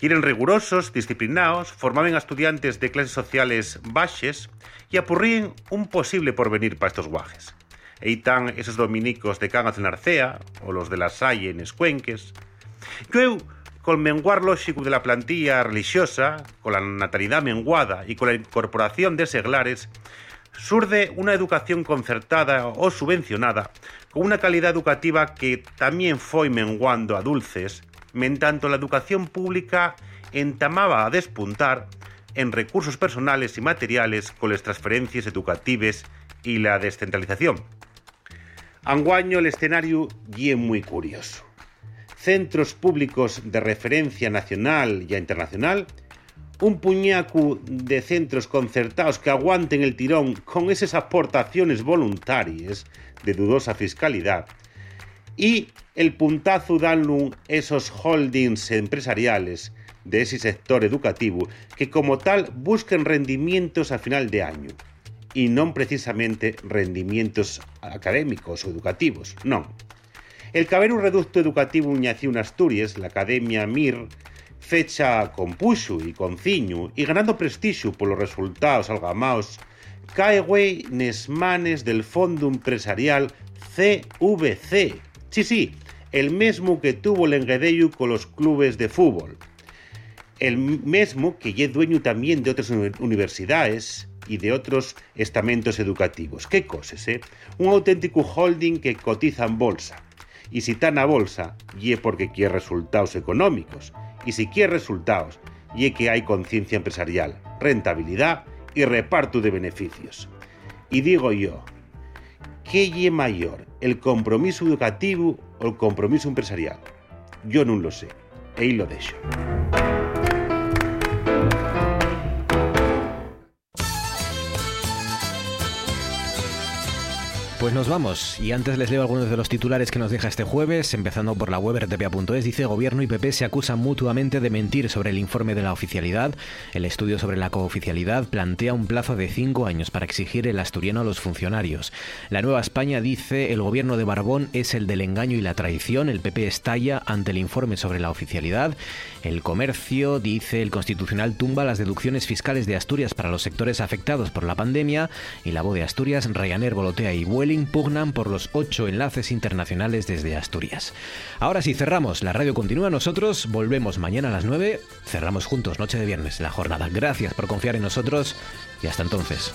Y eran rigurosos, disciplinados, formaban a estudiantes de clases sociales baches y apurrían un posible porvenir para estos guajes. Están esos dominicos de Cangas de Narcea o los de la Salle en Escuenques. Con menguar lógico de la plantilla religiosa, con la natalidad menguada y con la incorporación de seglares, surde una educación concertada o subvencionada con una calidad educativa que también fue menguando a dulces, tanto la educación pública entamaba a despuntar en recursos personales y materiales con las transferencias educativas y la descentralización. Anguaño el escenario y muy curioso. Centros públicos de referencia nacional y internacional un puñacu de centros concertados que aguanten el tirón con esas aportaciones voluntarias de dudosa fiscalidad y el puntazo dan esos holdings empresariales de ese sector educativo que como tal busquen rendimientos a final de año y no precisamente rendimientos académicos o educativos, no. El caber reducto educativo en Asturias, la Academia MIR, fecha con puxo e con ciño e ganando prestixio polos resultados algamaos, cae güey nes manes del Fondo Empresarial CVC. Sí, sí, el mesmo que tuvo el enguedello con los clubes de fútbol. El mesmo que lle dueño también de otras universidades y de otros estamentos educativos. ¿Qué cosas, eh? Un auténtico holding que cotiza en bolsa. Y si está na bolsa, lle porque quiere resultados económicos y si quiere resultados, y que hay conciencia empresarial, rentabilidad y reparto de beneficios. Y digo yo, ¿qué es mayor, el compromiso educativo o el compromiso empresarial? Yo no lo sé, ahí lo dejo. Pues nos vamos. Y antes les leo algunos de los titulares que nos deja este jueves, empezando por la web rtpa.es. Dice, Gobierno y PP se acusan mutuamente de mentir sobre el informe de la oficialidad. El estudio sobre la cooficialidad plantea un plazo de cinco años para exigir el asturiano a los funcionarios. La Nueva España dice, el gobierno de Barbón es el del engaño y la traición. El PP estalla ante el informe sobre la oficialidad. El comercio dice, el Constitucional tumba las deducciones fiscales de Asturias para los sectores afectados por la pandemia. Y la voz de Asturias, Ryanair, Volotea y Vueling impugnan por los ocho enlaces internacionales desde Asturias. Ahora sí, cerramos. La radio continúa. Nosotros volvemos mañana a las 9. Cerramos juntos, noche de viernes, la jornada. Gracias por confiar en nosotros y hasta entonces.